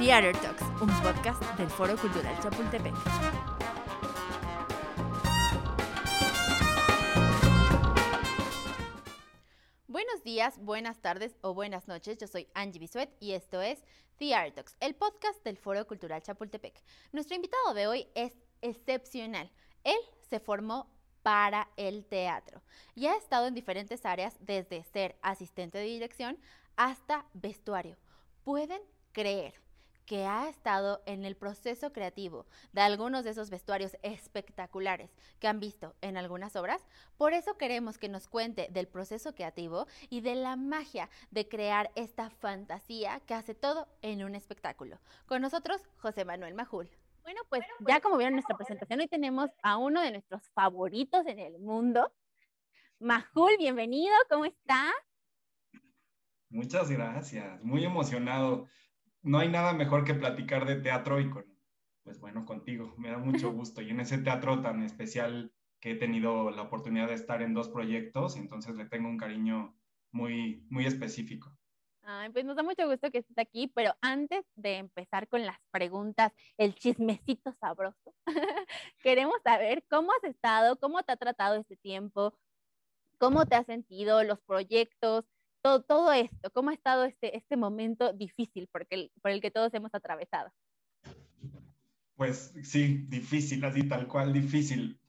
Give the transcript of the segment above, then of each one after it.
Theater Talks, un podcast del Foro Cultural Chapultepec. Buenos días, buenas tardes o buenas noches. Yo soy Angie Bisuet y esto es Theater Talks, el podcast del Foro Cultural Chapultepec. Nuestro invitado de hoy es excepcional. Él se formó para el teatro y ha estado en diferentes áreas desde ser asistente de dirección hasta vestuario. ¿Pueden creer que ha estado en el proceso creativo de algunos de esos vestuarios espectaculares que han visto en algunas obras. Por eso queremos que nos cuente del proceso creativo y de la magia de crear esta fantasía que hace todo en un espectáculo. Con nosotros, José Manuel Majul. Bueno, pues ya como vieron en nuestra presentación, hoy tenemos a uno de nuestros favoritos en el mundo. Majul, bienvenido, ¿cómo está? Muchas gracias, muy emocionado no hay nada mejor que platicar de teatro y con, pues bueno, contigo. Me da mucho gusto. Y en ese teatro tan especial que he tenido la oportunidad de estar en dos proyectos, entonces le tengo un cariño muy, muy específico. Ay, pues nos da mucho gusto que estés aquí, pero antes de empezar con las preguntas, el chismecito sabroso, queremos saber cómo has estado, cómo te ha tratado este tiempo, cómo te has sentido, los proyectos, todo, todo esto, cómo ha estado este, este momento difícil por el, por el que todos hemos atravesado. Pues sí, difícil, así tal cual, difícil.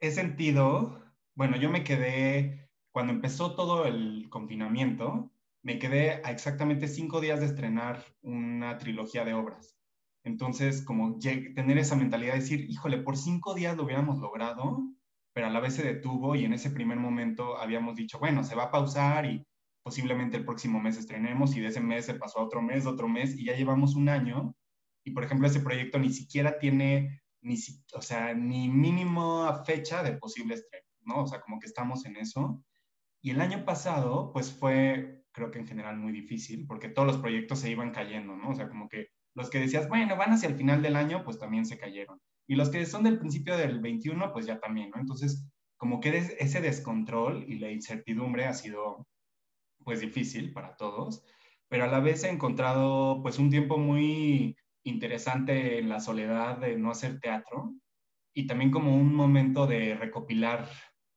He sentido, bueno, yo me quedé, cuando empezó todo el confinamiento, me quedé a exactamente cinco días de estrenar una trilogía de obras. Entonces, como tener esa mentalidad de decir, híjole, por cinco días lo hubiéramos logrado, pero a la vez se detuvo y en ese primer momento habíamos dicho, bueno, se va a pausar y posiblemente el próximo mes estrenemos y de ese mes se pasó a otro mes, otro mes y ya llevamos un año y por ejemplo ese proyecto ni siquiera tiene ni, o sea, ni mínimo fecha de posible estreno, ¿no? O sea, como que estamos en eso. Y el año pasado, pues fue, creo que en general muy difícil, porque todos los proyectos se iban cayendo, ¿no? O sea, como que los que decías, bueno, van hacia el final del año, pues también se cayeron. Y los que son del principio del 21, pues ya también, ¿no? Entonces, como que ese descontrol y la incertidumbre ha sido pues difícil para todos, pero a la vez he encontrado pues un tiempo muy interesante en la soledad de no hacer teatro y también como un momento de recopilar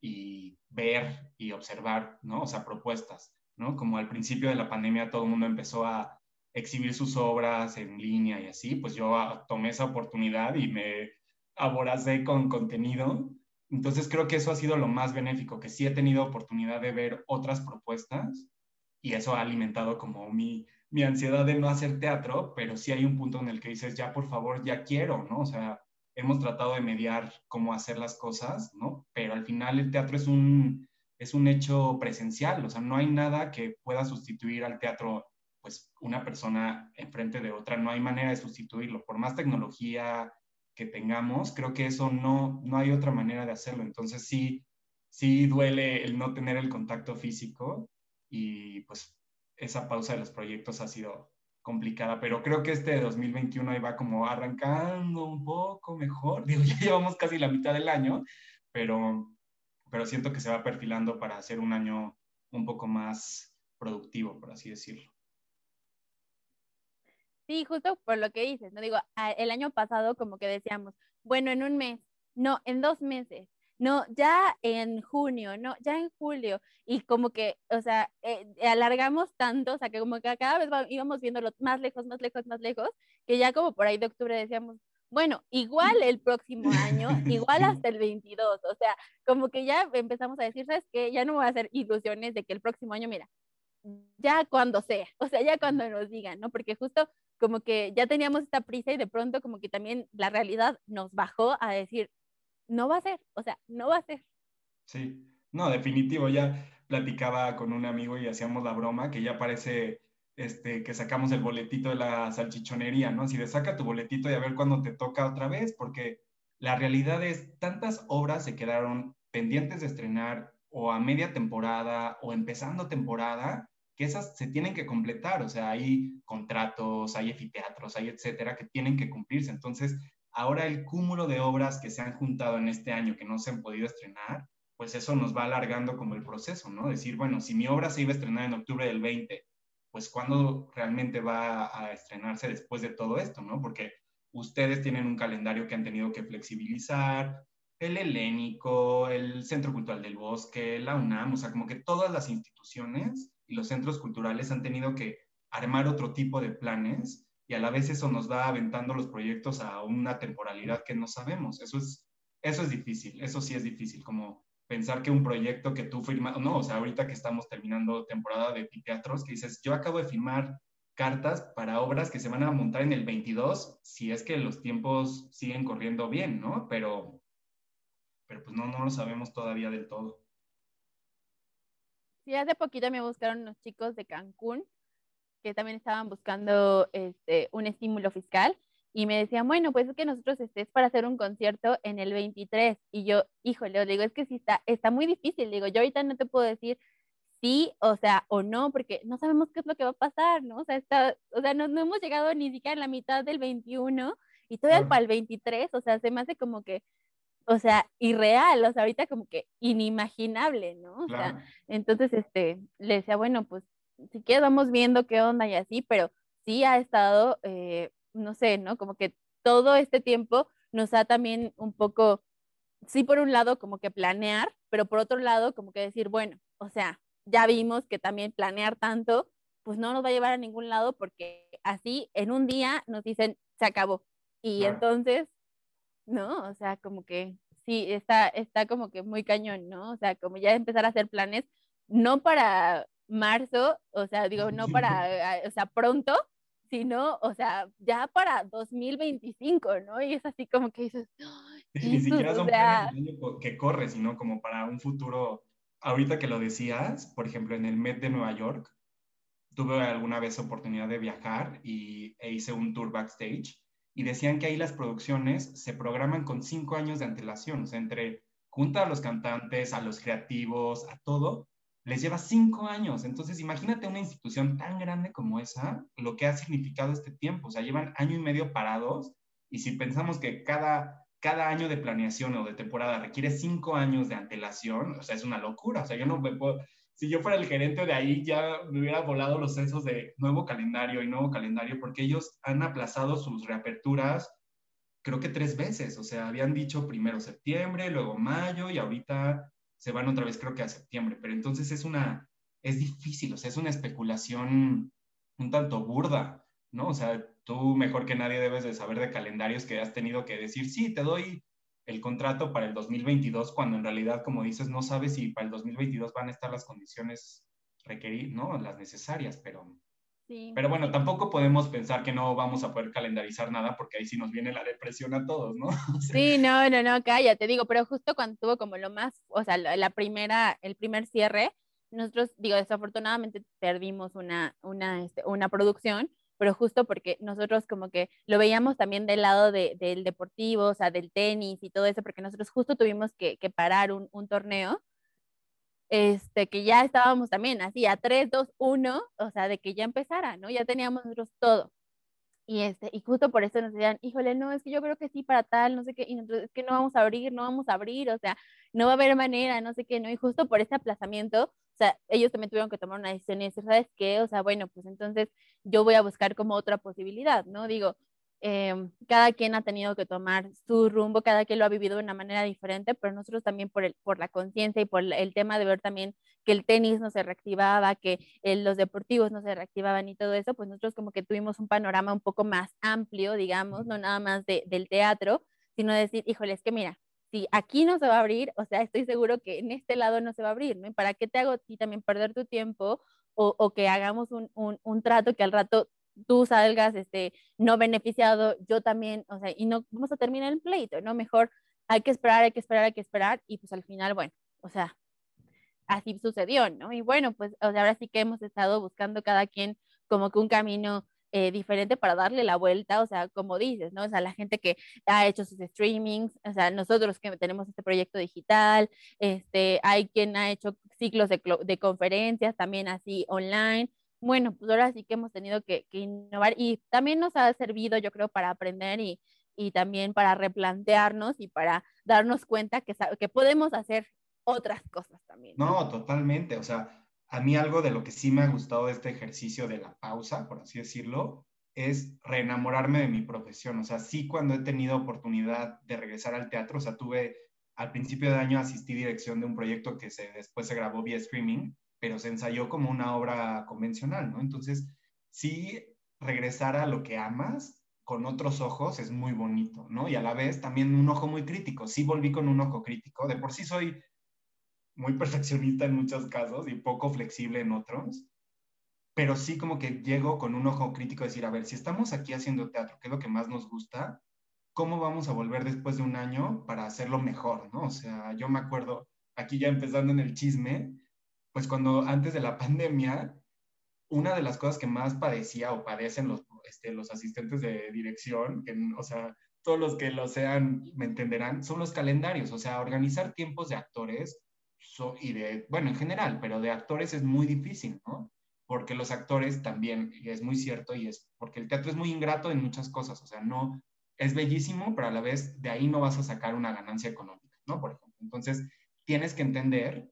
y ver y observar, ¿no? O sea, propuestas, ¿no? Como al principio de la pandemia todo el mundo empezó a exhibir sus obras en línea y así, pues yo tomé esa oportunidad y me aboracé con contenido. Entonces creo que eso ha sido lo más benéfico, que sí he tenido oportunidad de ver otras propuestas y eso ha alimentado como mi, mi ansiedad de no hacer teatro, pero sí hay un punto en el que dices, ya por favor, ya quiero, ¿no? O sea, hemos tratado de mediar cómo hacer las cosas, ¿no? Pero al final el teatro es un, es un hecho presencial, o sea, no hay nada que pueda sustituir al teatro, pues una persona enfrente de otra, no hay manera de sustituirlo, por más tecnología que tengamos, creo que eso no, no hay otra manera de hacerlo, entonces sí, sí duele el no tener el contacto físico, y pues esa pausa de los proyectos ha sido complicada, pero creo que este 2021 ahí va como arrancando un poco mejor, digo, ya llevamos casi la mitad del año, pero, pero siento que se va perfilando para hacer un año un poco más productivo, por así decirlo. Sí, justo por lo que dices, no digo, el año pasado como que decíamos, bueno, en un mes, no, en dos meses, no, ya en junio, no, ya en julio, y como que, o sea, eh, alargamos tanto, o sea, que como que cada vez íbamos viéndolo más lejos, más lejos, más lejos, que ya como por ahí de octubre decíamos, bueno, igual el próximo año, igual hasta el 22, o sea, como que ya empezamos a decir, ¿sabes qué? Ya no voy a hacer ilusiones de que el próximo año, mira, ya cuando sea, o sea, ya cuando nos digan, ¿no? Porque justo como que ya teníamos esta prisa y de pronto como que también la realidad nos bajó a decir, no va a ser, o sea, no va a ser. Sí, no, definitivo, ya platicaba con un amigo y hacíamos la broma que ya parece este, que sacamos el boletito de la salchichonería, ¿no? Así de saca tu boletito y a ver cuándo te toca otra vez, porque la realidad es, tantas obras se quedaron pendientes de estrenar o a media temporada o empezando temporada, que esas se tienen que completar, o sea, hay contratos, hay efiteatros, hay etcétera, que tienen que cumplirse. Entonces, ahora el cúmulo de obras que se han juntado en este año que no se han podido estrenar, pues eso nos va alargando como el proceso, ¿no? Decir, bueno, si mi obra se iba a estrenar en octubre del 20, pues cuándo realmente va a estrenarse después de todo esto, ¿no? Porque ustedes tienen un calendario que han tenido que flexibilizar, el helénico, el Centro Cultural del Bosque, la UNAM, o sea, como que todas las instituciones y los centros culturales han tenido que armar otro tipo de planes y a la vez eso nos va aventando los proyectos a una temporalidad que no sabemos. Eso es, eso es difícil, eso sí es difícil, como pensar que un proyecto que tú firmas, no, o sea, ahorita que estamos terminando temporada de teatros, que dices, yo acabo de firmar cartas para obras que se van a montar en el 22, si es que los tiempos siguen corriendo bien, ¿no? Pero, pero pues no, no lo sabemos todavía del todo. Sí, hace poquito me buscaron unos chicos de Cancún que también estaban buscando este, un estímulo fiscal y me decían, bueno, pues es que nosotros estés para hacer un concierto en el 23 y yo, híjole, le digo, es que sí está, está muy difícil, digo, yo ahorita no te puedo decir sí, o sea, o no, porque no sabemos qué es lo que va a pasar, ¿no? O sea, está, o sea no, no hemos llegado ni siquiera a la mitad del 21 y todavía para el 23, o sea, se me hace como que, o sea, irreal, o sea, ahorita como que inimaginable, ¿no? O sea, entonces, este, le decía, bueno, pues si quieres vamos viendo qué onda y así, pero sí ha estado, eh, no sé, ¿no? Como que todo este tiempo nos ha también un poco, sí por un lado como que planear, pero por otro lado como que decir, bueno, o sea, ya vimos que también planear tanto, pues no nos va a llevar a ningún lado porque así en un día nos dicen, se acabó. Y entonces, ¿no? O sea, como que sí, está, está como que muy cañón, ¿no? O sea, como ya empezar a hacer planes, no para marzo, o sea, digo, no para, o sea, pronto, sino, o sea, ya para 2025, ¿no? Y es así como que dices, ni siquiera son sea... que corre, sino como para un futuro. Ahorita que lo decías, por ejemplo, en el Met de Nueva York, tuve alguna vez oportunidad de viajar y e hice un tour backstage y decían que ahí las producciones se programan con cinco años de antelación, o sea, entre junta a los cantantes, a los creativos, a todo, les lleva cinco años. Entonces, imagínate una institución tan grande como esa, lo que ha significado este tiempo. O sea, llevan año y medio parados y si pensamos que cada, cada año de planeación o de temporada requiere cinco años de antelación, o sea, es una locura. O sea, yo no me puedo... Si yo fuera el gerente de ahí, ya me hubiera volado los censos de nuevo calendario y nuevo calendario, porque ellos han aplazado sus reaperturas creo que tres veces. O sea, habían dicho primero septiembre, luego mayo y ahorita se van otra vez creo que a septiembre, pero entonces es una, es difícil, o sea, es una especulación un tanto burda, ¿no? O sea, tú mejor que nadie debes de saber de calendarios que has tenido que decir, sí, te doy el contrato para el 2022, cuando en realidad, como dices, no sabes si para el 2022 van a estar las condiciones requeridas, ¿no? Las necesarias, pero pero bueno, tampoco podemos pensar que no vamos a poder calendarizar nada porque ahí sí nos viene la depresión a todos, ¿no? sí, no, no, no, cállate, digo, pero justo cuando tuvo como lo más, o sea, la primera, el primer cierre, nosotros, digo, desafortunadamente perdimos una, una, este, una producción, pero justo porque nosotros como que lo veíamos también del lado de, del deportivo, o sea, del tenis y todo eso, porque nosotros justo tuvimos que, que parar un, un torneo este, que ya estábamos también así a 3, 2, 1, o sea, de que ya empezara, ¿no? Ya teníamos nosotros todo. Y, este, y justo por eso nos decían, híjole, no, es que yo creo que sí para tal, no sé qué, y entonces es que no vamos a abrir, no vamos a abrir, o sea, no va a haber manera, no sé qué, ¿no? Y justo por ese aplazamiento, o sea, ellos también tuvieron que tomar una decisión y decir, ¿sabes qué? O sea, bueno, pues entonces yo voy a buscar como otra posibilidad, ¿no? Digo, Em, cada quien ha tenido que tomar su rumbo, cada quien lo ha vivido de una manera diferente, pero nosotros también por, el, por la conciencia y por el tema de ver también que el tenis no se reactivaba, que los deportivos no se reactivaban y todo eso, pues nosotros como que tuvimos un panorama un poco más amplio, digamos, no nada más de, del teatro, sino decir, híjole, es que mira, si aquí no se va a abrir, o sea, estoy seguro que en este lado no se va a abrir, ¿no? para qué te hago a ti también perder tu tiempo o, o que hagamos un, un, un, trato que al rato tú salgas este, no beneficiado, yo también, o sea, y no vamos a terminar el pleito, ¿no? Mejor hay que esperar, hay que esperar, hay que esperar, y pues al final, bueno, o sea, así sucedió, ¿no? Y bueno, pues o sea, ahora sí que hemos estado buscando cada quien como que un camino eh, diferente para darle la vuelta, o sea, como dices, ¿no? O sea, la gente que ha hecho sus streamings, o sea, nosotros que tenemos este proyecto digital, este, hay quien ha hecho ciclos de, de conferencias también así online, bueno, pues ahora sí que hemos tenido que, innovar y también nos ha servido, yo creo, para aprender y, y también para replantearnos y para darnos cuenta que, que podemos hacer otras cosas también. ¿no? totalmente. O sea, a mí algo de lo que sí me ha gustado de este ejercicio de la pausa, por así decirlo, es reenamorarme de mi profesión. O sea, sí cuando he tenido oportunidad de regresar al teatro, o sea, tuve al principio de año asistí dirección de un proyecto que se, después se grabó vía streaming, pero se ensayó como una obra convencional, ¿no? Entonces, sí regresar a lo que amas con otros ojos es muy bonito, ¿no? Y a la vez también un ojo muy crítico. Sí volví con un ojo crítico. De por sí soy muy perfeccionista en muchos casos y poco flexible en otros pero sí como que llego con un ojo crítico a decir, a ver, si estamos aquí haciendo teatro, que es lo que más nos gusta, ¿cómo vamos a volver después de un año para hacerlo mejor, no? O sea, yo me acuerdo, aquí ya empezando en el chisme, pues cuando antes de la pandemia, una de las cosas que más padecía o padecen los, este, los asistentes de dirección, que, o sea, todos los que lo sean me entenderán, son los calendarios, o sea, organizar tiempos de actores y de, bueno, en general, pero de actores es muy difícil, ¿no? porque los actores también, es muy cierto, y es porque el teatro es muy ingrato en muchas cosas, o sea, no, es bellísimo, pero a la vez de ahí no vas a sacar una ganancia económica, ¿no? Por ejemplo, entonces tienes que entender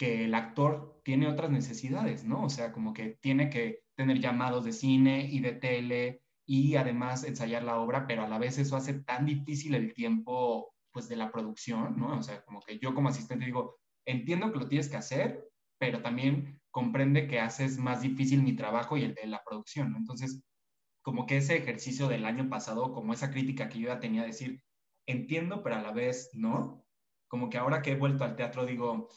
que el actor tiene otras necesidades, ¿no? O sea, como que tiene que tener llamados de cine y de tele y además ensayar la obra, pero a la vez eso hace tan difícil el tiempo, pues, de la producción, ¿no? O sea, como que yo como asistente digo, entiendo que lo tienes que hacer, pero también comprende que haces más difícil mi trabajo y el de la producción, ¿no? Entonces, como que ese ejercicio del año pasado, como esa crítica que yo ya tenía, decir, entiendo, pero a la vez no, como que ahora que he vuelto al teatro digo,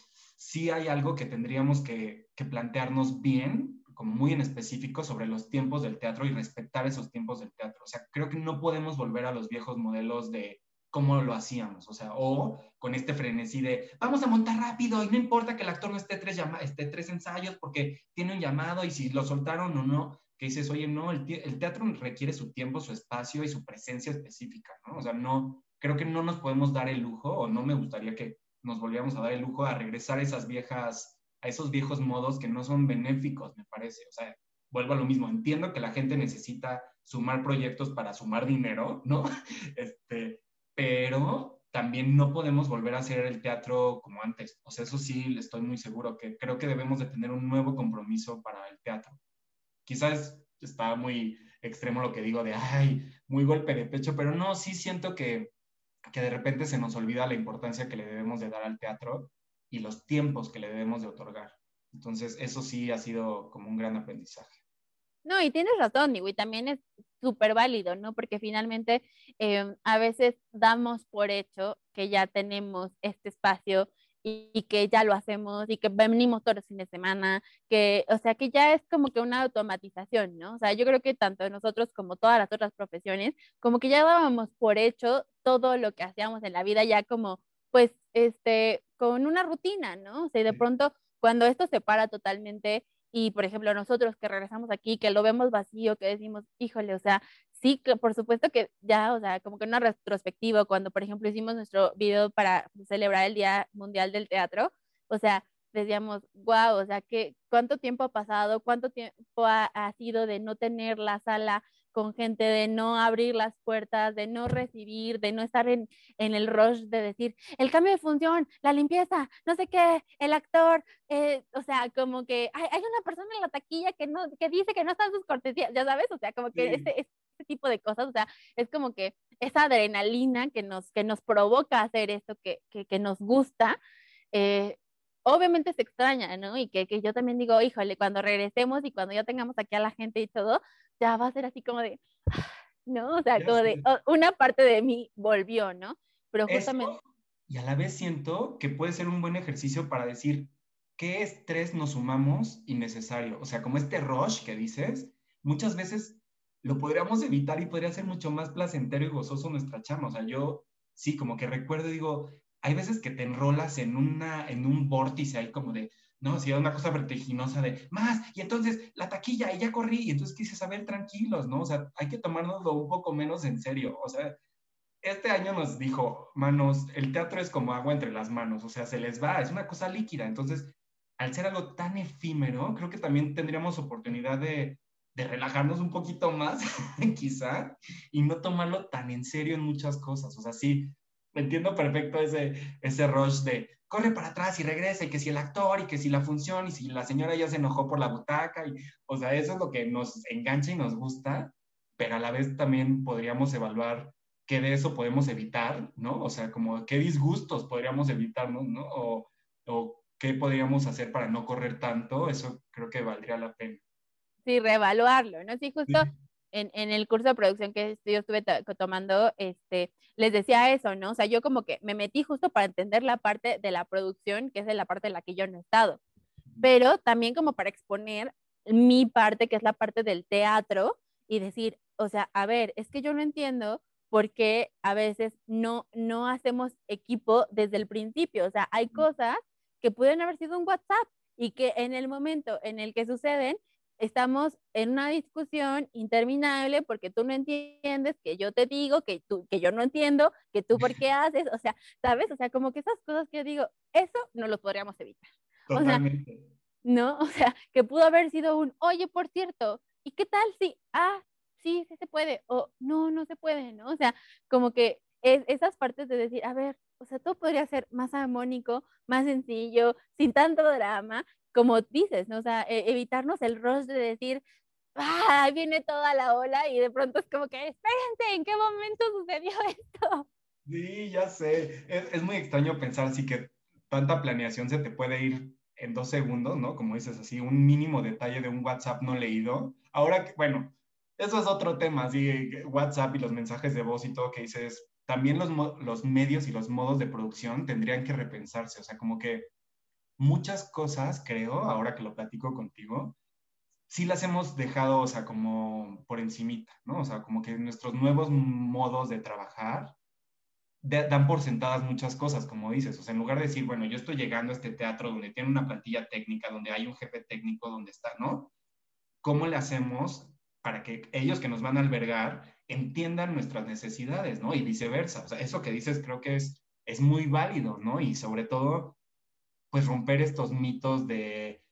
sí hay algo que tendríamos que, plantearnos bien, como muy en específico, sobre los tiempos del teatro y respetar esos tiempos del teatro. O sea, creo que no podemos volver a los viejos modelos de cómo lo hacíamos, o sea, o con este frenesí de vamos a montar rápido y no importa que el actor no esté tres, esté tres ensayos porque tiene un llamado y si lo soltaron o no, que dices, oye, no, el, el, teatro requiere su tiempo, su espacio y su presencia específica, ¿no? O sea, no, creo que no nos podemos dar el lujo o no me gustaría que nos volviéramos a dar el lujo a regresar a esas viejas, a esos viejos modos que no son benéficos, me parece, o sea, vuelvo a lo mismo, entiendo que la gente necesita sumar proyectos para sumar dinero, ¿no? Este, pero también no podemos volver a hacer el teatro como antes. O sea, eso sí, estoy muy seguro que creo que debemos de tener un nuevo compromiso para el teatro. Quizás está muy extremo lo que digo de, ay, muy golpe de pecho, pero no, sí siento que, que de repente se nos olvida la importancia que le debemos de dar al teatro y los tiempos que le debemos de otorgar. Entonces, eso sí ha sido como un gran aprendizaje. No, y tienes razón, y también es súper válido, ¿no? Porque finalmente em, a veces damos por hecho que ya tenemos este espacio y, que ya lo hacemos y que venimos todos los fines de semana, que, o sea, que ya es como que una automatización, ¿no? O sea, yo creo que tanto nosotros como todas las otras profesiones, como que ya dábamos por hecho todo lo que hacíamos en la vida ya como, pues, este, con una rutina, ¿no? O sea, de pronto, cuando esto se para totalmente, y por ejemplo nosotros que regresamos aquí, que lo vemos vacío, que decimos, híjole, o sea, sí, por supuesto que ya, o sea, como que una retrospectiva, cuando por ejemplo hicimos nuestro video para celebrar el Día Mundial del Teatro, o sea, decíamos, wow, o sea, que cuánto tiempo ha pasado, cuánto tiempo ha, ha sido de no tener la sala con gente, de no abrir las puertas, de no recibir, de no estar en, en el rush de decir, el cambio de función, la limpieza, no sé qué, el actor, eh, o sea, como que hay, hay, una persona en la taquilla que, no, que dice que no están sus cortesías, ya sabes, o sea, como que sí. este, este tipo de cosas, o sea, es como que esa adrenalina que nos, que nos provoca hacer esto que, que, que nos gusta, eh, obviamente se extraña, ¿no? Y que, que, yo también digo, híjole, cuando regresemos y cuando ya tengamos aquí a la gente y todo, ya va a ser así como de, ¿no? O sea, como de, una parte de mí volvió, ¿no? Pero justamente... Eso, y a la vez siento que puede ser un buen ejercicio para decir, ¿qué estrés nos sumamos innecesario? O sea, como este rush que dices, muchas veces lo podríamos evitar y podría ser mucho más placentero y gozoso nuestra chama. O sea, yo sí, como que recuerdo, digo, hay veces que te enrolas en, una, en un vórtice ahí como de, no, si era una cosa vertiginosa de más, y entonces la taquilla, y ya corrí, y entonces quise saber tranquilos, ¿no? O sea, hay que tomárnoslo un poco menos en serio. O sea, este año nos dijo, manos, el teatro es como agua entre las manos, o sea, se les va, es una cosa líquida. Entonces, al ser algo tan efímero, creo que también tendríamos oportunidad de, de relajarnos un poquito más, quizá, y no tomarlo tan en serio en muchas cosas. O sea, sí, entiendo perfecto ese, ese rush de corre para atrás y regresa, y que si el actor, y que si la función, y si la señora ya se enojó por la butaca, y, o sea, eso es lo que nos engancha y nos gusta, pero a la vez también podríamos evaluar qué de eso podemos evitar, ¿no? O sea, como qué disgustos podríamos evitarnos, ¿no? O, o qué podríamos hacer para no correr tanto, eso creo que valdría la pena. Sí, reevaluarlo, ¿no? Sí, justo en, en, el curso de producción que yo estuve tomando, este, les decía eso, ¿no? O sea, yo como que me metí justo para entender la parte de la producción, que es de la parte en la que yo no he estado, pero también como para exponer mi parte, que es la parte del teatro, y decir, o sea, a ver, es que yo no entiendo por qué a veces no, no hacemos equipo desde el principio. O sea, hay cosas que pueden haber sido un WhatsApp y que en el momento en el que suceden, estamos en una discusión interminable porque tú no entiendes, que yo te digo, que, tú, que yo no entiendo, que tú por qué haces, o sea, ¿sabes? O sea, como que esas cosas que yo digo, eso no lo podríamos evitar. Totalmente. O sea, ¿no? O sea, que pudo haber sido un, oye, por cierto, ¿y qué tal si, ah, sí, sí se puede, o no, no se puede, ¿no? O sea, como que es, esas partes de decir, a ver, o sea, todo podría ser más armónico, más sencillo, sin tanto drama, como dices, ¿no? O sea, e, evitarnos el rush de decir, ah, viene toda la ola y de pronto es como que, espérense, ¿en qué momento sucedió esto? Sí, ya sé. Es, es, muy extraño pensar así que tanta planeación se te puede ir en dos segundos, ¿no? Como dices así, un mínimo detalle de un WhatsApp no leído. Ahora, bueno, eso es otro tema, así, WhatsApp y los mensajes de voz y todo que dices, también los, los medios y los modos de producción tendrían que repensarse, o sea, como que muchas cosas, creo, ahora que lo platico contigo, sí las hemos dejado, o sea, como por encimita, ¿no? O sea, como que nuestros nuevos modos de trabajar dan por sentadas muchas cosas, como dices. O sea, en lugar de decir, bueno, yo estoy llegando a este teatro donde tiene una plantilla técnica, donde hay un jefe técnico, donde está, ¿no? ¿Cómo le hacemos para que ellos que nos van a albergar entiendan nuestras necesidades, ¿no? Y viceversa. O sea, eso que dices creo que es, es muy válido, ¿no? Y sobre todo, pues romper estos mitos de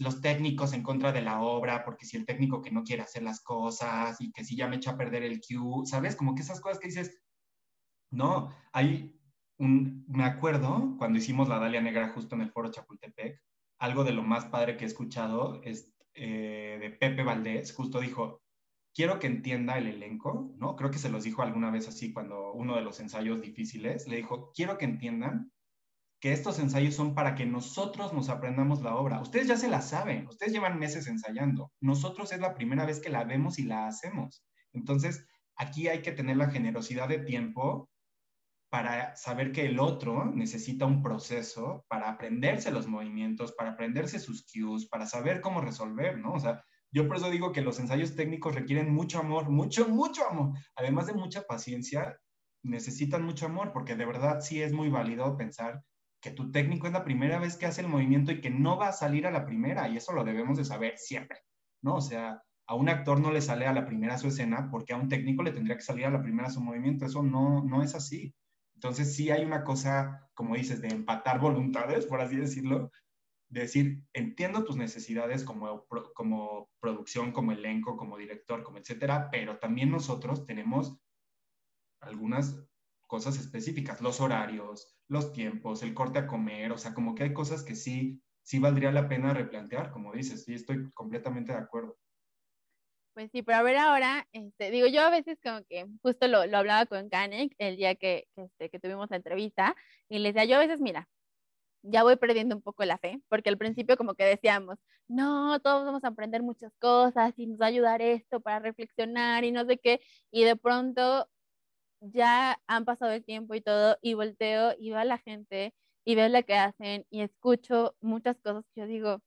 los técnicos en contra de la obra, porque si el técnico que no quiere hacer las cosas y que si ya me echa a perder el cue, ¿sabes? Como que esas cosas que dices, no, hay un, me acuerdo cuando hicimos la Dalia Negra justo en el foro Chapultepec, algo de lo más padre que he escuchado es eh, de Pepe Valdés, justo dijo, quiero que entienda el elenco, ¿no? Creo que se los dijo alguna vez así cuando uno de los ensayos difíciles, le dijo, quiero que entiendan que estos ensayos son para que nosotros nos aprendamos la obra. Ustedes ya se la saben, ustedes llevan meses ensayando. Nosotros es la primera vez que la vemos y la hacemos. Entonces, aquí hay que tener la generosidad de tiempo para saber que el otro necesita un proceso para aprenderse los movimientos, para aprenderse sus cues, para saber cómo resolver, ¿no? O sea, yo por eso digo que los ensayos técnicos requieren mucho amor, mucho, mucho amor. Además de mucha paciencia, necesitan mucho amor, porque de verdad sí es muy válido pensar que tu técnico es la primera vez que hace el movimiento y que no va a salir a la primera, y eso lo debemos de saber siempre, ¿no? O sea, a un actor no le sale a la primera su escena porque a un técnico le tendría que salir a la primera su movimiento, eso no, no es así. Entonces sí hay una cosa, como dices, de empatar voluntades, por así decirlo, de decir, entiendo tus necesidades como, como producción, como elenco, como director, como etcétera, pero también nosotros tenemos algunas cosas específicas, los horarios, los tiempos, el corte a comer, o sea, como que hay cosas que sí, sí valdría la pena replantear, como dices, sí, estoy completamente de acuerdo. Pues sí, pero a ver ahora, este, digo, yo a veces como que justo lo, lo hablaba con Kanek el día que, este, que tuvimos la entrevista y le decía, yo a veces, mira, ya voy perdiendo un poco la fe, porque al principio como que decíamos, no, todos vamos a aprender muchas cosas y nos va a ayudar esto para reflexionar y no sé qué, y de pronto ya han pasado el tiempo y todo, y volteo y veo a la gente y veo lo que hacen y escucho muchas cosas que yo digo,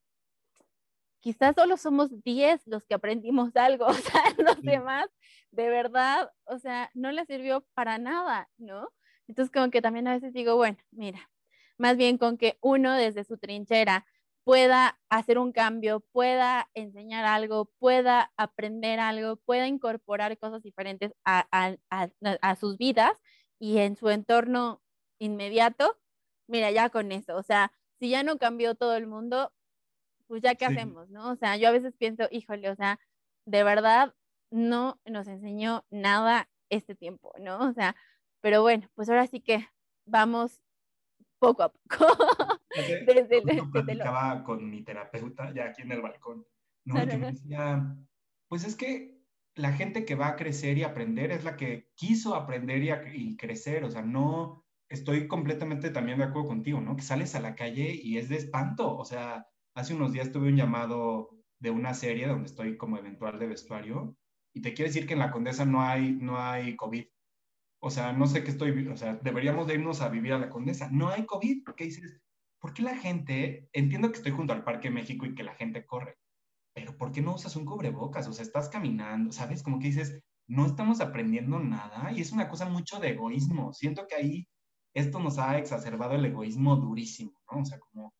quizás solo somos 10 los que aprendimos algo, o sea, los demás, de verdad, o sea, no les sirvió para nada, ¿no? Entonces, como que también a veces digo, bueno, mira, más bien con que uno desde su trinchera pueda hacer un cambio, pueda enseñar algo, pueda aprender algo, pueda incorporar cosas diferentes a, a, a, a sus vidas y en su entorno inmediato, mira, ya con eso, o sea, si ya no cambió todo el mundo, pues ya qué hacemos, ¿no? O sea, yo a veces pienso, híjole, o sea, de verdad no nos enseñó nada este tiempo, ¿no? O sea, pero bueno, pues ahora sí que vamos poco a poco. desde, platicaba con mi terapeuta ya aquí en el balcón, ¿no? que me decía, pues es que la gente que va a crecer y aprender es la que quiso aprender y, y crecer, o sea, no, estoy completamente también de acuerdo contigo, ¿no? Que sales a la calle y es de espanto, o sea, hace unos días tuve un llamado de una serie donde estoy como eventual de vestuario y te quiero decir que en la Condesa no hay, no hay COVID. O sea, no sé qué estoy, o sea, deberíamos de irnos a vivir a la Condesa. No hay COVID. ¿Qué dices? ¿Por qué la gente, entiendo que estoy junto al Parque México y que la gente corre, pero ¿por qué no usas un cubrebocas? O sea, estás caminando, ¿sabes? Como que dices, no estamos aprendiendo nada y es una cosa mucho de egoísmo. Siento que ahí esto nos ha exacerbado el egoísmo durísimo, ¿no? O sea, como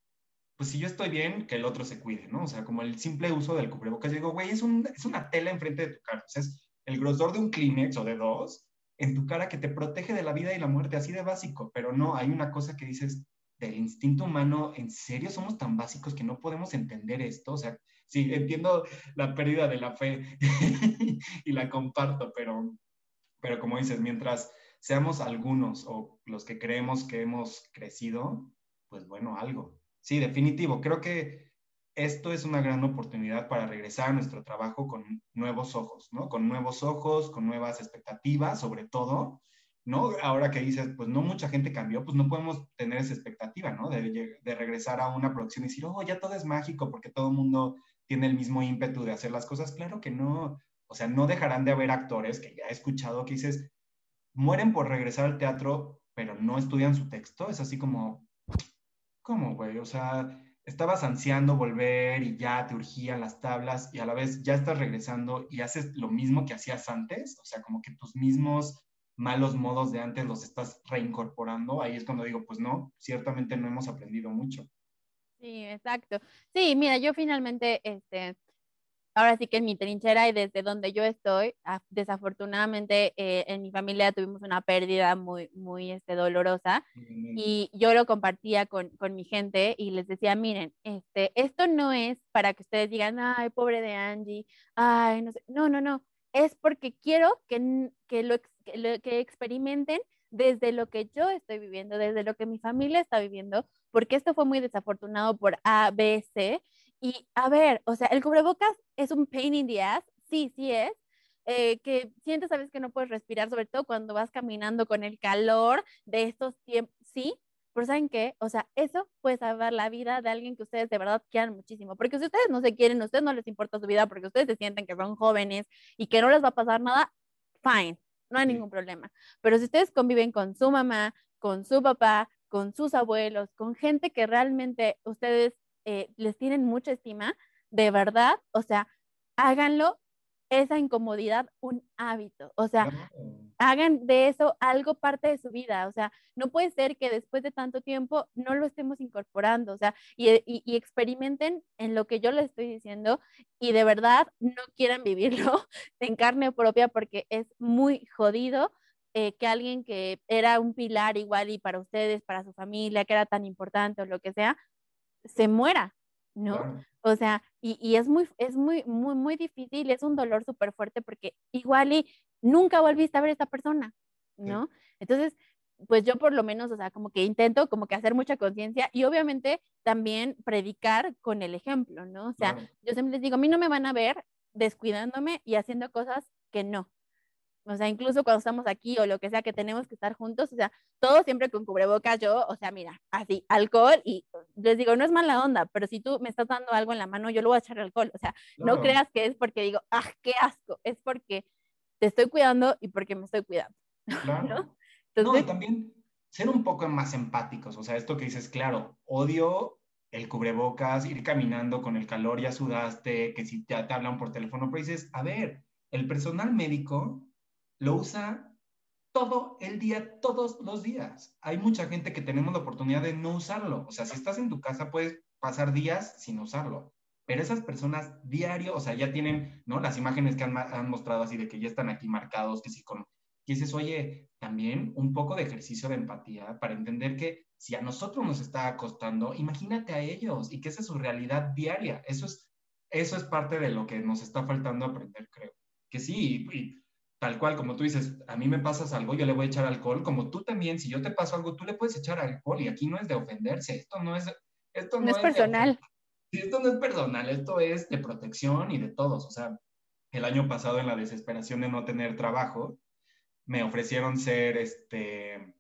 pues si yo estoy bien, que el otro se cuide, ¿no? O sea, como el simple uso del cubrebocas. Yo digo, güey, es, un, es una tela enfrente de tu cara. O sea, es el grosor de un Kleenex o de dos en tu cara que te protege de la vida y la muerte, así de básico. Pero no, hay una cosa que dices del instinto humano, ¿en serio somos tan básicos que no podemos entender esto? O sea, sí, entiendo la pérdida de la fe y la comparto, pero, pero como dices, mientras seamos algunos o los que creemos que hemos crecido, pues bueno, algo. Sí, definitivo. Creo que esto es una gran oportunidad para regresar a nuestro trabajo con nuevos ojos, ¿no? Con nuevos ojos, con nuevas expectativas, sobre todo, ¿no? Ahora que dices, pues no mucha gente cambió, pues no podemos tener esa expectativa, ¿no? De, de regresar a una producción y decir, oh, ya todo es mágico porque todo el mundo tiene el mismo ímpetu de hacer las cosas. Claro que no. O sea, no dejarán de haber actores que ya he escuchado que dices, mueren por regresar al teatro, pero no estudian su texto. Es así como, ¿Cómo, güey? O sea, estabas ansiando volver y ya te urgían las tablas y a la vez ya estás regresando y haces lo mismo que hacías antes, o sea, como que tus mismos malos modos de antes los estás reincorporando, ahí es cuando digo, pues no, ciertamente no hemos aprendido mucho. Sí, exacto. Sí, mira, yo finalmente, este, ahora sí que en mi trinchera y desde donde yo estoy, desafortunadamente eh, en mi familia tuvimos una pérdida muy, muy este, dolorosa y yo lo compartía con, con, mi gente y les decía, miren, este, esto no es para que ustedes digan, ay, pobre de Angie, ay, no sé, no, no, no, es porque quiero que, que, lo, que, que experimenten desde lo que yo estoy viviendo, desde lo que mi familia está viviendo, porque esto fue muy desafortunado por A, B, C, y a ver, o sea, el cubrebocas es un pain in the ass, sí, sí es, eh, que sientes, sabes que no puedes respirar, sobre todo cuando vas caminando con el calor de estos tiempos, sí, pero ¿saben qué? O sea, eso puede salvar la vida de alguien que ustedes de verdad quieran muchísimo, porque si ustedes no se quieren, a ustedes no les importa su vida, porque ustedes se sienten que son jóvenes y que no les va a pasar nada, fine, no hay ningún problema. Pero si ustedes conviven con su mamá, con su papá, con sus abuelos, con gente que realmente ustedes eh, les tienen mucha estima, de verdad, o sea, háganlo esa incomodidad un hábito, o sea, hagan de eso algo parte de su vida, o sea, no puede ser que después de tanto tiempo no lo estemos incorporando, o sea, y, y, experimenten en lo que yo les estoy diciendo y de verdad no quieran vivirlo en carne propia porque es muy jodido eh, que alguien que era un pilar igual y para ustedes, para su familia, que era tan importante o lo que sea, se muera, ¿no? O sea, y, y, es muy, es muy, muy, muy difícil, es un dolor súper fuerte porque igual y nunca volviste a ver a esta persona, ¿no? Entonces, pues yo por lo menos, o sea, como que intento como que hacer mucha conciencia y obviamente también predicar con el ejemplo, ¿no? O sea, yo siempre les digo, a mí no me van a ver descuidándome y haciendo cosas que no, o sea, incluso cuando estamos aquí o lo que sea que tenemos que estar juntos, o sea, todo siempre con cubrebocas, yo, o sea, mira, así, alcohol y les digo, no es mala onda, pero si tú me estás dando algo en la mano, yo lo voy a echar alcohol, o sea, no creas que es porque digo, ah, qué asco, es porque te estoy cuidando y porque me estoy cuidando. Claro. ¿no? y también ser un poco más empáticos, o sea, esto que dices, claro, odio el cubrebocas, ir caminando con el calor, ya sudaste, que si ya te hablan por teléfono, pero dices, a ver, el personal médico lo usa todo el día, todos los días. Hay mucha gente que tenemos la oportunidad de no usarlo. O sea, si estás en tu casa puedes pasar días sin usarlo. Pero esas personas diario, o sea, ya tienen, ¿no? Las imágenes que han, mostrado así de que ya están aquí marcados, que si con... Y dices, oye, también un poco de ejercicio de empatía para entender que si a nosotros nos está costando, imagínate a ellos y que esa es su realidad diaria. Eso es, eso es parte de lo que nos está faltando aprender, creo. Que sí, y tal cual, como tú dices, a mí me pasas algo, yo le voy a echar alcohol, como tú también, si yo te paso algo, tú le puedes echar alcohol y aquí no es de ofenderse, esto no es, esto no, es, personal. Esto no es personal, esto es de protección y de todos. O sea, el año pasado en la desesperación de no tener trabajo, me ofrecieron ser, este,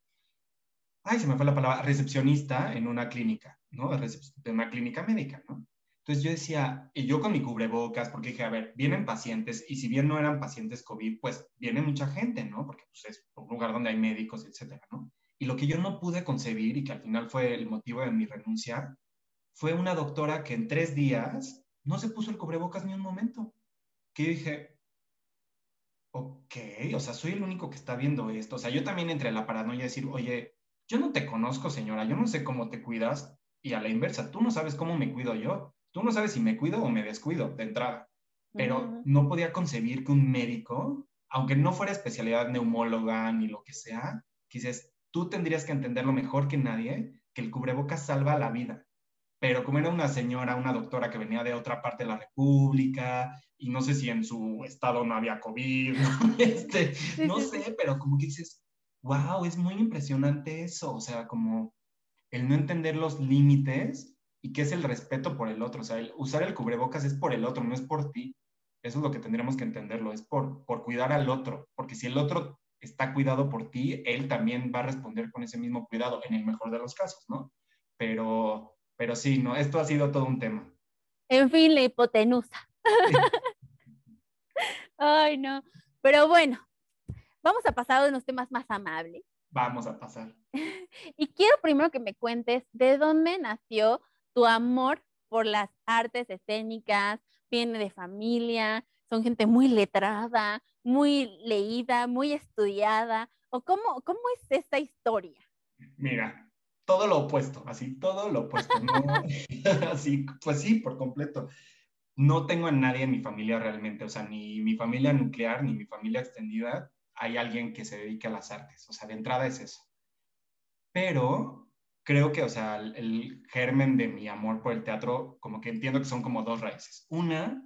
ay, se me fue la palabra, recepcionista en una clínica, ¿no? De una clínica médica, ¿no? Entonces yo decía, y yo con mi cubrebocas, porque dije, a ver, vienen pacientes, y si bien no eran pacientes COVID, pues viene mucha gente, ¿no? Porque pues, es un lugar donde hay médicos, etcétera, ¿no? Y lo que yo no pude concebir, y que al final fue el motivo de mi renuncia, fue una doctora que en tres días no se puso el cubrebocas ni un momento. Que yo dije, ok, o sea, soy el único que está viendo esto. O sea, yo también entré en la paranoia de decir, oye, yo no te conozco, señora, yo no sé cómo te cuidas, y a la inversa, tú no sabes cómo me cuido yo. Tú no sabes si me cuido o me descuido de entrada, pero no podía concebir que un médico, aunque no fuera especialidad neumóloga ni lo que sea, dices, tú tendrías que entenderlo mejor que nadie, que el cubrebocas salva la vida. Pero como era una señora, una doctora que venía de otra parte de la República, y no sé si en su estado no había COVID, no, este, no sé, pero como que dices, wow, es muy impresionante eso, o sea, como el no entender los límites y qué es el respeto por el otro. O sea, el usar el cubrebocas es por el otro, no es por ti. Eso es lo que tendríamos que entenderlo, es por, por cuidar al otro, porque si el otro está cuidado por ti, él también va a responder con ese mismo cuidado, en el mejor de los casos, ¿no? Pero, pero sí, ¿no? Esto ha sido todo un tema. En fin, la hipotenusa. Ay, no. Pero bueno, vamos a pasar a unos temas más amables. Vamos a pasar. y quiero primero que me cuentes de dónde nació tu amor por las artes escénicas, viene de familia, son gente muy letrada, muy leída, muy estudiada, o cómo, cómo es esta historia? Mira, todo lo opuesto, así, todo lo opuesto, así, pues sí, por completo. No tengo a nadie en mi familia realmente, o sea, ni mi familia nuclear, ni mi familia extendida, hay alguien que se dedique a las artes, o sea, de entrada es eso. Pero creo que, o sea, el, germen de mi amor por el teatro, como que entiendo que son como dos raíces. Una,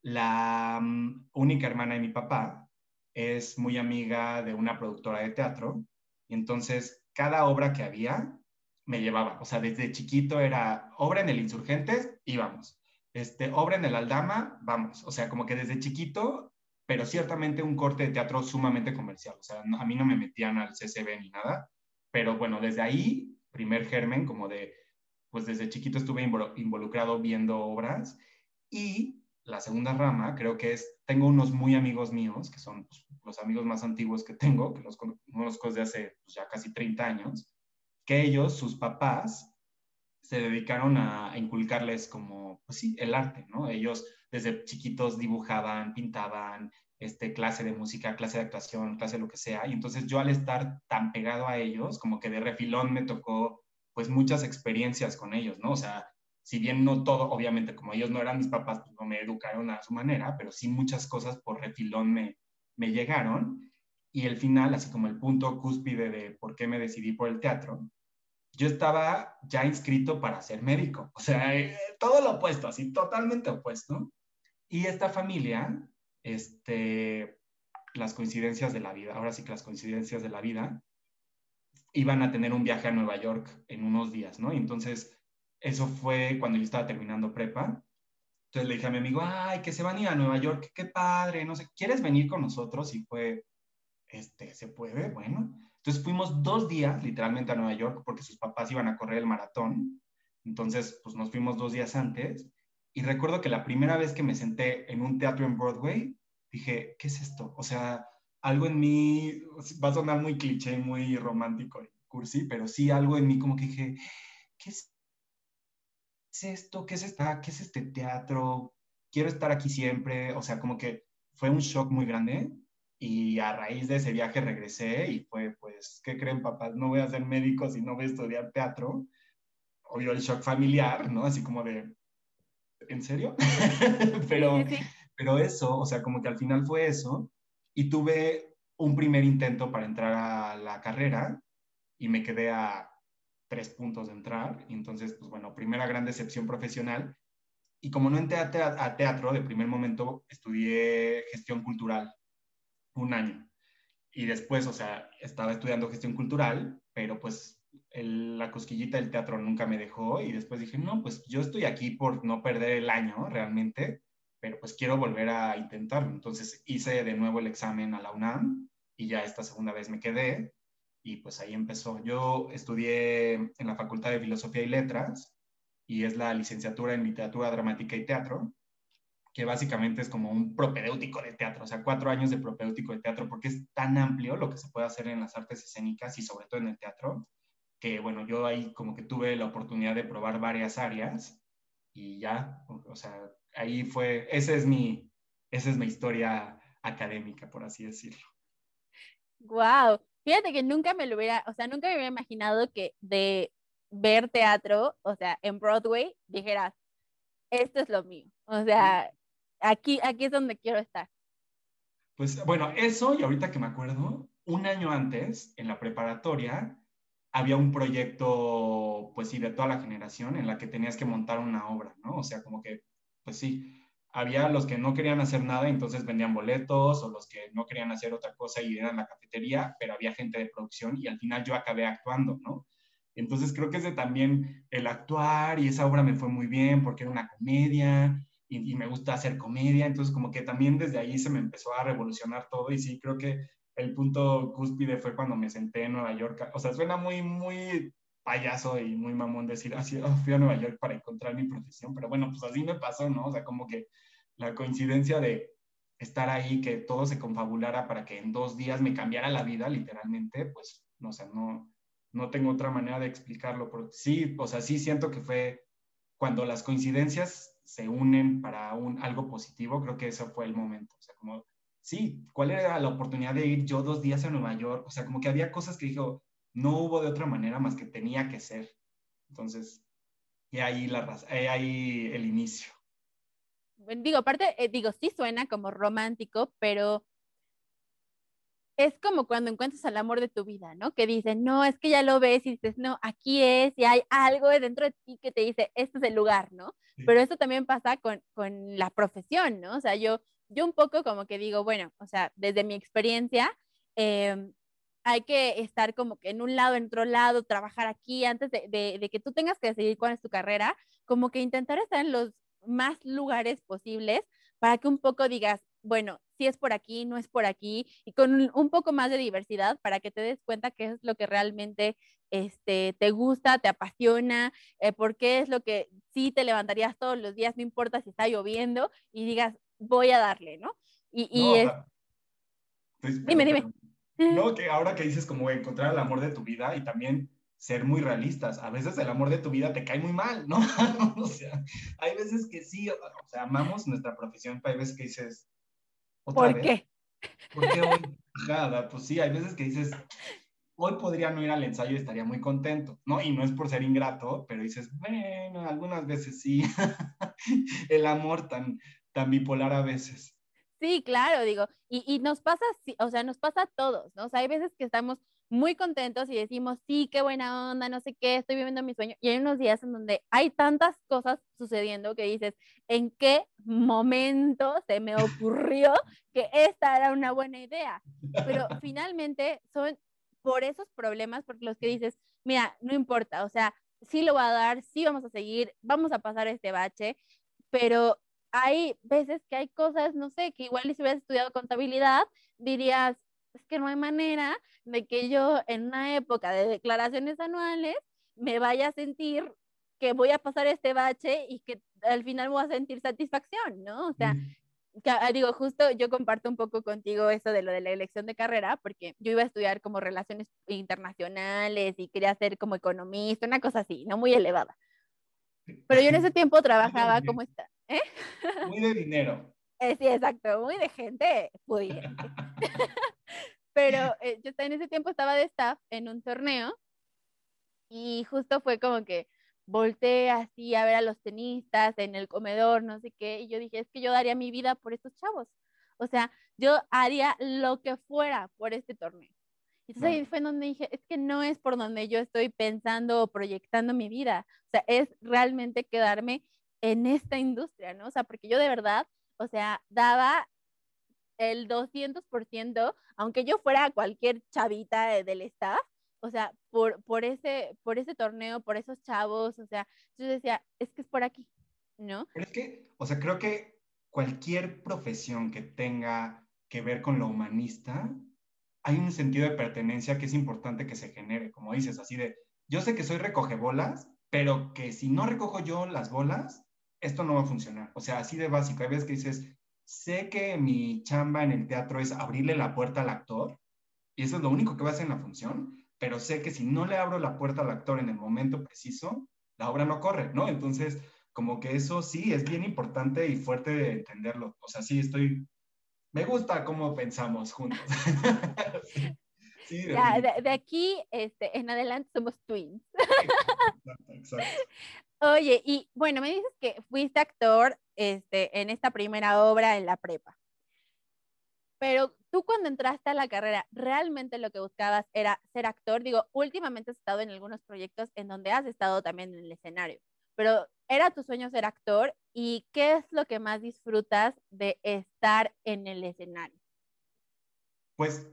la mm, única hermana de mi papá es muy amiga de una productora de teatro, y entonces cada obra que había me llevaba, o sea, desde chiquito era obra en el Insurgentes, íbamos. Este, obra en el Aldama, vamos. O sea, como que desde chiquito, pero ciertamente un corte de teatro sumamente comercial. O sea, a mí no me metían al CCB ni nada, pero bueno, desde ahí primer germen, como de, pues desde chiquito estuve involucrado viendo obras. Y la segunda rama, creo que es, tengo unos muy amigos míos, que son pues, los amigos más antiguos que tengo, que los conozco desde hace pues, ya casi 30 años, que ellos, sus papás, se dedicaron a, inculcarles como, pues sí, el arte, ¿no? Ellos desde chiquitos dibujaban, pintaban, este, clase de música, clase de actuación, clase de lo que sea. Y entonces yo al estar tan pegado a ellos, como que de refilón me tocó pues muchas experiencias con ellos, ¿no? O sea, si bien no todo, obviamente como ellos no eran mis papás, pues no me educaron a su manera, pero sí muchas cosas por refilón me, me llegaron. Y el final, así como el punto cúspide de por qué me decidí por el teatro, yo estaba ya inscrito para ser médico. O sea, eh, todo lo opuesto, así totalmente opuesto. Y esta familia este, las coincidencias de la vida, ahora sí que las coincidencias de la vida, iban a tener un viaje a Nueva York en unos días, ¿no? Y entonces, eso fue cuando yo estaba terminando prepa. Entonces le dije a mi amigo, ay, que se van a ir a Nueva York, qué padre, no sé, ¿quieres venir con nosotros? Y fue, este, ¿se puede? Bueno. Entonces fuimos dos días literalmente a Nueva York porque sus papás iban a correr el maratón. Entonces, pues nos fuimos dos días antes y recuerdo que la primera vez que me senté en un teatro en Broadway, dije, ¿qué es esto? O sea, algo en mí, va a sonar muy cliché, muy romántico cursi, pero sí algo en mí como que dije, ¿qué es, esto? ¿Qué es, esta? ¿Qué es este teatro? Quiero estar aquí siempre. O sea, como que fue un shock muy grande. Y a raíz de ese viaje regresé y fue, pues, ¿qué creen, papás? No voy a ser médico si no voy a estudiar teatro. Obvio el shock familiar, ¿no? Así como de, ¿en serio? pero, pero eso, o sea, como que al final fue eso. Y tuve un primer intento para entrar a la carrera y me quedé a tres puntos de entrar. Y entonces, pues bueno, primera gran decepción profesional. Y como no entré a teatro, de primer momento estudié gestión cultural. Un año. Y después, o sea, estaba estudiando gestión cultural, pero pues la cosquillita del teatro nunca me dejó y después dije, no, pues yo estoy aquí por no perder el año realmente, pero pues quiero volver a intentarlo. Entonces hice de nuevo el examen a la UNAM y ya esta segunda vez me quedé y pues ahí empezó. Yo estudié en la Facultad de Filosofía y Letras y es la licenciatura en literatura dramática y teatro que básicamente es como un propedéutico de teatro, o sea, cuatro años de propedéutico de teatro, porque es tan amplio lo que se puede hacer en las artes escénicas y sobre todo en el teatro, que bueno, yo ahí como que tuve la oportunidad de probar varias áreas y ya, o sea, ahí fue, esa es mi, esa es mi historia académica, por así decirlo. Wow, fíjate que nunca me lo hubiera, o sea, nunca me hubiera imaginado que de ver teatro, o sea, en Broadway, dijeras, esto es lo mío. O sea, aquí, aquí es donde quiero estar. Pues bueno, eso y ahorita que me acuerdo, un año antes, en la preparatoria, había un proyecto, pues sí, de toda la generación en la que tenías que montar una obra, ¿no? O sea, como que, pues sí, había los que no querían hacer nada, entonces vendían boletos, o los que no querían hacer otra cosa y eran la cafetería, pero había gente de producción y al final yo acabé actuando, ¿no? Entonces creo que es de también el actuar y esa obra me fue muy bien porque era una comedia y, me gusta hacer comedia, entonces como que también desde ahí se me empezó a revolucionar todo y sí, creo que el punto cúspide fue cuando me senté en Nueva York, o sea, suena muy, muy payaso y muy mamón decir, así, ah, fui a Nueva York para encontrar mi profesión, pero bueno, pues así me pasó, ¿no? O sea, como que la coincidencia de estar ahí, que todo se confabulara para que en dos días me cambiara la vida, literalmente, pues, no sé, no, no tengo otra manera de explicarlo, pero sí, o sea, sí siento que fue cuando las coincidencias se unen para un, algo positivo, creo que ese fue el momento. O sea, como, sí, ¿cuál era la oportunidad de ir yo dos días a Nueva York? O sea, como que había cosas que dijo, no hubo de otra manera más que tenía que ser. Entonces, y ahí, la, ahí el inicio. Digo, aparte, eh, digo, sí suena como romántico, pero es como cuando encuentras al amor de tu vida, ¿no? Que dicen, no, es que ya lo ves y dices, no, aquí es, y hay algo dentro de ti que te dice, este es el lugar, ¿no? Pero eso también pasa con, con, la profesión, ¿no? O sea, yo, yo un poco como que digo, bueno, o sea, desde mi experiencia, em, hay que estar como que en un lado, en otro lado, trabajar aquí antes de, de, de que tú tengas que decidir cuál es tu carrera, como que intentar estar en los más lugares posibles para que un poco digas, bueno, si es por aquí, no es por aquí, y con un, poco más de diversidad para que te des cuenta qué es lo que realmente este, te gusta, te apasiona, eh, por qué es lo que sí te levantarías todos los días, no importa si está lloviendo, y digas, voy a darle, ¿no? Y, es... Pues, dime, dime. No, que ahora que dices como encontrar el amor de tu vida y también ser muy realistas. A veces el amor de tu vida te cae muy mal, ¿no? o sea, hay veces que sí, o sea, amamos nuestra profesión, pero hay veces que dices, ¿Por qué? ¿Por qué hoy? Nada, pues sí, hay veces que dices, hoy podría no ir al ensayo y estaría muy contento, ¿no? Y no es por ser ingrato, pero dices, bueno, algunas veces sí. El amor tan, tan bipolar a veces. Sí, claro, digo, y, y nos pasa, o sea, nos pasa a todos, ¿no? O sea, hay veces que estamos muy contentos y decimos, sí, qué buena onda, no sé qué, estoy viviendo mi sueño. Y hay unos días en donde hay tantas cosas sucediendo que dices, ¿en qué momento se me ocurrió que esta era una buena idea? Pero finalmente son por esos problemas, porque los que dices, mira, no importa, o sea, sí lo va a dar, sí vamos a seguir, vamos a pasar este bache, pero hay veces que hay cosas, no sé, que igual si hubieras estudiado contabilidad, dirías, es que no hay manera de que yo en una época de declaraciones anuales me vaya a sentir que voy a pasar este bache y que al final voy a sentir satisfacción, ¿no? O sea, ah, digo, justo yo comparto un poco contigo eso de lo de la elección de carrera, porque yo iba a estudiar como relaciones internacionales y quería ser como economista, una cosa así, no muy elevada. Pero yo en ese tiempo trabajaba como está. ¿eh? Muy de dinero. Eh, sí, exacto, muy de gente pudiente. Pero eh, yo en ese tiempo estaba de staff en un torneo y justo fue como que volteé así a ver a los tenistas en el comedor, no sé qué, y yo dije, es que yo daría mi vida por estos chavos. O sea, yo haría lo que fuera por este torneo. Entonces ahí fue donde dije, es que no es por donde yo estoy pensando o proyectando mi vida. O sea, es realmente quedarme en esta industria, ¿no? O sea, porque yo de verdad, o sea, daba el 200%, aunque yo fuera cualquier chavita del staff, o sea, por, por, ese, por ese torneo, por esos chavos, o sea, yo decía, es que es por aquí, ¿no? Pero es que, o sea, creo que cualquier profesión que tenga que ver con lo humanista, hay un sentido de pertenencia que es importante que se genere, como dices, así de, yo sé que soy recoge bolas, pero que si no recojo yo las bolas, esto no va a funcionar. O sea, así de básico. Hay veces que dices, sé que mi chamba en el teatro es abrirle la puerta al actor, y eso es lo único que va a hacer en la función, pero sé que si no le abro la puerta al actor en el momento preciso, la obra no corre, ¿no? Entonces, como que eso sí es bien importante y fuerte de entenderlo. O sea, sí estoy, me gusta cómo pensamos juntos. ya, de, aquí este, en adelante somos twins. Oye, y bueno, me dices que fuiste actor este, en esta primera obra en la prepa. Pero tú cuando entraste a la carrera, ¿realmente lo que buscabas era ser actor? Digo, últimamente has estado en algunos proyectos en donde has estado también en el escenario, pero ¿era tu sueño ser actor? ¿Y qué es lo que más disfrutas de estar en el escenario? Pues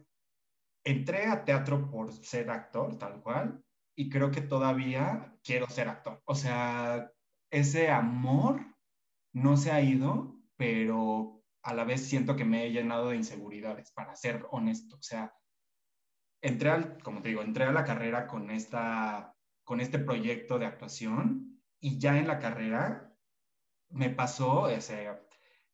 entré a teatro por ser actor, tal cual, y creo que todavía quiero ser actor. O sea, ese amor no se ha ido, pero a la vez siento que me he llenado de inseguridades, para ser honesto. O sea, entré al, como te digo, entré a la carrera con, esta, con este proyecto de actuación y ya en la carrera me pasó, o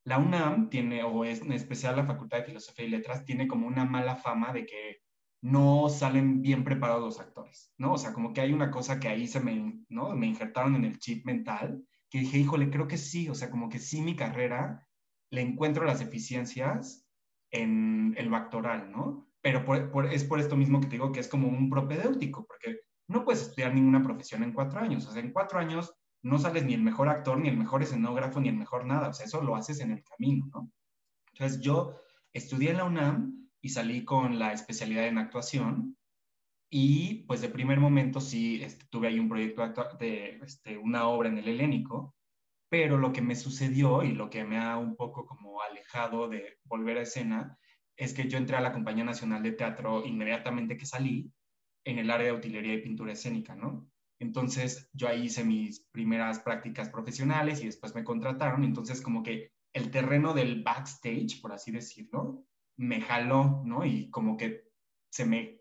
la UNAM tiene, o es en especial la Facultad de Filosofía y Letras, tiene como una mala fama de que no salen bien preparados los actores, ¿no? O sea, como que hay una cosa que ahí se me, ¿no? Me injertaron en el chip mental, que dije, híjole, creo que sí, o sea, como que sí mi carrera le encuentro las eficiencias en el actoral, ¿no? Pero es por esto mismo que te digo que es como un propedéutico, porque no puedes estudiar ninguna profesión en cuatro años, o sea, en cuatro años no sales ni el mejor actor, ni el mejor escenógrafo, ni el mejor nada, o sea, eso lo haces en el camino, ¿no? Entonces yo estudié en la UNAM, y salí con la especialidad en actuación. Y pues de primer momento sí este, tuve ahí un proyecto de este, una obra en el helénico, pero lo que me sucedió y lo que me ha un poco como alejado de volver a escena es que yo entré a la Compañía Nacional de Teatro inmediatamente que salí en el área de utilería y pintura escénica, ¿no? Entonces yo ahí hice mis primeras prácticas profesionales y después me contrataron, entonces como que el terreno del backstage, por así decirlo, me jaló, ¿no? Y como que se me,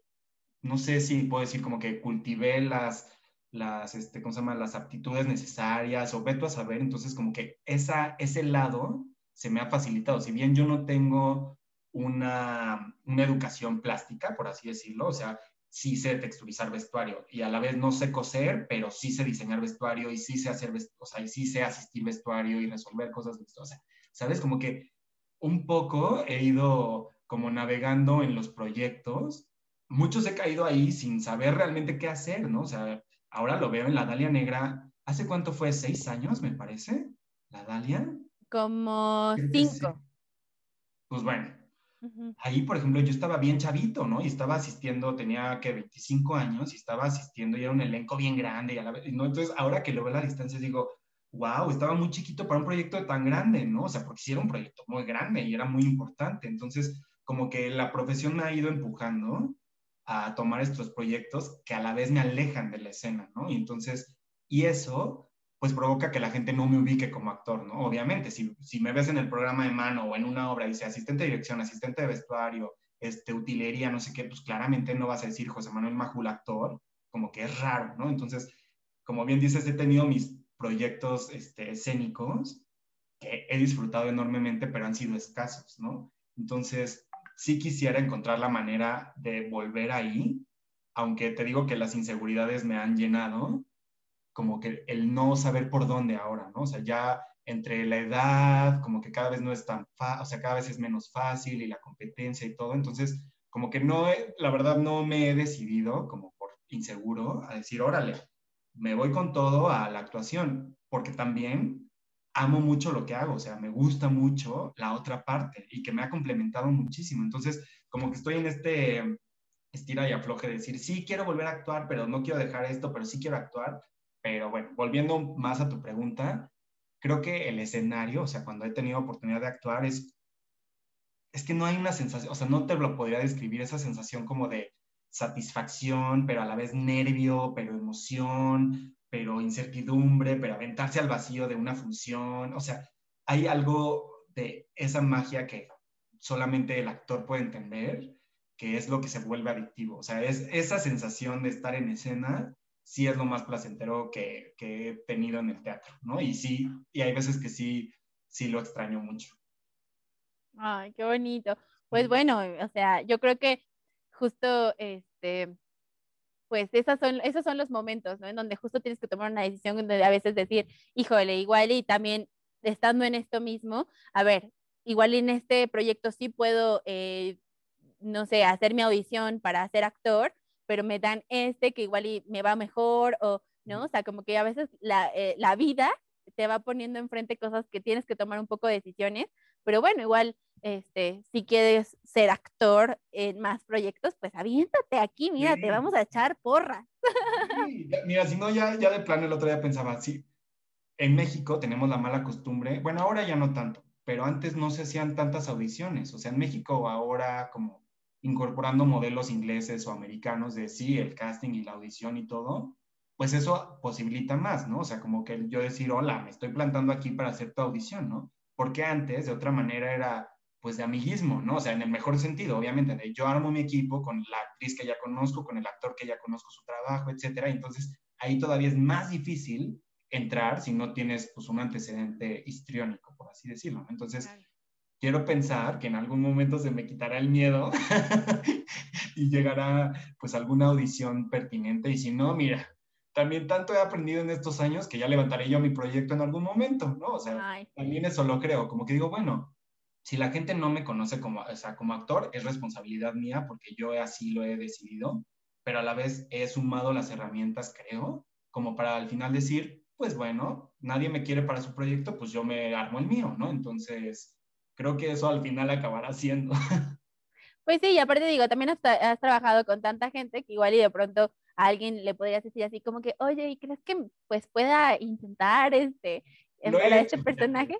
no sé si puedo decir como que cultivé las, las, este, ¿cómo se llama? Las aptitudes necesarias o veto a saber, entonces como que esa, ese lado se me ha facilitado. Si bien yo no tengo una, una educación plástica, por así decirlo, o sea, sí sé texturizar vestuario y a la vez no sé coser, pero sí sé diseñar vestuario y sí sé hacer, o sea, y sí sé asistir vestuario y resolver cosas, o sea, ¿sabes? Como que un poco he ido como navegando en los proyectos. Muchos he caído ahí sin saber realmente qué hacer, ¿no? O sea, ahora lo veo en la Dalia Negra. ¿Hace cuánto fue? ¿Seis años, me parece? ¿La Dalia? Como cinco. Pues bueno, ahí, por ejemplo, yo estaba bien chavito, ¿no? Y estaba asistiendo, tenía que 25 años y estaba asistiendo y era un elenco bien grande. Y a la. Entonces, ahora que lo veo a la distancia, digo, wow, estaba muy chiquito para un proyecto tan grande, ¿no? O sea, porque sí era un proyecto muy grande y era muy importante. Entonces, como que la profesión me ha ido empujando a tomar estos proyectos que a la vez me alejan de la escena, ¿no? Y entonces, y eso, pues provoca que la gente no me ubique como actor, ¿no? Obviamente, si, si me ves en el programa de mano o en una obra, dice asistente de dirección, asistente de vestuario, este, utilería, no sé qué, pues claramente no vas a decir José Manuel Majul actor, como que es raro, ¿no? Entonces, como bien dices, he tenido mis proyectos este, escénicos que he disfrutado enormemente, pero han sido escasos, ¿no? Entonces, sí quisiera encontrar la manera de volver ahí, aunque te digo que las inseguridades me han llenado, como que el no saber por dónde ahora, ¿no? O sea, ya entre la edad, como que cada vez no es tan fácil, o sea, cada vez es menos fácil y la competencia y todo, entonces, como que no, la verdad no me he decidido, como por inseguro, a decir, órale, me voy con todo a la actuación, porque también amo mucho lo que hago, o sea, me gusta mucho la otra parte y que me ha complementado muchísimo. Entonces, como que estoy en este estira y afloje de decir, sí, quiero volver a actuar, pero no quiero dejar esto, pero sí quiero actuar. Pero bueno, volviendo más a tu pregunta, creo que el escenario, o sea, cuando he tenido oportunidad de actuar, es, es que no hay una sensación, o sea, no te lo podría describir esa sensación como de satisfacción, pero a la vez nervio, pero emoción, pero incertidumbre, pero aventarse al vacío de una función, o sea, hay algo de esa magia que solamente el actor puede entender, que es lo que se vuelve adictivo, o sea, es esa sensación de estar en escena sí es lo más placentero que, que, he tenido en el teatro, ¿no? Y sí, y hay veces que sí, sí lo extraño mucho. Ay, qué bonito. Pues bueno, o sea, yo creo que justo, este, pues esas son, esos son los momentos, ¿no? En donde justo tienes que tomar una decisión, donde a veces decir, híjole, igual y también estando en esto mismo, a ver, igual en este proyecto sí puedo, eh, no sé, hacer mi audición para ser actor, pero me dan este que igual y me va mejor o, ¿no? O sea, como que a veces la, eh, la vida te va poniendo enfrente cosas que tienes que tomar un poco de decisiones, pero bueno, igual, este, si quieres ser actor en más proyectos, pues aviéntate aquí, mira, te vamos a echar porra. mira, si no, ya, ya de plano el otro día pensaba, sí, en México tenemos la mala costumbre, bueno, ahora ya no tanto, pero antes no se hacían tantas audiciones, o sea, en México ahora como incorporando modelos ingleses o americanos de sí, el casting y la audición y todo, pues eso posibilita más, ¿no? O sea, como que yo decir, hola, me estoy plantando aquí para hacer tu audición, ¿no? Porque antes, de otra manera, era pues de amiguismo, ¿no? O sea, en el mejor sentido, obviamente, de yo armo mi equipo con la actriz que ya conozco, con el actor que ya conozco su trabajo, etcétera, entonces ahí todavía es más difícil entrar si no tienes pues un antecedente histriónico, por así decirlo. Entonces, quiero pensar que en algún momento se me quitará el miedo y llegará pues alguna audición pertinente y si no, mira, también tanto he aprendido en estos años que ya levantaré yo mi proyecto en algún momento, ¿no? O sea, también eso lo creo, como que digo, bueno, si la gente no me conoce como, o sea, como actor, es responsabilidad mía porque yo así lo he decidido, pero a la vez he sumado las herramientas, creo, como para al final decir, pues bueno, nadie me quiere para su proyecto, pues yo me armo el mío, ¿no? Entonces, creo que eso al final acabará siendo. Pues sí, y aparte digo, también has, trabajado con tanta gente que igual y de pronto a alguien le podrías decir así como que, oye, ¿y crees que pues pueda intentar este, para este personaje?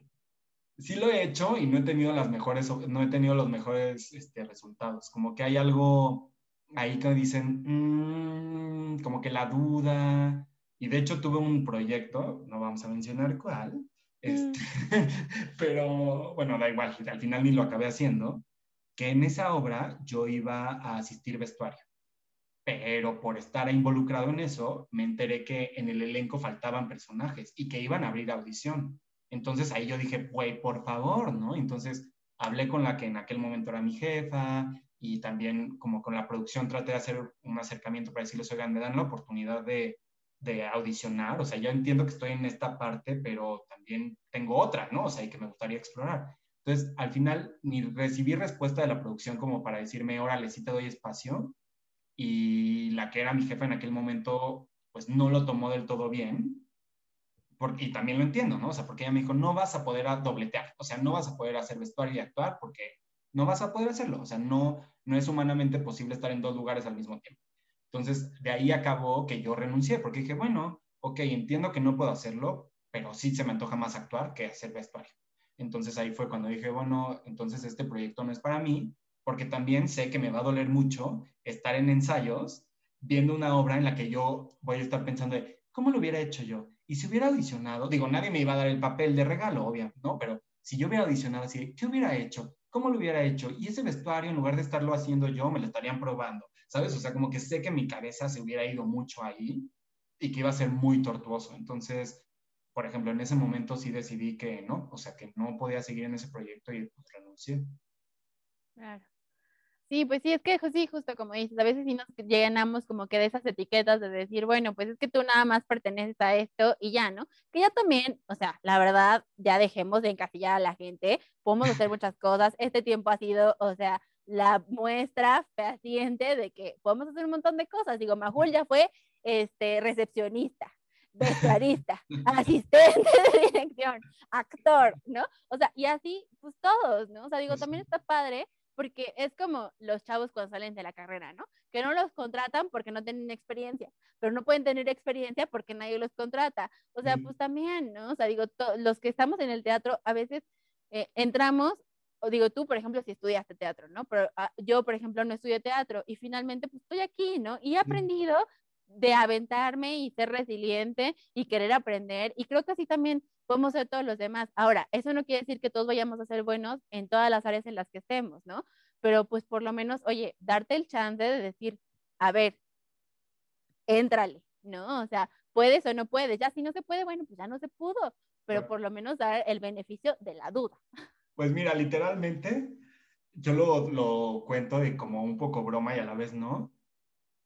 Sí lo he hecho y no he tenido las mejores, no he tenido los mejores este, resultados. Como que hay algo ahí que dicen, mm", como que la duda. Y de hecho tuve un proyecto, no vamos a mencionar cuál, este, mm. pero bueno, da igual, al final ni lo acabé haciendo, que en esa obra yo iba a asistir vestuario. Pero por estar involucrado en eso, me enteré que en el elenco faltaban personajes y que iban a abrir audición. Entonces ahí yo dije, güey, por favor, ¿no? Entonces hablé con la que en aquel momento era mi jefa y también como con la producción traté de hacer un acercamiento para decirles, oigan, me dan la oportunidad de, de audicionar, o sea, yo entiendo que estoy en esta parte, pero también tengo otra, ¿no? O sea, y que me gustaría explorar. Entonces, al final, ni recibí respuesta de la producción como para decirme, órale, sí te doy espacio, y la que era mi jefa en aquel momento, pues no lo tomó del todo bien, porque, y también lo entiendo, ¿no? O sea, porque ella me dijo, no vas a poder dobletear, o sea, no vas a poder hacer vestuario y actuar porque no vas a poder hacerlo, o sea, no, no es humanamente posible estar en dos lugares al mismo tiempo. Entonces, de ahí acabó que yo renuncié, porque dije, bueno, ok, entiendo que no puedo hacerlo, pero sí se me antoja más actuar que hacer vestuario. Entonces ahí fue cuando dije, bueno, entonces este proyecto no es para mí, porque también sé que me va a doler mucho estar en ensayos viendo una obra en la que yo voy a estar pensando de, ¿cómo lo hubiera hecho yo? Y si hubiera audicionado, digo, nadie me iba a dar el papel de regalo, obviamente, ¿no? Pero si yo hubiera audicionado así, ¿qué hubiera hecho? ¿Cómo lo hubiera hecho? Y ese vestuario, en lugar de estarlo haciendo yo, me lo estarían probando. ¿sabes? O sea, como que sé que mi cabeza se hubiera ido mucho ahí y que iba a ser muy tortuoso. Entonces, por ejemplo, en ese momento sí decidí que no, o sea, que no podía seguir en ese proyecto y pues, renuncié. Claro. Sí, pues sí, es que sí, justo como dices, a veces sí nos llenamos como que de esas etiquetas de decir, bueno, pues es que tú nada más perteneces a esto y ya, ¿no? Que ya también, o sea, la verdad, ya dejemos de encasillar a la gente, podemos hacer muchas cosas, este tiempo ha sido, o sea, la muestra fehaciente de que podemos hacer un montón de cosas. Digo, Majul ya fue este, recepcionista, vestuarista, asistente de dirección, actor, ¿no? O sea, y así, pues todos, ¿no? O sea, digo, también está padre porque es como los chavos cuando salen de la carrera, ¿no? Que no los contratan porque no tienen experiencia, pero no pueden tener experiencia porque nadie los contrata. O sea, pues también, ¿no? O sea, digo, los que estamos en el teatro a veces eh, entramos digo tú, por ejemplo, si estudiaste teatro, ¿no? Pero ah, yo, por ejemplo, no estudié teatro y finalmente pues estoy aquí, ¿no? Y he aprendido de aventarme y ser resiliente y querer aprender. Y creo que así también podemos ser todos los demás. Ahora, eso no quiere decir que todos vayamos a ser buenos en todas las áreas en las que estemos, ¿no? Pero pues por lo menos, oye, darte el chance de decir, a ver, éntrale, ¿no? O sea, puedes o no puedes. Ya si no se puede, bueno, pues ya no se pudo, pero por lo menos dar el beneficio de la duda. Pues mira, literalmente, yo lo, lo cuento de como un poco broma y a la vez no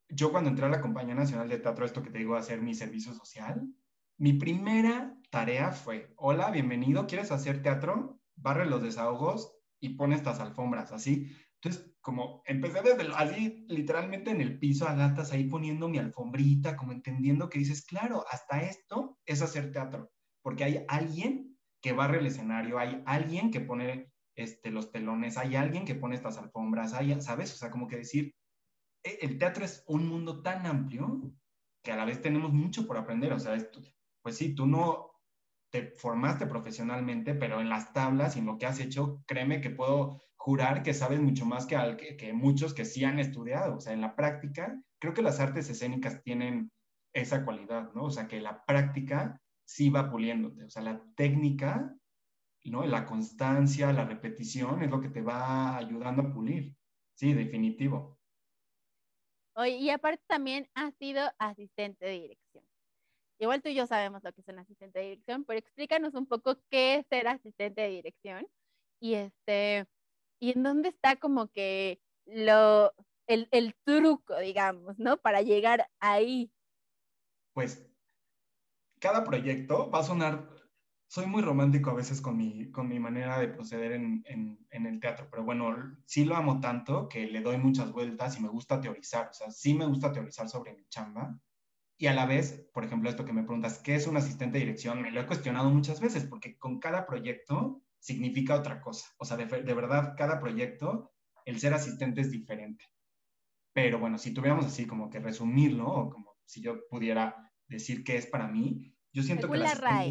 yo cuando entré a la Compañía Nacional de Teatro, esto que te digo, a hacer mi servicio social, mi primera tarea fue, hola, bienvenido, ¿quieres hacer teatro? Barre los desahogos y pone estas alfombras, así. Entonces, como empecé desde así, literalmente en el piso a gatas, ahí poniendo mi alfombrita, como entendiendo que dices, claro, hasta esto es hacer teatro, porque hay alguien que barre el escenario, hay alguien que pone este, los telones, hay alguien que pone estas alfombras, hay, ¿sabes? O sea, como que decir, e, el teatro es un mundo tan amplio que a la vez tenemos mucho por aprender. O sea, pues sí, tú no te formaste profesionalmente, pero en las tablas y en lo que has hecho, créeme que puedo jurar que sabes mucho más que, que, muchos que sí han estudiado. O sea, en la práctica, creo que las artes escénicas tienen esa cualidad, ¿no? O sea, que la práctica sí va puliéndote. O sea, la técnica, ¿no? La constancia, la repetición es lo que te va ayudando a pulir. Sí, definitivo. Oye, y aparte también has sido asistente de dirección. Igual tú y yo sabemos lo que es un asistente de dirección, pero explícanos un poco qué es ser asistente de dirección y este y en dónde está como que lo el, el truco, digamos, ¿no? Para llegar ahí. Pues cada proyecto va a sonar soy muy romántico a veces con mi, con mi manera de proceder en, en, el teatro, pero bueno, sí lo amo tanto que le doy muchas vueltas y me gusta teorizar, o sea, sí me gusta teorizar sobre mi chamba. Y a la vez, por ejemplo, esto que me preguntas, ¿qué es un asistente de dirección? Me lo he cuestionado muchas veces porque con cada proyecto significa otra cosa. O sea, de, de verdad, cada proyecto, el ser asistente es diferente. Pero bueno, si tuviéramos así como que resumirlo, o como si yo pudiera decir qué es para mí, yo siento que... La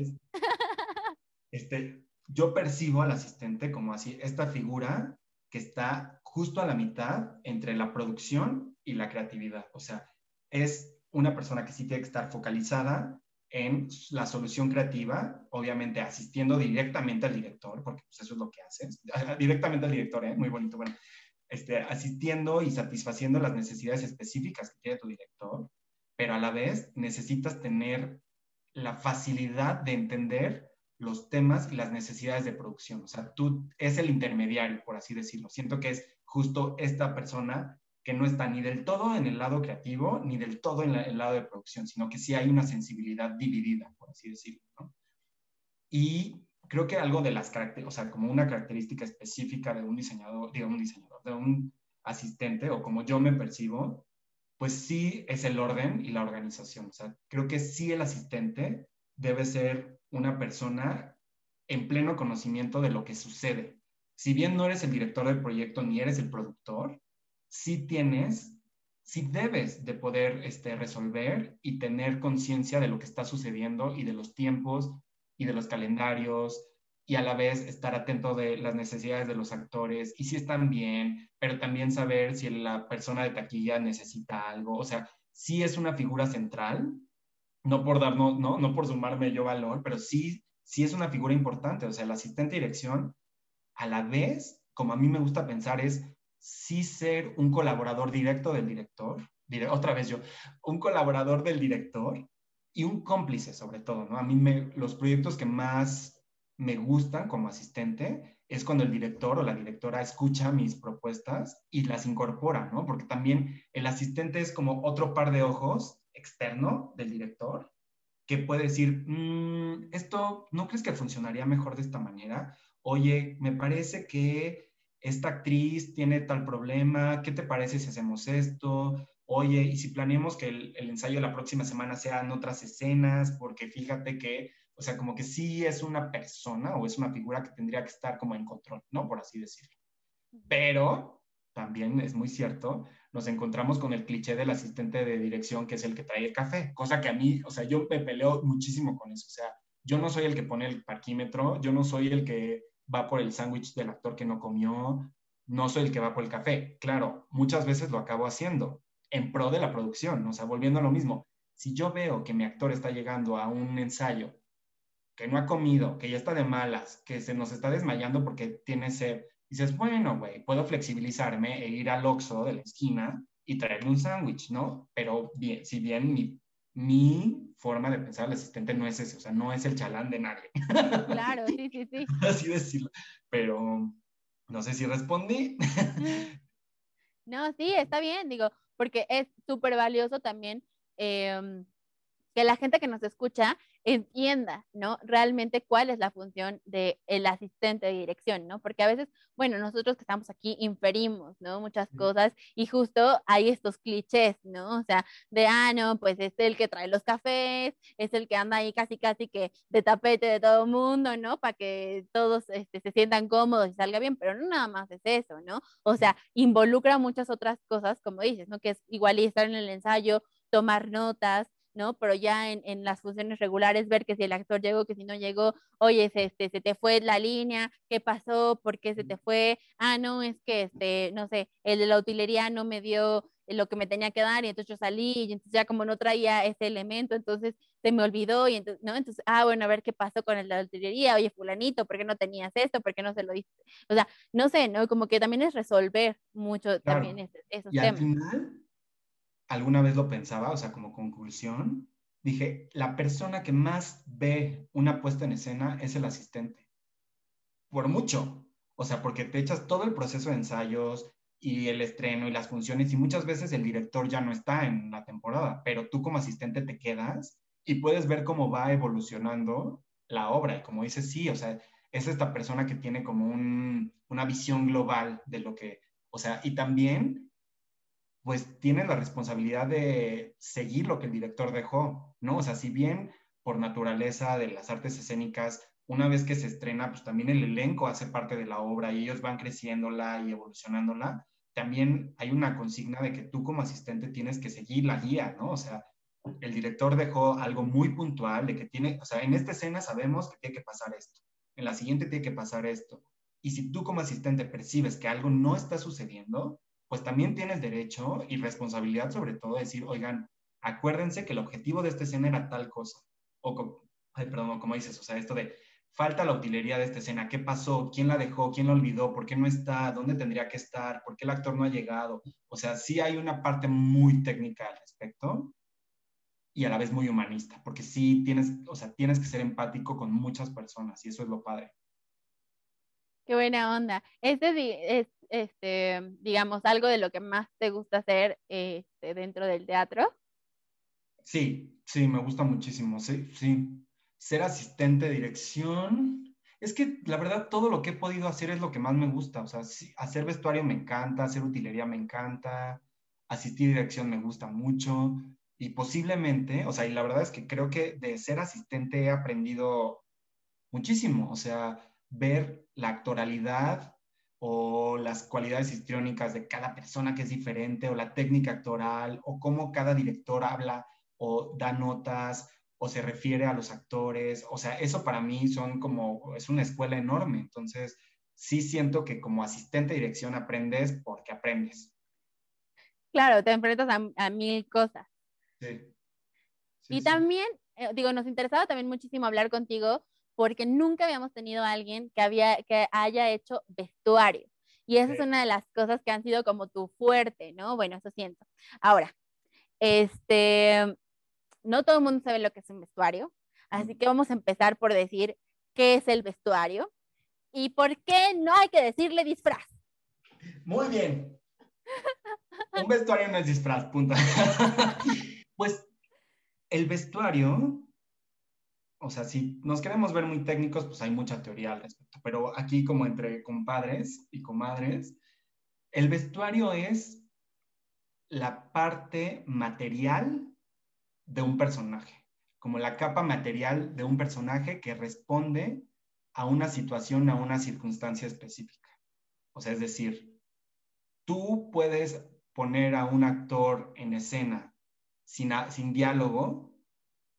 este, yo percibo al asistente como así, esta figura que está justo a la mitad entre la producción y la creatividad. O sea, es una persona que sí tiene que estar focalizada en la solución creativa, obviamente asistiendo directamente al director, porque pues, eso es lo que haces, directamente al director, ¿eh? muy bonito, bueno, este, asistiendo y satisfaciendo las necesidades específicas que tiene tu director, pero a la vez necesitas tener la facilidad de entender los temas y las necesidades de producción. O sea, tú es el intermediario, por así decirlo. Siento que es justo esta persona que no está ni del todo en el lado creativo, ni del todo en el lado de producción, sino que sí hay una sensibilidad dividida, por así decirlo. Y creo que algo de las características, o sea, como una característica específica de un diseñador, de un diseñador, de un asistente, o como yo me percibo, pues sí es el orden y la organización. O sea, creo que sí el asistente debe ser una persona en pleno conocimiento de lo que sucede. Si bien no eres el director del proyecto ni eres el productor, sí tienes, sí debes de poder este, resolver y tener conciencia de lo que está sucediendo y de los tiempos y de los calendarios y a la vez estar atento de las necesidades de los actores y si están bien, pero también saber si la persona de taquilla necesita algo. O sea, sí es una figura central no por darnos, no, no por sumarme yo valor, pero sí, sí es una figura importante. O sea, el asistente de dirección, a la vez, como a mí me gusta pensar, es sí ser un colaborador directo del director, otra vez yo, un colaborador del director y un cómplice sobre todo, ¿no? A mí me, los proyectos que más me gustan como asistente es cuando el director o la directora escucha mis propuestas y las incorpora, ¿no? Porque también el asistente es como otro par de ojos externo del director que puede decir, mm, esto, ¿no crees que funcionaría mejor de esta manera? Oye, me parece que esta actriz tiene tal problema, ¿qué te parece si hacemos esto? Oye, y si planeamos que el, el ensayo de la próxima semana sean otras escenas, porque fíjate que, o sea, como que sí es una persona o es una figura que tendría que estar como en control, ¿no? Por así decirlo. Pero también es muy cierto nos encontramos con el cliché del asistente de dirección que es el que trae el café, cosa que a mí, o sea, yo me peleo muchísimo con eso, o sea, yo no soy el que pone el parquímetro, yo no soy el que va por el sándwich del actor que no comió, no soy el que va por el café. Claro, muchas veces lo acabo haciendo en pro de la producción, o sea, volviendo a lo mismo. Si yo veo que mi actor está llegando a un ensayo que no ha comido, que ya está de malas, que se nos está desmayando porque tiene sed, dices, bueno, güey, puedo flexibilizarme e ir al Oxxo de la esquina y traerle un sándwich, ¿no? Pero bien, si bien mi, mi forma de pensar al asistente no es ese, o sea, no es el chalán de nadie. Claro, sí, sí, sí. Así decirlo. Pero no sé si respondí. No, sí, está bien, digo, porque es súper valioso también eh, que la gente que nos escucha entienda, ¿no? Realmente cuál es la función del el asistente de dirección, ¿no? Porque a veces, bueno, nosotros que estamos aquí inferimos, ¿no? Muchas cosas y justo hay estos clichés, ¿no? O sea, de, ah, no, pues es el que trae los cafés, es el que anda ahí casi, casi que de tapete de todo el mundo, ¿no? Para que todos este, se sientan cómodos y salga bien, pero no nada más es eso, ¿no? O sea, involucra muchas otras cosas, como dices, ¿no? Que es igual y estar en el ensayo, tomar notas, ¿no? Pero ya en, en, las funciones regulares, ver que si el actor llegó, que si no llegó, oye, se, este, se te fue la línea, ¿qué pasó? ¿Por qué se te fue? Ah, no, es que, este, no sé, el de la utilería no me dio lo que me tenía que dar y entonces yo salí y entonces ya como no traía ese elemento, entonces se me olvidó y entonces, ¿no? Entonces, ah, bueno, a ver qué pasó con el de la utilería, oye, fulanito, ¿por qué no tenías esto? ¿Por qué no se lo diste? O sea, no sé, ¿no? Como que también es resolver mucho claro. también esos, esos y temas. Al final, alguna vez lo pensaba, o sea, como conclusión, dije, la persona que más ve una puesta en escena es el asistente. Por mucho. O sea, porque te echas todo el proceso de ensayos y el estreno y las funciones y muchas veces el director ya no está en la temporada, pero tú como asistente te quedas y puedes ver cómo va evolucionando la obra. Y como dices, sí, o sea, es esta persona que tiene como un, una visión global de lo que, o sea, y también pues tiene la responsabilidad de seguir lo que el director dejó, ¿no? O sea, si bien por naturaleza de las artes escénicas, una vez que se estrena, pues también el elenco hace parte de la obra y ellos van creciéndola y evolucionándola, también hay una consigna de que tú como asistente tienes que seguir la guía, ¿no? O sea, el director dejó algo muy puntual de que tiene, o sea, en esta escena sabemos que tiene que pasar esto, en la siguiente tiene que pasar esto. Y si tú como asistente percibes que algo no está sucediendo, pues también tienes derecho y responsabilidad sobre todo de decir, oigan, acuérdense que el objetivo de esta escena era tal cosa. O, ay, perdón, como dices, o sea, esto de falta la utilería de esta escena, ¿qué pasó? ¿Quién la dejó? ¿Quién la olvidó? ¿Por qué no está? ¿Dónde tendría que estar? ¿Por qué el actor no ha llegado? O sea, sí hay una parte muy técnica al respecto y a la vez muy humanista, porque sí tienes, o sea, tienes que ser empático con muchas personas y eso es lo padre. Qué buena onda. Este es, este, digamos, algo de lo que más te gusta hacer este, dentro del teatro. Sí, sí, me gusta muchísimo. Sí, sí. Ser asistente de dirección. Es que la verdad todo lo que he podido hacer es lo que más me gusta. O sea, hacer vestuario me encanta, hacer utilería me encanta, asistir dirección me gusta mucho. Y posiblemente, o sea, y la verdad es que creo que de ser asistente he aprendido muchísimo. O sea, ver la actoralidad o las cualidades histriónicas de cada persona que es diferente, o la técnica actoral, o cómo cada director habla o da notas o se refiere a los actores. O sea, eso para mí son como, es una escuela enorme. Entonces, sí siento que como asistente de dirección aprendes porque aprendes. Claro, te enfrentas a, mil cosas. Sí. y también, eh, digo, nos interesaba también muchísimo hablar contigo porque nunca habíamos tenido a alguien que, había, que haya hecho vestuario. Y esa es una de las cosas que han sido como tu fuerte, ¿no? Bueno, eso siento. Ahora, este, no todo el mundo sabe lo que es un vestuario, así que vamos a empezar por decir qué es el vestuario y por qué no hay que decirle disfraz. Muy bien. Un vestuario no es disfraz, punto. pues el vestuario o sea, si nos queremos ver muy técnicos, pues hay mucha teoría al respecto, pero aquí como entre compadres y comadres, el vestuario es la parte material de un personaje, como la capa material de un personaje que responde a una situación, a una circunstancia específica. O sea, es decir, tú puedes poner a un actor en escena sin, sin diálogo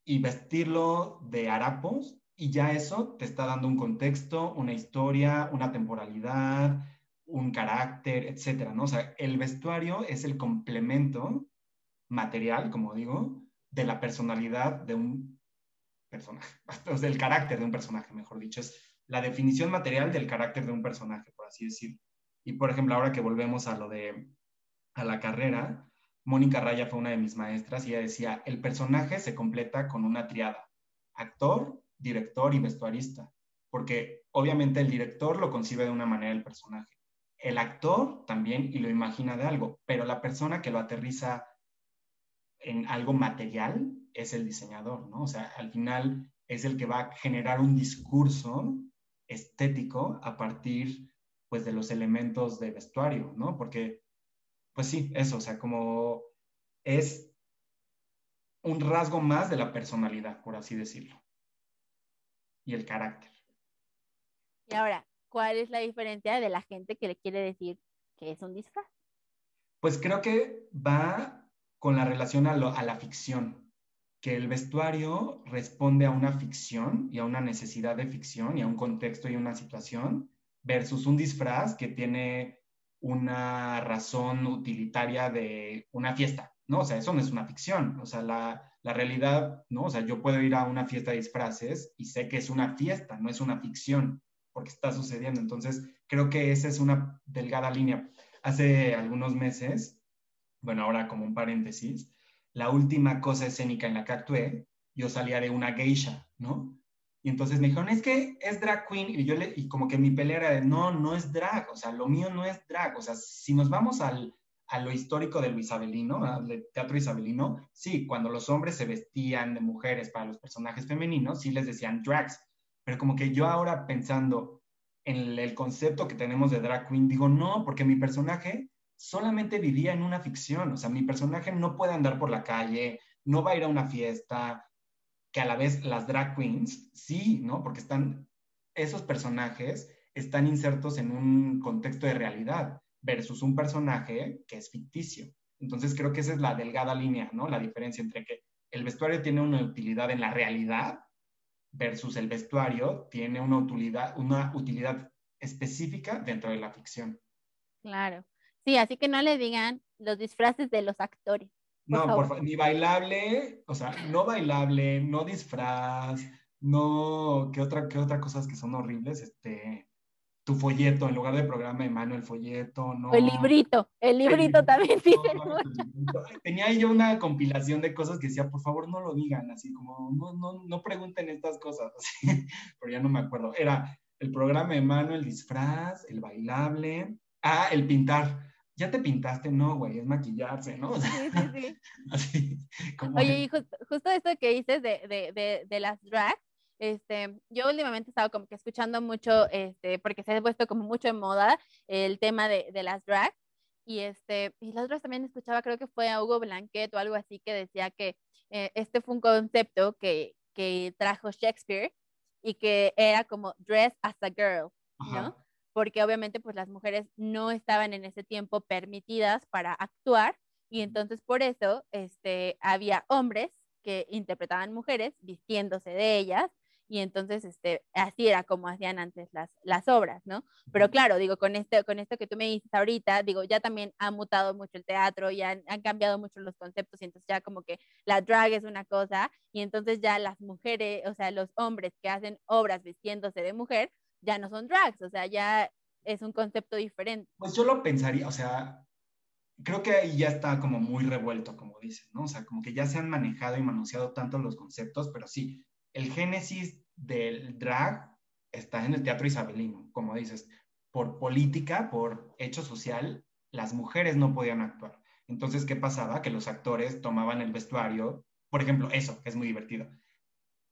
y vestirlo de harapos y ya eso te está dando un contexto, una historia, una temporalidad, un carácter, etcétera, ¿no? O sea, el vestuario es el complemento material, como digo, de la personalidad de un personaje, o del carácter de un personaje, mejor dicho, es la definición material del carácter de un personaje, por así decirlo. Y por ejemplo, ahora que volvemos a lo de a la carrera, Mónica Raya fue una de mis maestras y ella decía, el personaje se completa con una triada, actor, director y vestuarista, porque obviamente el director lo concibe de una manera el personaje, el actor también y lo imagina de algo, pero la persona que lo aterriza en algo material es el diseñador, ¿no? O sea, al final es el que va a generar un discurso estético a partir, pues, de los elementos de vestuario, ¿no? Porque, pues sí, eso, o sea, como es un rasgo más de la personalidad, por así decirlo, y el carácter. Y ahora, ¿cuál es la diferencia de la gente que le quiere decir que es un disfraz? Pues creo que va con la relación a, la ficción, que el vestuario responde a una ficción y a una necesidad de ficción y a un contexto y una situación, versus un disfraz que tiene una razón utilitaria de una fiesta, ¿no? O sea, eso no es una ficción, o sea, la, la realidad, ¿no? O sea, yo puedo ir a una fiesta de disfraces y sé que es una fiesta, no es una ficción, porque está sucediendo. Entonces, creo que esa es una delgada línea. Hace algunos meses bueno, ahora como un paréntesis, la última cosa escénica en la que actué, yo salía de una geisha, ¿no? Y entonces me dijeron, es que es drag queen, y yo le, y como que mi pelea era de, no, no es drag, o sea, lo mío no es drag, o sea, si nos vamos al, a lo histórico del isabelino, al teatro isabelino, sí, cuando los hombres se vestían de mujeres para los personajes femeninos, sí les decían drags, pero como que yo ahora pensando en el concepto que tenemos de drag queen, digo, no, porque mi personaje solamente vivía en una ficción, o sea, mi personaje no puede andar por la calle, no va a ir a una fiesta, que a la vez las drag queens, sí, ¿no? Porque están, esos personajes están insertos en un contexto de realidad versus un personaje que es ficticio. Entonces creo que esa es la delgada línea, ¿no? La diferencia entre que el vestuario tiene una utilidad en la realidad versus el vestuario tiene una utilidad, una utilidad específica dentro de la ficción. Claro. Sí, así que no le digan los disfraces de los actores. No, por favor, ni bailable, o sea, no bailable, no disfraz, no, ¿qué otra, qué otra cosas que son horribles? Este, tu folleto, en lugar de programa de mano, el folleto, no. El librito, el librito también tiene Tenía yo una compilación de cosas que decía, por favor, no lo digan, así como, no, no, no pregunten estas cosas, pero ya no me acuerdo. Era el programa de mano, el disfraz, el bailable, ah, el pintar ya te pintaste, no, güey, es maquillarse, ¿no? sí, sí, sí. Así, Oye, y justo esto que dices de, de, de, de, las drag, este, yo últimamente he estado como que escuchando mucho, este, porque se ha puesto como mucho en moda el tema de, de las drag, y este, y las otras también escuchaba, creo que fue a Hugo Blanquet o algo así, que decía que eh, este fue un concepto que, que trajo Shakespeare y que era como dress as a girl, ¿no? Porque obviamente pues las mujeres no estaban en ese tiempo permitidas para actuar y entonces por eso este, había hombres que interpretaban mujeres vistiéndose de ellas y entonces este, así era como hacían antes las, las obras, ¿no? Pero claro, digo, con, este, con esto que tú me dices ahorita, digo, ya también ha mutado mucho el teatro, ya han, han, cambiado mucho los conceptos y entonces ya como que la drag es una cosa y entonces ya las mujeres, o sea, los hombres que hacen obras vistiéndose de mujer, ya no son drags, o sea, ya es un concepto diferente. Pues yo lo pensaría, o sea, creo que ahí ya está como muy revuelto, como dices, ¿no? O sea, como que ya se han manejado y manoseado tanto los conceptos, pero sí, el génesis del drag está en el teatro isabelino, como dices, por política, por hecho social, las mujeres no podían actuar. Entonces, ¿qué pasaba? Que los actores tomaban el vestuario, por ejemplo, eso, que es muy divertido.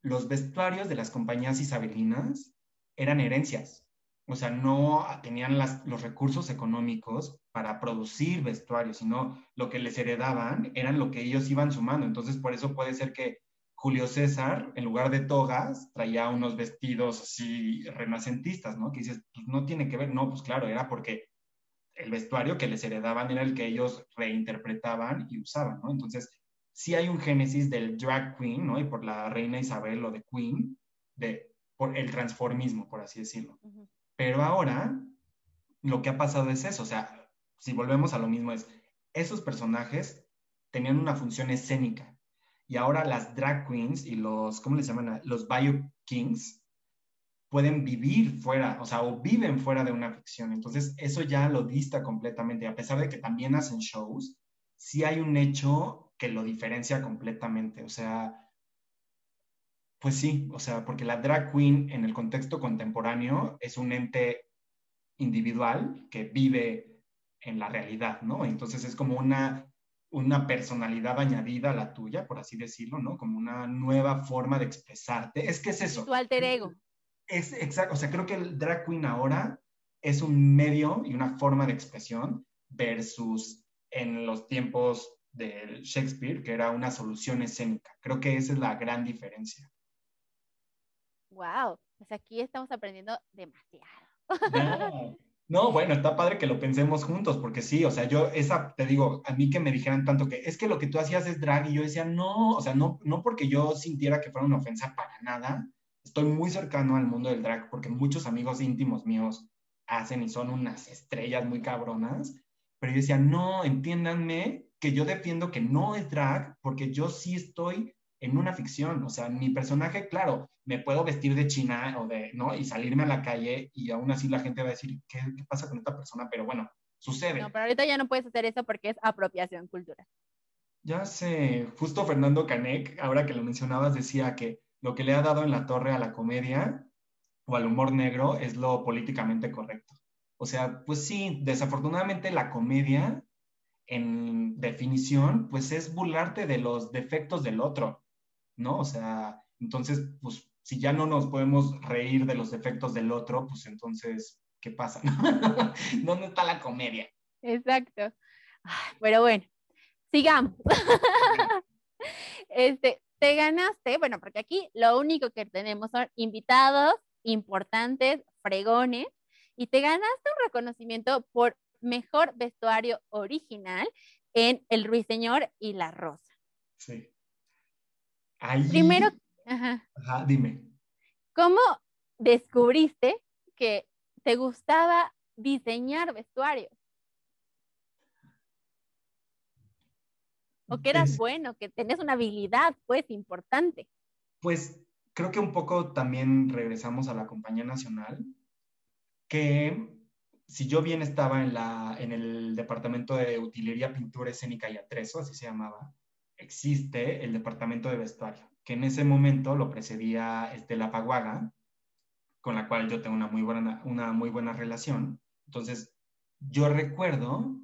Los vestuarios de las compañías isabelinas eran herencias. O sea, no tenían los recursos económicos para producir vestuarios, sino lo que les heredaban eran lo que ellos iban sumando. Entonces, por eso puede ser que Julio César, en lugar de togas, traía unos vestidos así renacentistas, ¿no? Que dices, pues no tiene que ver, no, pues claro, era porque el vestuario que les heredaban era el que ellos reinterpretaban y usaban, ¿no? Entonces, sí hay un génesis del drag queen, ¿no? Y por la reina Isabel o de Queen, de por el transformismo, por así decirlo. Pero ahora lo que ha pasado es eso, o sea, si volvemos a lo mismo es, esos personajes tenían una función escénica y ahora las drag queens y los, ¿cómo les llaman? Los bio kings pueden vivir fuera, o sea, o viven fuera de una ficción. Entonces, eso ya lo dista completamente. A pesar de que también hacen shows, sí hay un hecho que lo diferencia completamente. O sea, pues sí, o sea, porque la drag queen en el contexto contemporáneo es un ente individual que vive en la realidad, ¿no? Entonces es como una, una personalidad añadida a la tuya, por así decirlo, ¿no? Como una nueva forma de expresarte. Es que es eso. Tu alter ego. Es exacto, o sea, creo que el drag queen ahora es un medio y una forma de expresión versus en los tiempos de Shakespeare, que era una solución escénica. Creo que esa es la gran diferencia. Wow, pues aquí estamos aprendiendo demasiado. No, bueno, está padre que lo pensemos juntos, porque sí, o sea, yo, esa, te digo, a mí que me dijeran tanto que es que lo que tú hacías es drag, y yo decía, no, o sea, no, no porque yo sintiera que fuera una ofensa para nada, estoy muy cercano al mundo del drag, porque muchos amigos íntimos míos hacen y son unas estrellas muy cabronas, pero yo decía, no, entiéndanme que yo defiendo que no es drag, porque yo sí estoy en una ficción, o sea, mi personaje, claro, me puedo vestir de china o de, ¿no? Y salirme a la calle y aún así la gente va a decir, ¿qué, qué pasa con esta persona? Pero bueno, sucede. No, pero ahorita ya no puedes hacer eso porque es apropiación cultural. Ya sé, justo Fernando Canek, ahora que lo mencionabas, decía que lo que le ha dado en la torre a la comedia o al humor negro es lo políticamente correcto. O sea, pues sí, desafortunadamente la comedia, en definición, pues es burlarte de los defectos del otro. ¿No? O sea, entonces, pues si ya no nos podemos reír de los defectos del otro, pues entonces, ¿qué pasa? ¿Dónde está la comedia? Exacto. Pero bueno, sigamos. este, te ganaste, bueno, porque aquí lo único que tenemos son invitados importantes, fregones, y te ganaste un reconocimiento por mejor vestuario original en El Ruiseñor y la Rosa. Sí. Primero, ajá. dime. ¿Cómo descubriste que te gustaba diseñar vestuarios? O que eras bueno, que tenías una habilidad, pues, importante. Pues creo que un poco también regresamos a la compañía nacional, que si yo bien estaba en, la, en el departamento de utilería, pintura escénica y atrezo, así se llamaba, existe el departamento de vestuario, que en ese momento lo precedía Estela Paguaga, con la cual yo tengo una muy buena, una muy buena relación. Entonces, yo recuerdo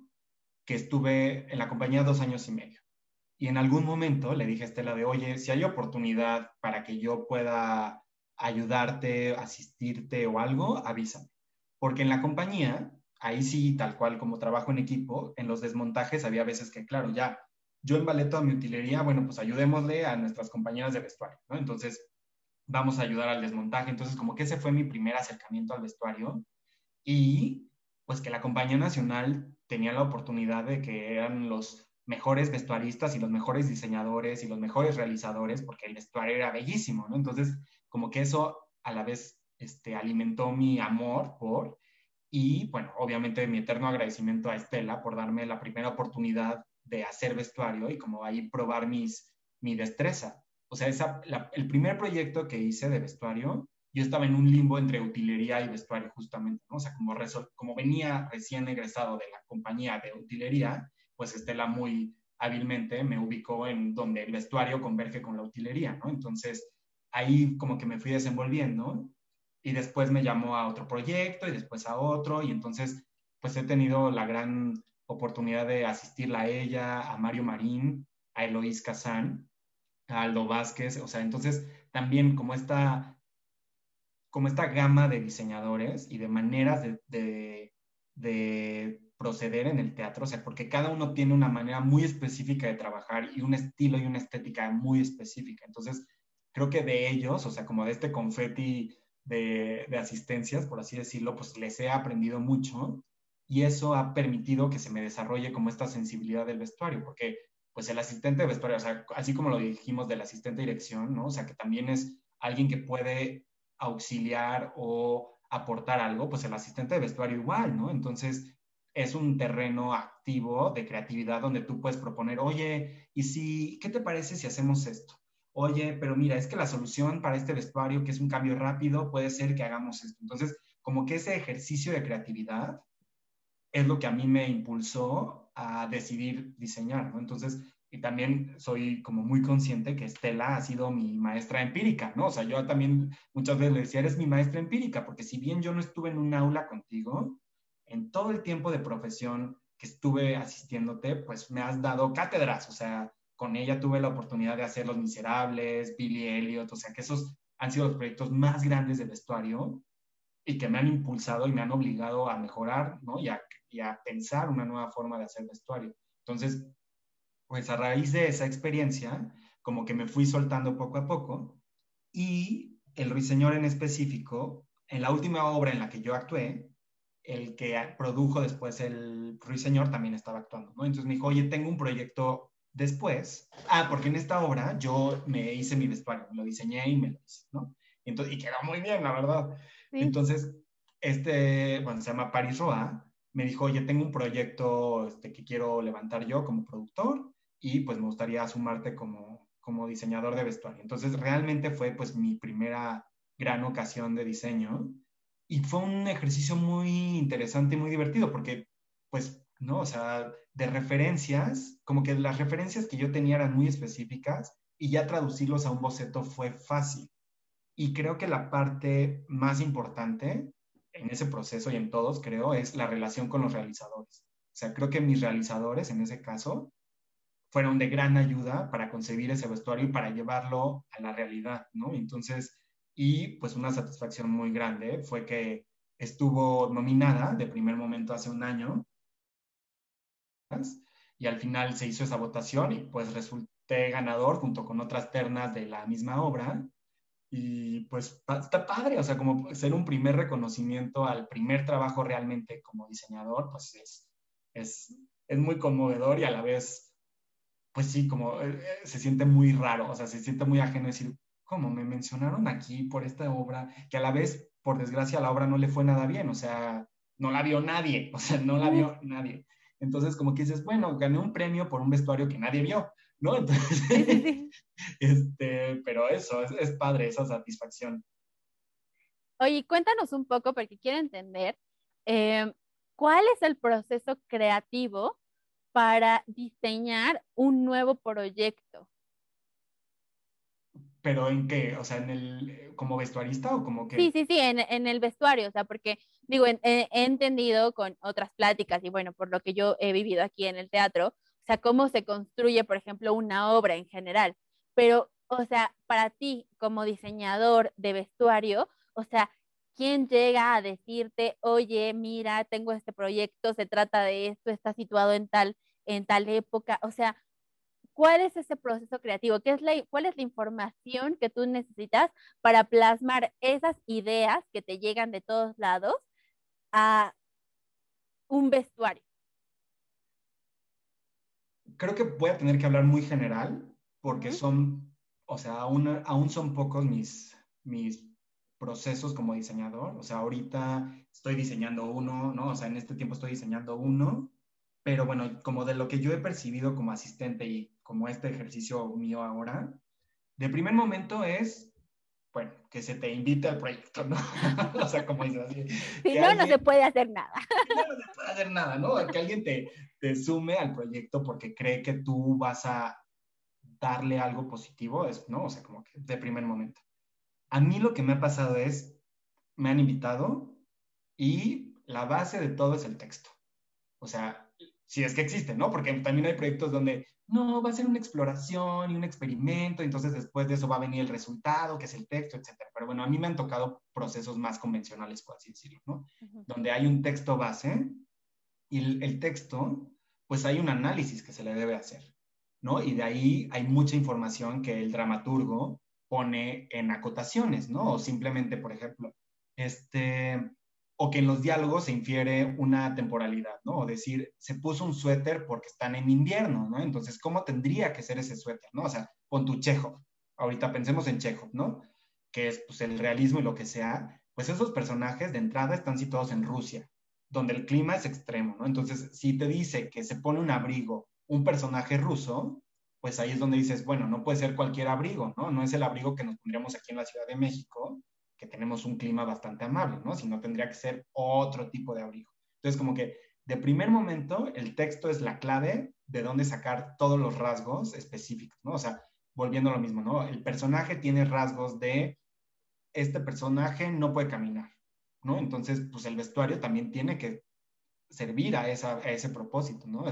que estuve en la compañía dos años y medio. Y en algún momento le dije a Estela de, oye, si hay oportunidad para que yo pueda ayudarte, asistirte o algo, avísame. Porque en la compañía, ahí sí, tal cual como trabajo en equipo, en los desmontajes había veces que, claro, ya yo embalé toda mi utilería, bueno, pues ayudémosle a nuestras compañeras de vestuario, ¿no? Entonces, vamos a ayudar al desmontaje. Entonces, como que ese fue mi primer acercamiento al vestuario y pues que la compañía nacional tenía la oportunidad de que eran los mejores vestuaristas y los mejores diseñadores y los mejores realizadores, porque el vestuario era bellísimo, ¿no? Entonces, como que eso a la vez este, alimentó mi amor por, y bueno, obviamente mi eterno agradecimiento a Estela por darme la primera oportunidad de hacer vestuario y como ahí probar mis, mi destreza. O sea, esa, el primer proyecto que hice de vestuario, yo estaba en un limbo entre utilería y vestuario justamente, ¿no? O sea, como, como venía recién egresado de la compañía de utilería, pues Estela muy hábilmente me ubicó en donde el vestuario converge con la utilería, ¿no? Entonces, ahí como que me fui desenvolviendo y después me llamó a otro proyecto y después a otro y entonces, pues he tenido la gran oportunidad de asistirla a ella, a Mario Marín, a Eloís Kazán, a Aldo Vázquez, o sea, entonces también como esta, como esta gama de diseñadores y de maneras de, de, proceder en el teatro, o sea, porque cada uno tiene una manera muy específica de trabajar y un estilo y una estética muy específica. Entonces, creo que de ellos, o sea, como de este confeti de, de asistencias, por así decirlo, pues les he aprendido mucho y eso ha permitido que se me desarrolle como esta sensibilidad del vestuario, porque pues el asistente de vestuario, o sea, así como lo dijimos del asistente de dirección, ¿no? O sea, que también es alguien que puede auxiliar o aportar algo, pues el asistente de vestuario igual, ¿no? Entonces, es un terreno activo de creatividad donde tú puedes proponer, oye, ¿y si, qué te parece si hacemos esto? Oye, pero mira, es que la solución para este vestuario, que es un cambio rápido, puede ser que hagamos esto. Entonces, como que ese ejercicio de creatividad es lo que a mí me impulsó a decidir diseñar. Entonces, y también soy como muy consciente que Estela ha sido mi maestra empírica, ¿no? O sea, yo también muchas veces le decía, eres mi maestra empírica, porque si bien yo no estuve en un aula contigo, en todo el tiempo de profesión que estuve asistiéndote, pues me has dado cátedras, o sea, con ella tuve la oportunidad de hacer Los Miserables, Billy Elliot, o sea, que esos han sido los proyectos más grandes de vestuario y que me han impulsado y me han obligado a mejorar, ¿no? Y a, y a pensar una nueva forma de hacer vestuario. Entonces, pues a raíz de esa experiencia, como que me fui soltando poco a poco y el ruiseñor en específico, en la última obra en la que yo actué, el que produjo después el ruiseñor también estaba actuando, ¿no? Entonces me dijo, oye, tengo un proyecto después. Ah, porque en esta obra yo me hice mi vestuario, lo diseñé y me lo hice, ¿no? Entonces, y quedó muy bien, la verdad. Entonces, este, bueno, se llama Paris Roa, me dijo, oye, tengo un proyecto este, que quiero levantar yo como productor y pues me gustaría sumarte como, como diseñador de vestuario. Entonces realmente fue pues mi primera gran ocasión de diseño y fue un ejercicio muy interesante y muy divertido porque pues, ¿no? O sea, de referencias, como que las referencias que yo tenía eran muy específicas y ya traducirlos a un boceto fue fácil. Y creo que la parte más importante en ese proceso y en todos, creo, es la relación con los realizadores. O sea, creo que mis realizadores en ese caso fueron de gran ayuda para concebir ese vestuario y para llevarlo a la realidad, ¿no? Entonces, y pues una satisfacción muy grande fue que estuvo nominada de primer momento hace un año y al final se hizo esa votación y pues resulté ganador junto con otras ternas de la misma obra y pues está padre, o sea, como ser un primer reconocimiento al primer trabajo realmente como diseñador, pues es, es, es muy conmovedor y a la vez pues sí, como eh, eh, se siente muy raro, o sea, se siente muy ajeno decir, ¿cómo me mencionaron aquí por esta obra? Que a la vez, por desgracia, a la obra no le fue nada bien, o sea, no la vio nadie, o sea, no la vio nadie. Entonces, como que dices, bueno, gané un premio por un vestuario que nadie vio, ¿no? Entonces, este, pero eso, es, padre esa satisfacción. Oye, cuéntanos un poco, porque quiero entender, eh, ¿cuál es el proceso creativo para diseñar un nuevo proyecto. ¿Pero en qué? O sea, ¿en el, como vestuarista o como qué? Sí, sí, sí, en, el vestuario, o sea, porque digo, he, entendido con otras pláticas y bueno, por lo que yo he vivido aquí en el teatro, o sea, cómo se construye, por ejemplo, una obra en general. Pero, o sea, para ti como diseñador de vestuario, o sea, ¿quién llega a decirte, oye, mira, tengo este proyecto, se trata de esto, está situado en tal en tal época, o sea, ¿cuál es ese proceso creativo? ¿Qué es la, ¿Cuál es la información que tú necesitas para plasmar esas ideas que te llegan de todos lados a un vestuario? Creo que voy a tener que hablar muy general porque son, o sea, aún, aún son pocos mis, mis procesos como diseñador. O sea, ahorita estoy diseñando uno, ¿no? O sea, en este tiempo estoy diseñando uno pero bueno, como de lo que yo he percibido como asistente y como este ejercicio mío ahora, de primer momento es, bueno, que se te invite al proyecto, ¿no? o sea, como dices así. Si no, no se puede hacer nada. no, no se puede hacer nada, ¿no? Que alguien te, te sume al proyecto porque cree que tú vas a darle algo positivo, es, ¿no? O sea, como que de primer momento. A mí lo que me ha pasado es, me han invitado y la base de todo es el texto. O sea, si es que existen, ¿no? Porque también hay proyectos donde no, va a ser una exploración y un experimento, entonces después de eso va a venir el resultado, que es el texto, etcétera. Pero bueno, a mí me han tocado procesos más convencionales, por así decirlo, ¿no? Donde hay un texto base y el, el, texto, pues hay un análisis que se le debe hacer, ¿no? Y de ahí hay mucha información que el dramaturgo pone en acotaciones, ¿no? O simplemente, por ejemplo, este, o que en los diálogos se infiere una temporalidad, ¿no? O decir, se puso un suéter porque están en invierno, ¿no? Entonces, ¿cómo tendría que ser ese suéter, ¿no? O sea, con tu Chejo. Ahorita pensemos en Chejo, ¿no? que es pues, el realismo y lo que sea, pues esos personajes de entrada están situados en Rusia, donde el clima es extremo, ¿no? Entonces, si te dice que se pone un abrigo un personaje ruso, pues ahí es donde dices, bueno, no puede ser cualquier abrigo, ¿no? No es el abrigo que nos pondríamos aquí en la Ciudad de México, que tenemos un clima bastante amable, ¿no? Sino tendría que ser otro tipo de abrigo. Entonces, como que de primer momento, el texto es la clave de dónde sacar todos los rasgos específicos, ¿no? O sea, volviendo a lo mismo, ¿no? El personaje tiene rasgos de este personaje no puede caminar, ¿no? Entonces, pues el vestuario también tiene que servir a, esa, a ese propósito, ¿no?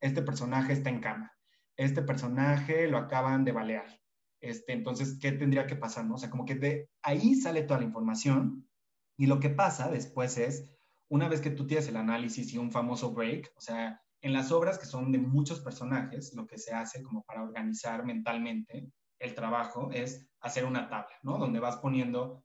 Este personaje está en cama, este personaje lo acaban de balear, este, entonces, ¿qué tendría que pasar, no? O sea, como que de ahí sale toda la información y lo que pasa después es, una vez que tú tienes el análisis y un famoso break, o sea, en las obras que son de muchos personajes, lo que se hace como para organizar mentalmente el trabajo es hacer una tabla, ¿no? Donde vas poniendo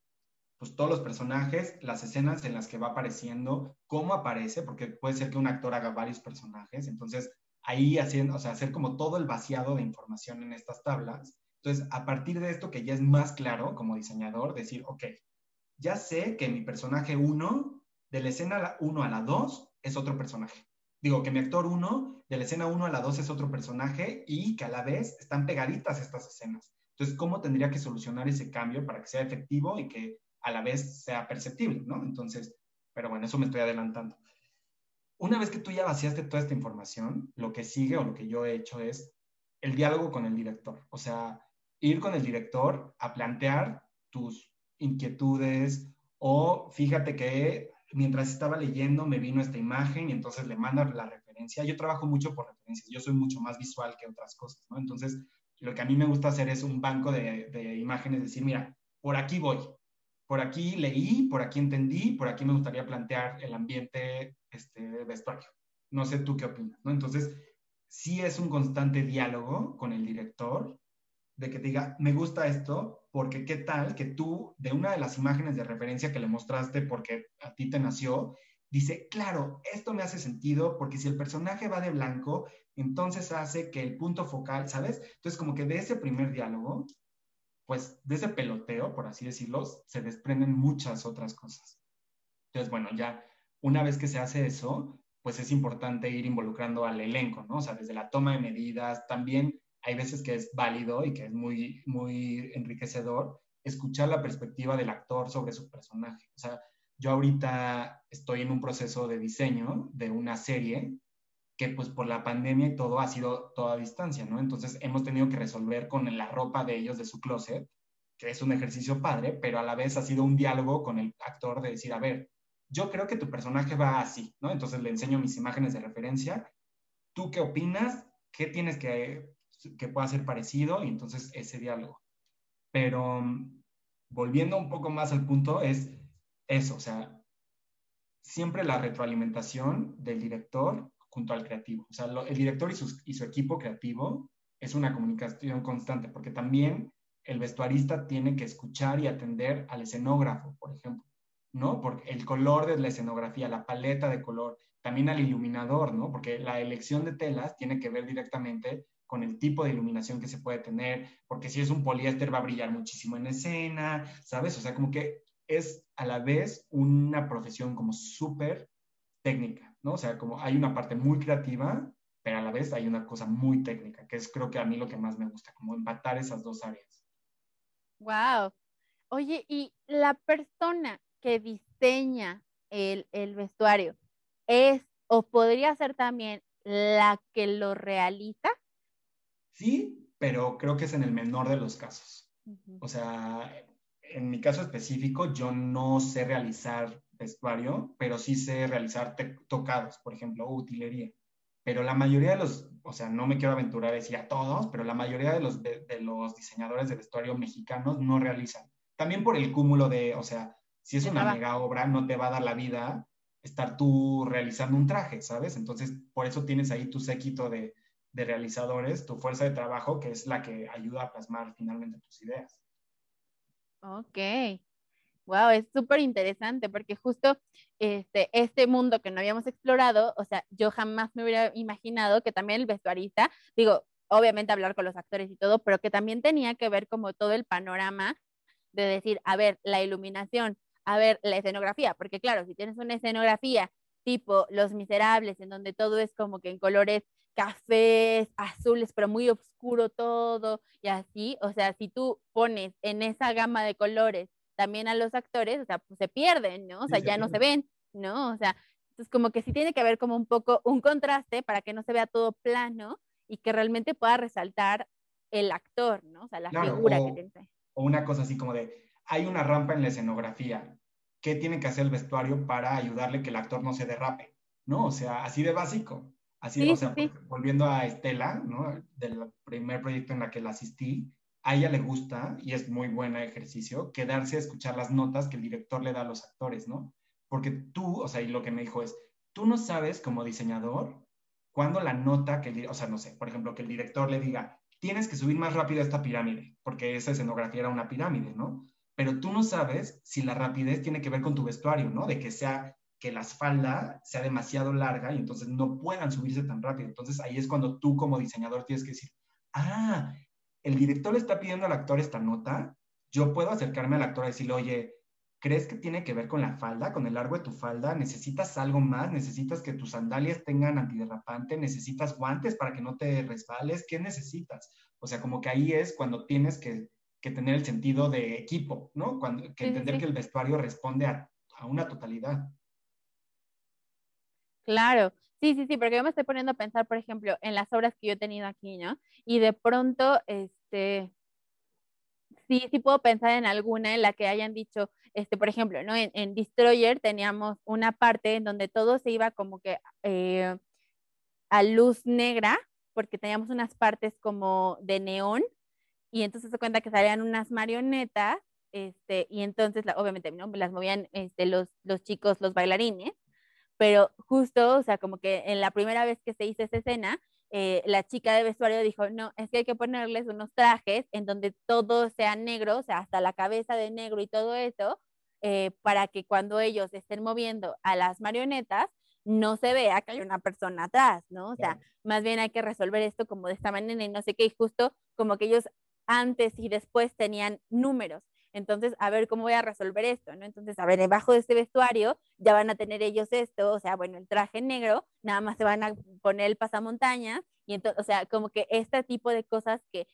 pues todos los personajes, las escenas en las que va apareciendo, cómo aparece, porque puede ser que un actor haga varios personajes, entonces ahí haciendo, o sea, hacer como todo el vaciado de información en estas tablas. Entonces, a partir de esto que ya es más claro como diseñador, decir, ok, ya sé que mi personaje 1, de la escena 1 a la 2, es otro personaje digo, que mi actor 1, de la escena 1 a la 2 es otro personaje y que a la vez están pegaditas estas escenas. Entonces, ¿cómo tendría que solucionar ese cambio para que sea efectivo y que a la vez sea perceptible, ¿no? Entonces, pero bueno, eso me estoy adelantando. Una vez que tú ya vaciaste toda esta información, lo que sigue o lo que yo he hecho es el diálogo con el director. O sea, ir con el director a plantear tus inquietudes o fíjate que mientras estaba leyendo me vino esta imagen y entonces le manda la referencia. Yo trabajo mucho por referencias, yo soy mucho más visual que otras cosas. Entonces, lo que a mí me gusta hacer es un banco de, de imágenes, decir, mira, por aquí voy, por aquí leí, por aquí entendí, por aquí me gustaría plantear el ambiente este, vestuario. No sé tú qué opinas, ¿no? Entonces, sí es un constante diálogo con el director de que diga, me gusta esto, porque qué tal que tú, de una de las imágenes de referencia que le mostraste porque a ti te nació, dice, claro, esto me hace sentido porque si el personaje va de blanco, entonces hace que el punto focal, ¿sabes? Entonces, como que de ese primer diálogo, pues de ese peloteo, por así decirlo, se desprenden muchas otras cosas. Entonces, bueno, ya una vez que se hace eso, pues es importante ir involucrando al elenco, ¿no? O sea, desde la toma de medidas, también hay veces que es válido y que es muy, muy enriquecedor escuchar la perspectiva del actor sobre su personaje. O sea, yo ahorita estoy en un proceso de diseño de una serie que pues por la pandemia y todo ha sido toda distancia, ¿no? Entonces hemos tenido que resolver con la ropa de ellos de su closet, que es un ejercicio padre, pero a la vez ha sido un diálogo con el actor de decir, a ver, yo creo que tu personaje va así, ¿no? Entonces le enseño mis imágenes de referencia, ¿tú qué opinas? ¿Qué tienes que que pueda ser parecido y entonces ese diálogo. Pero mm, volviendo un poco más al punto es eso, o sea, siempre la retroalimentación del director junto al creativo. O sea, el director y, y su equipo creativo es una comunicación constante, porque también el vestuarista tiene que escuchar y atender al escenógrafo, por ejemplo, ¿no? Porque el color de la escenografía, la paleta de color, también al iluminador, ¿no? Porque la elección de telas tiene que ver directamente con el tipo de iluminación que se puede tener, porque si es un poliéster va a brillar muchísimo en escena, ¿sabes? O sea, como que es a la vez una profesión como súper técnica, ¿no? O sea, como hay una parte muy creativa, pero a la vez hay una cosa muy técnica, que es creo que a mí lo que más me gusta, como empatar esas dos áreas. Wow. Oye, y la persona que diseña el, el vestuario es o podría ser también la que lo realiza? Sí, pero creo que es en el menor de los casos. O sea, en mi caso específico, yo no sé realizar vestuario, pero sí sé realizar tocados, por ejemplo, utilería. Pero la mayoría de los, o sea, no me quiero aventurar a decir a todos, pero la mayoría de los, de, los diseñadores de vestuario mexicanos no realizan. También por el cúmulo de, o sea, si es una mega obra, no te va a dar la vida estar tú realizando un traje, ¿sabes? Entonces, por eso tienes ahí tu séquito de, de realizadores, tu fuerza de trabajo, que es la que ayuda a plasmar finalmente tus ideas. Ok. Wow, es súper interesante porque justo este, este mundo que no habíamos explorado, o sea, yo jamás me hubiera imaginado que también el vestuarista, digo, obviamente hablar con los actores y todo, pero que también tenía que ver como todo el panorama de decir, a ver, la iluminación, a ver, la escenografía, porque claro, si tienes una escenografía tipo Los Miserables, en donde todo es como que en colores cafés, azules, pero muy oscuro todo y así, o sea, si tú pones en esa gama de colores también a los actores, o sea, pues se pierden, ¿no? O sea, ya no se ven, ¿no? O sea, entonces como que sí tiene que haber como un poco un contraste para que no se vea todo plano y que realmente pueda resaltar el actor, ¿no? O sea, la figura que tiene. O una cosa así como de, hay una rampa en la escenografía, ¿qué tiene que hacer el vestuario para ayudarle que el actor no se derrape? ¿No? O sea, así de básico. Así, o sea, volviendo a Estela, ¿no? Del primer proyecto en la que la asistí, a ella le gusta, y es muy buen ejercicio, quedarse a escuchar las notas que el director le da a los actores, ¿no? Porque tú, o sea, y lo que me dijo es, tú no sabes como diseñador cuándo la nota que, o sea, no sé, por ejemplo, que el director le diga, tienes que subir más rápido esta pirámide, porque esa escenografía era una pirámide, ¿no? Pero tú no sabes si la rapidez tiene que ver con tu vestuario, ¿no? De que sea que la espalda sea demasiado larga y entonces no puedan subirse tan rápido. Entonces ahí es cuando tú como diseñador tienes que decir, ah, el director le está pidiendo al actor esta nota, yo puedo acercarme al actor y decirle, oye, ¿crees que tiene que ver con la falda, con el largo de tu falda? ¿Necesitas algo más? ¿Necesitas que tus sandalias tengan antiderrapante? ¿Necesitas guantes para que no te resbales? ¿Qué necesitas? O sea, como que ahí es cuando tienes que, tener el sentido de equipo, ¿no? Cuando, que entender que el vestuario responde a, a una totalidad. Claro, sí, sí, sí, porque yo me estoy poniendo a pensar, por ejemplo, en las obras que yo he tenido aquí, ¿no? Y de pronto, este, sí, sí puedo pensar en alguna en la que hayan dicho, este, por ejemplo, ¿no? En, Destroyer teníamos una parte en donde todo se iba como que eh, a luz negra, porque teníamos unas partes como de neón, y entonces se cuenta que salían unas marionetas, este, y entonces, obviamente, ¿no? Las movían este, los, los chicos, los bailarines, pero justo, o sea, como que en la primera vez que se hizo esa escena, eh, la chica de vestuario dijo, no, es que hay que ponerles unos trajes en donde todo sea negro, o sea, hasta la cabeza de negro y todo eso, eh, para que cuando ellos estén moviendo a las marionetas, no se vea que hay una persona atrás, ¿no? O sea, más bien hay que resolver esto como de esta manera y no sé qué, y justo como que ellos antes y después tenían números. Entonces, a ver cómo voy a resolver esto, ¿no? Entonces, a ver, debajo de este vestuario ya van a tener ellos esto, o sea, bueno, el traje negro, nada más se van a poner el pasamontañas, y entonces, o sea, como que este tipo de cosas que,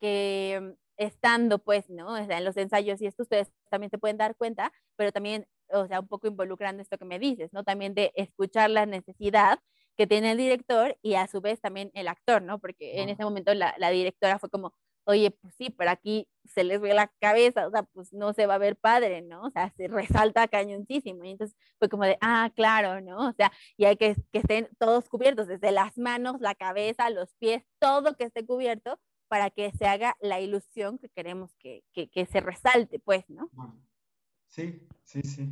que estando, pues, ¿no? O sea, en los ensayos y esto ustedes también se pueden dar cuenta, pero también, o sea, un poco involucrando esto que me dices, ¿no? También de escuchar la necesidad que tiene el director y a su vez también el actor, ¿no? Porque en ese momento la, la directora fue como, oye, pues sí, pero aquí se les ve la cabeza, o sea, pues no se va a ver padre, ¿no? O sea, se resalta cañoncísimo. Y entonces fue como de, ah, claro, ¿no? O sea, y hay que que estén todos cubiertos, desde las manos, la cabeza, los pies, todo que esté cubierto para que se haga la ilusión que queremos que, que, se resalte, pues, ¿no? Sí, sí, sí.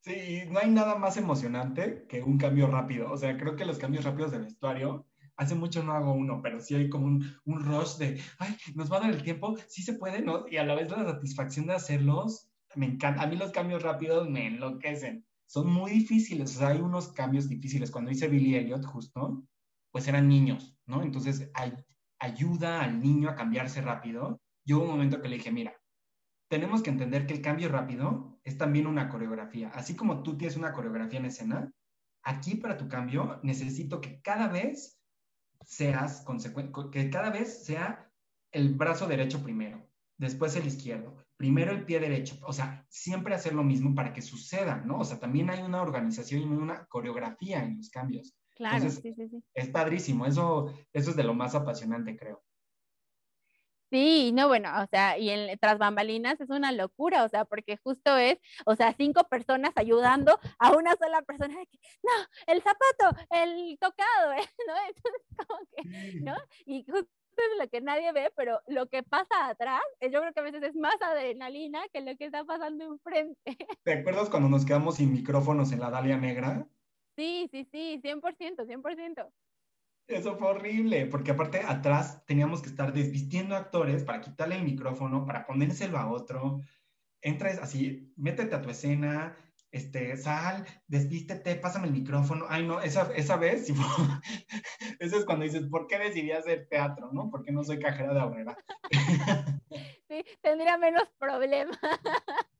Sí, no hay nada más emocionante que un cambio rápido. O sea, creo que los cambios rápidos de vestuario hace mucho no hago uno, pero sí hay como un, un rush de, ay, nos va a dar el tiempo, sí se puede, ¿no? Y a la vez la satisfacción de hacerlos, me encanta. A mí los cambios rápidos me enloquecen. Son muy difíciles, o sea, hay unos cambios difíciles. Cuando hice Billy Elliot, justo, pues eran niños, ¿no? Entonces, hay, ayuda al niño a cambiarse rápido. Yo hubo un momento que le dije, mira, tenemos que entender que el cambio rápido es también una coreografía. Así como tú tienes una coreografía en escena, aquí para tu cambio necesito que cada vez seas consecuente, que cada vez sea el brazo derecho primero, después el izquierdo, primero el pie derecho, o sea, siempre hacer lo mismo para que suceda, ¿no? O sea, también hay una organización y una coreografía en los cambios. Claro, sí, sí, sí. Es padrísimo, eso, eso es de lo más apasionante, creo. Sí, no, bueno, o sea, y en tras bambalinas es una locura, o sea, porque justo es, o sea, cinco personas ayudando a una sola persona, no, el zapato, el tocado, ¿no? Entonces, como que, ¿no? Y justo es lo que nadie ve, pero lo que pasa atrás, eh, yo creo que a veces es más adrenalina que lo que está pasando enfrente. ¿Te acuerdas cuando nos quedamos sin micrófonos en la Dalia Negra? Sí, sí, sí, 100%, 100%. Eso fue horrible, porque aparte atrás teníamos que estar desvistiendo actores para quitarle el micrófono, para ponérselo a otro. Entras así, métete a tu escena, este, sal, desvístete, pásame el micrófono. Ay, no, esa, esa vez, eso es cuando dices, ¿por qué decidí hacer teatro, no? Porque no soy cajera de aurrera. Sí, tendría menos problemas.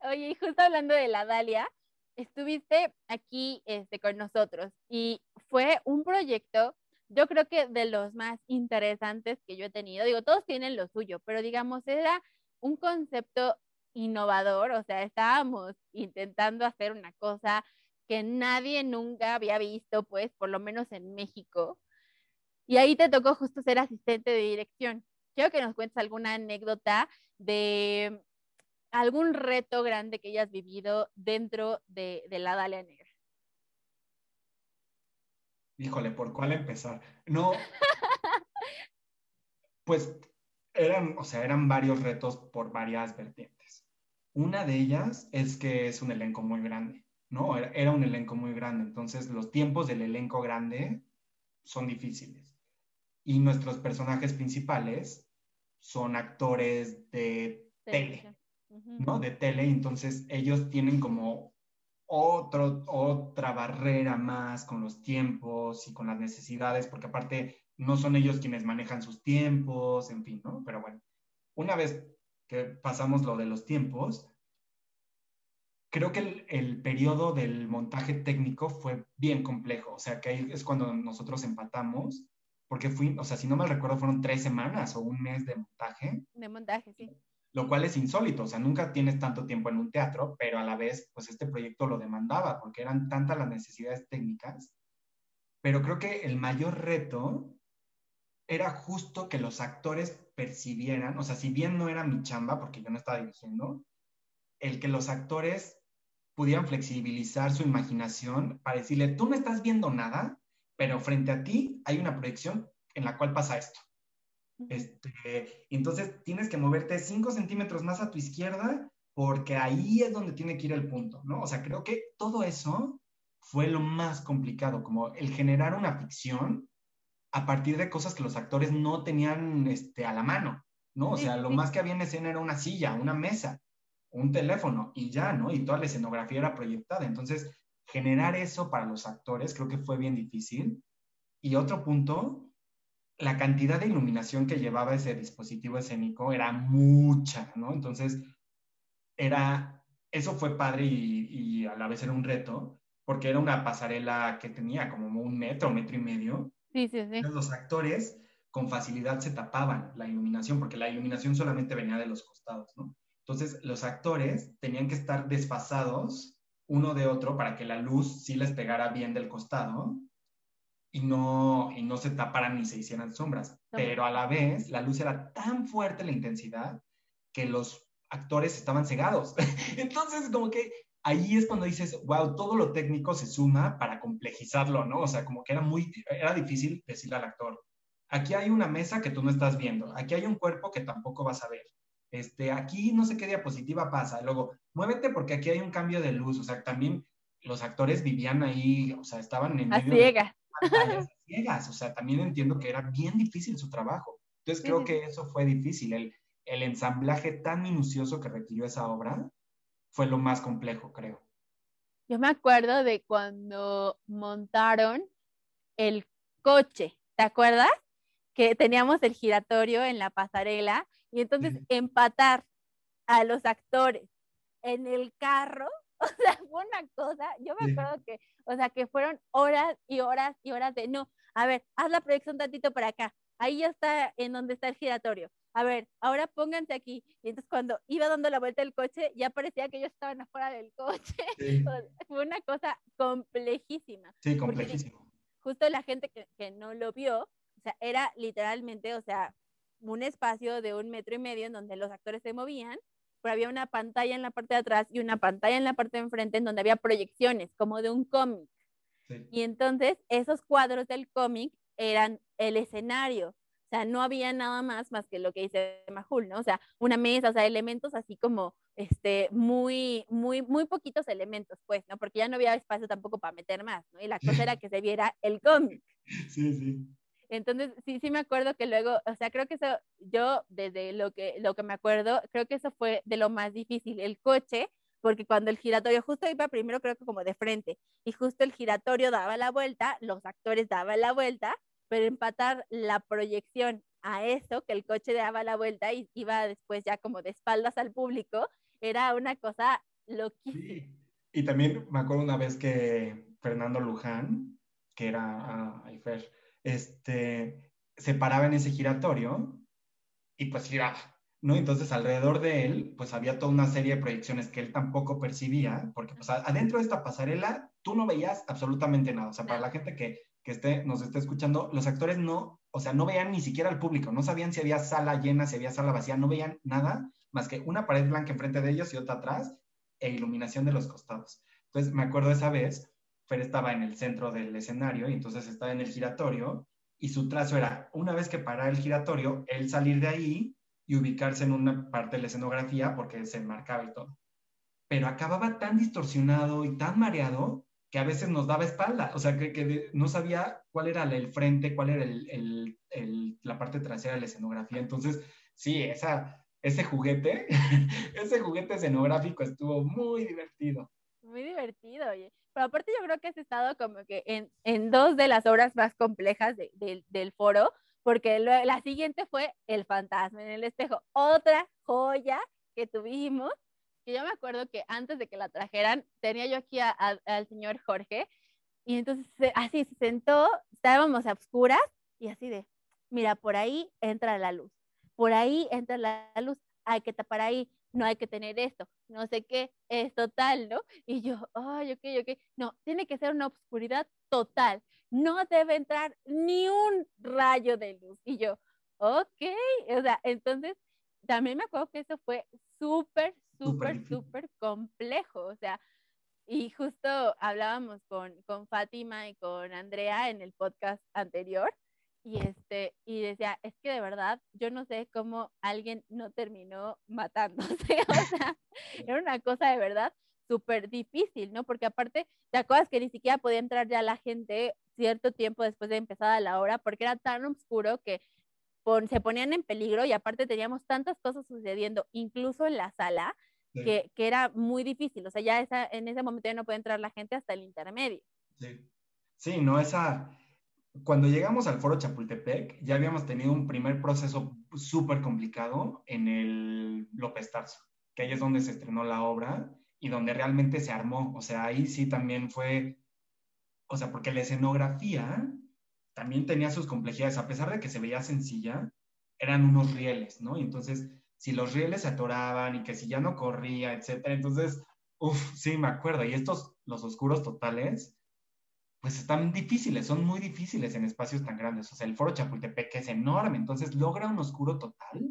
Oye, y justo hablando de la Dalia, estuviste aquí este, con nosotros y fue un proyecto, yo creo que de los más interesantes que yo he tenido. Digo, todos tienen lo suyo, pero digamos, era un concepto innovador, o sea, estábamos intentando hacer una cosa que nadie nunca había visto, pues, por lo menos en México. Y ahí te tocó justo ser asistente de dirección. Quiero que nos cuentes alguna anécdota de algún reto grande que hayas vivido dentro de, la Dalia Negra. Híjole, ¿por cuál empezar? No. pues eran, o sea, eran varios retos por varias vertientes. Una de ellas es que es un elenco muy grande, ¿no? Era, un elenco muy grande, entonces los tiempos del elenco grande son difíciles. Y nuestros personajes principales son actores de tele, ¿no? De tele, entonces ellos tienen como otro, otra barrera más con los tiempos y con las necesidades, porque aparte no son ellos quienes manejan sus tiempos, en fin, ¿no? Pero bueno, una vez que pasamos lo de los tiempos, creo que el, el periodo del montaje técnico fue bien complejo, o sea, que ahí es cuando nosotros empatamos, porque fui, o sea, si no mal recuerdo, fueron tres semanas o un mes de montaje. De montaje, sí. Lo cual es insólito, o sea, nunca tienes tanto tiempo en un teatro, pero a la vez, pues este proyecto lo demandaba, porque eran tantas las necesidades técnicas. Pero creo que el mayor reto era justo que los actores percibieran, o sea, si bien no era mi chamba, porque yo no estaba dirigiendo, el que los actores pudieran flexibilizar su imaginación para decirle, tú no estás viendo nada, pero frente a ti hay una proyección en la cual pasa esto. Este, entonces tienes que moverte 5 centímetros más a tu izquierda porque ahí es donde tiene que ir el punto, ¿no? O sea, creo que todo eso fue lo más complicado, como el generar una ficción a partir de cosas que los actores no tenían este, a la mano, ¿no? O sea, lo más que había en escena era una silla, una mesa, un teléfono y ya, ¿no? Y toda la escenografía era proyectada. Entonces, generar eso para los actores creo que fue bien difícil. Y otro punto, la cantidad de iluminación que llevaba ese dispositivo escénico era mucha, ¿no? Entonces, era, eso fue padre y, y a la vez era un reto, porque era una pasarela que tenía como un metro, metro y medio, Sí, sí, sí. Los actores con facilidad se tapaban la iluminación, porque la iluminación solamente venía de los costados, ¿no? Entonces, los actores tenían que estar desfasados uno de otro para que la luz sí les pegara bien del costado y no, y no se taparan ni se hicieran sombras. Pero a la vez, la luz era tan fuerte la intensidad que los actores estaban cegados. Entonces, como que ahí es cuando dices, wow, todo lo técnico se suma para complejizarlo, ¿no? O sea, como que era muy, era difícil decirle al actor, aquí hay una mesa que tú no estás viendo, aquí hay un cuerpo que tampoco vas a ver, este, aquí no sé qué diapositiva pasa, luego, muévete porque aquí hay un cambio de luz, o sea, también los actores vivían ahí, o sea, estaban en medio ciegas. Ciegas, o sea, también entiendo que era bien difícil su trabajo. Entonces creo que eso fue difícil, el, el ensamblaje tan minucioso que requirió esa obra, fue lo más complejo, creo. Yo me acuerdo de cuando montaron el coche, ¿te acuerdas? Que teníamos el giratorio en la pasarela y entonces empatar a los actores en el carro, o sea, fue una cosa, yo me acuerdo que, o sea, que fueron horas y horas y horas de, no, a ver, haz la proyección tantito para acá, ahí ya está en donde está el giratorio, a ver, ahora pónganse aquí. Y entonces cuando iba dando la vuelta del coche, ya parecía que ellos estaban afuera del coche. Fue una cosa complejísima. Sí, complejísimo. Justo la gente que, que, no lo vio, o sea, era literalmente, o sea, un espacio de un metro y medio en donde los actores se movían, pero había una pantalla en la parte de atrás y una pantalla en la parte de enfrente en donde había proyecciones, como de un cómic. Y entonces esos cuadros del cómic eran el escenario sea, no había nada más más que lo que dice Mahul, ¿no? O sea, una mesa, o sea, elementos así como, este, muy, muy, muy poquitos elementos, pues, ¿no? Porque ya no había espacio tampoco para meter más, ¿no? Y la cosa era que se viera el cómic. Sí, sí. Entonces, sí, sí me acuerdo que luego, o sea, creo que eso, yo desde lo que, lo que me acuerdo, creo que eso fue de lo más difícil, el coche, porque cuando el giratorio justo iba primero creo que como de frente, y justo el giratorio daba la vuelta, los actores daban la vuelta, pero empatar la proyección a eso, que el coche daba la vuelta y iba después ya como de espaldas al público, era una cosa loquísima. Y también me acuerdo una vez que Fernando Luján, que era ah, este, se paraba en ese giratorio y pues giraba, ¿no? Entonces alrededor de él, pues había toda una serie de proyecciones que él tampoco percibía, porque pues adentro de esta pasarela tú no veías absolutamente nada. O sea, para la gente que, que esté, nos esté escuchando, los actores no, o sea, no veían ni siquiera al público, no sabían si había sala llena, si había sala vacía, no veían nada más que una pared blanca enfrente de ellos y otra atrás e iluminación de los costados. Entonces, me acuerdo esa vez, Fer estaba en el centro del escenario y entonces estaba en el giratorio y su trazo era, una vez que para el giratorio, él salir de ahí y ubicarse en una parte de la escenografía porque se enmarcaba y todo. Pero acababa tan distorsionado y tan mareado que a veces nos daba espalda, o sea, que, no sabía cuál era el frente, cuál era el, la parte trasera de la escenografía. Entonces, sí, esa, ese juguete, ese juguete escenográfico estuvo muy divertido. Muy divertido, oye. Pero aparte yo creo que has estado como que en, en dos de las obras más complejas del foro, porque la siguiente fue El fantasma en el espejo, otra joya que tuvimos que yo me acuerdo que antes de que la trajeran, tenía yo aquí al señor Jorge, y entonces así se sentó, estábamos a oscuras, y así de, mira, por ahí entra la luz, por ahí entra la luz, hay que tapar ahí, no hay que tener esto, no sé qué, es total, ¿no? Y yo, ay, ok, ok, no, tiene que ser una oscuridad total, no debe entrar ni un rayo de luz. Y yo, ok, o sea, entonces también me acuerdo que eso fue súper, súper, súper complejo, o sea, y justo hablábamos con, con Fátima y con Andrea en el podcast anterior, y este y decía es que de verdad yo no sé cómo alguien no terminó matándose o sea era una cosa de verdad súper difícil no porque aparte te acuerdas que ni siquiera podía entrar ya la gente cierto tiempo después de empezada la hora porque era tan oscuro que se ponían en peligro y aparte teníamos tantas cosas sucediendo, incluso en la sala, que, que, era muy difícil. O sea, ya esa, en ese momento ya no puede entrar la gente hasta el intermedio. Sí, sí no, esa... Cuando llegamos al foro Chapultepec, ya habíamos tenido un primer proceso súper complicado en el López Tarso, que ahí es donde se estrenó la obra y donde realmente se armó. O sea, ahí sí también fue, o sea, porque la escenografía también tenía sus complejidades, a pesar de que se veía sencilla, eran unos rieles, ¿no? Y entonces, si los rieles se atoraban y que si ya no corría, etcétera, entonces, uff, sí, me acuerdo. Y estos, los oscuros totales, pues están difíciles, son muy difíciles en espacios tan grandes. O sea, el foro Chapultepec es enorme, entonces logra un oscuro total,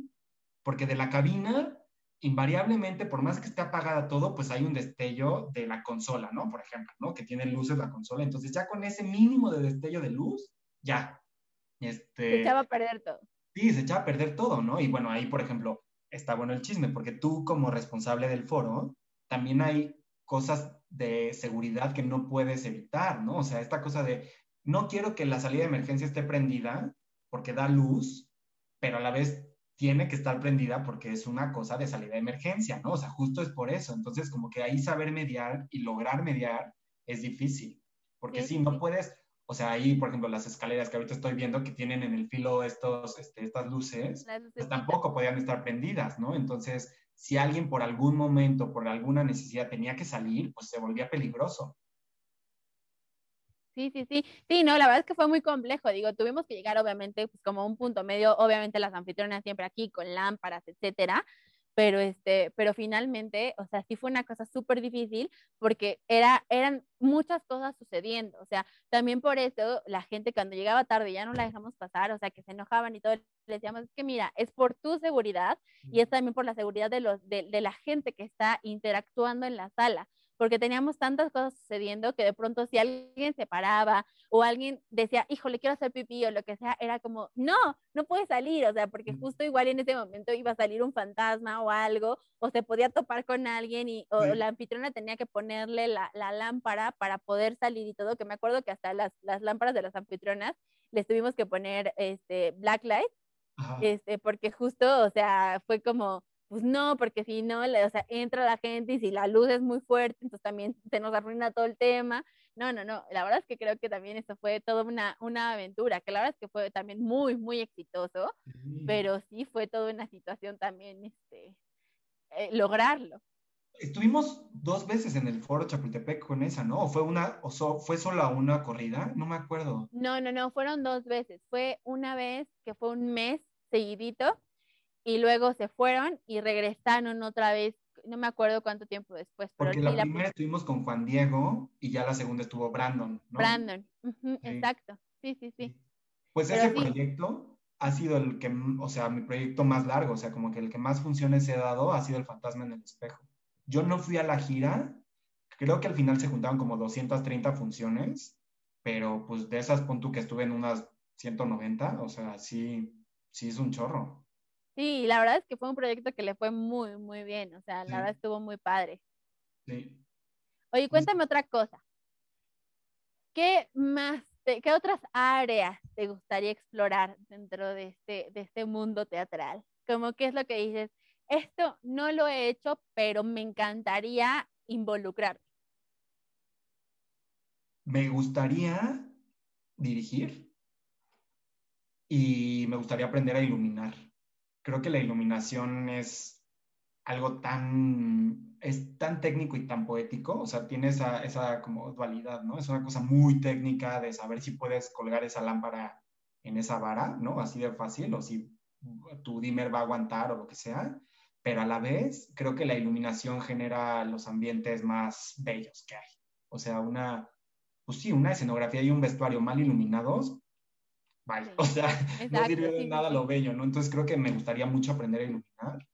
porque de la cabina, invariablemente, por más que esté apagada todo, pues hay un destello de la consola, ¿no? Por ejemplo, ¿no? Que tiene luces la consola. Entonces, ya con ese mínimo de destello de luz, ya. Este, se echaba a perder todo. Sí, se echaba a perder todo, ¿no? Y bueno, ahí, por ejemplo, está bueno el chisme, porque tú como responsable del foro, también hay cosas de seguridad que no puedes evitar, ¿no? O sea, esta cosa de, no quiero que la salida de emergencia esté prendida porque da luz, pero a la vez tiene que estar prendida porque es una cosa de salida de emergencia, ¿no? O sea, justo es por eso. Entonces, como que ahí saber mediar y lograr mediar es difícil, porque si no puedes, o sea, ahí, por ejemplo, las escaleras que ahorita estoy viendo que tienen en el filo estos, este, estas luces, pues tampoco podían estar prendidas, ¿no? Entonces, si alguien por algún momento, por alguna necesidad tenía que salir, pues se volvía peligroso. Sí, sí, sí. Sí, no, la verdad es que fue muy complejo. Digo, tuvimos que llegar, obviamente, pues como un punto medio, obviamente las anfitrionas siempre aquí con lámparas, etcétera, pero este, pero finalmente, o sea, sí fue una cosa súper difícil porque era, eran muchas cosas sucediendo, o sea, también por eso la gente cuando llegaba tarde ya no la dejamos pasar, o sea, que se enojaban y todo, le decíamos, es que mira, es por tu seguridad y es también por la seguridad de, los, de, de la gente que está interactuando en la sala porque teníamos tantas cosas sucediendo que de pronto si alguien se paraba o alguien decía, híjole, quiero hacer pipí o lo que sea, era como, no, no puedes salir, o sea, porque justo igual en ese momento iba a salir un fantasma o algo, o se podía topar con alguien y o la anfitriona tenía que ponerle la, la, lámpara para poder salir y todo, que me acuerdo que hasta las, las lámparas de las anfitrionas les tuvimos que poner este black light, este, porque justo, o sea, fue como, pues no, porque si no, o sea, entra la gente y si la luz es muy fuerte, entonces también se nos arruina todo el tema. No, no, no, la verdad es que creo que también esto fue toda una, una aventura, que la verdad es que fue también muy, muy exitoso, pero sí fue toda una situación también, este, eh, lograrlo. Estuvimos dos veces en el foro Chapultepec con esa, ¿no? ¿O fue una, o fue solo una corrida? No me acuerdo. No, no, no, fueron dos veces. Fue una vez que fue un mes seguidito y luego se fueron y regresaron otra vez, no me acuerdo cuánto tiempo después. Porque la, primera estuvimos con Juan Diego y ya la segunda estuvo Brandon, ¿no? Brandon, exacto, sí, sí, sí. Pues ese proyecto ha sido el que, o sea, mi proyecto más largo, o sea, como que el que más funciones he dado ha sido el fantasma en el espejo. Yo no fui a la gira, creo que al final se juntaron como 230 funciones, pero pues de esas pon tú que estuve en unas 190, o sea, sí, sí es un chorro. Sí, la verdad es que fue un proyecto que le fue muy, muy bien, o sea, la verdad estuvo muy padre. Sí. Oye, cuéntame otra cosa. ¿Qué más, qué otras áreas te gustaría explorar dentro de este, de este mundo teatral? Como qué es lo que dices, esto no lo he hecho, pero me encantaría involucrar. Me gustaría dirigir y me gustaría aprender a iluminar. Creo que la iluminación es algo tan, es tan técnico y tan poético, o sea, tiene esa, esa como dualidad, ¿no? Es una cosa muy técnica de saber si puedes colgar esa lámpara en esa vara, ¿no? Así de fácil, o si tu dimmer va a aguantar o lo que sea, pero a la vez creo que la iluminación genera los ambientes más bellos que hay. O sea, una, pues sí, una escenografía y un vestuario mal iluminados, vale, o sea, no sirve de nada lo bello, ¿no? Entonces creo que me gustaría mucho aprender a iluminar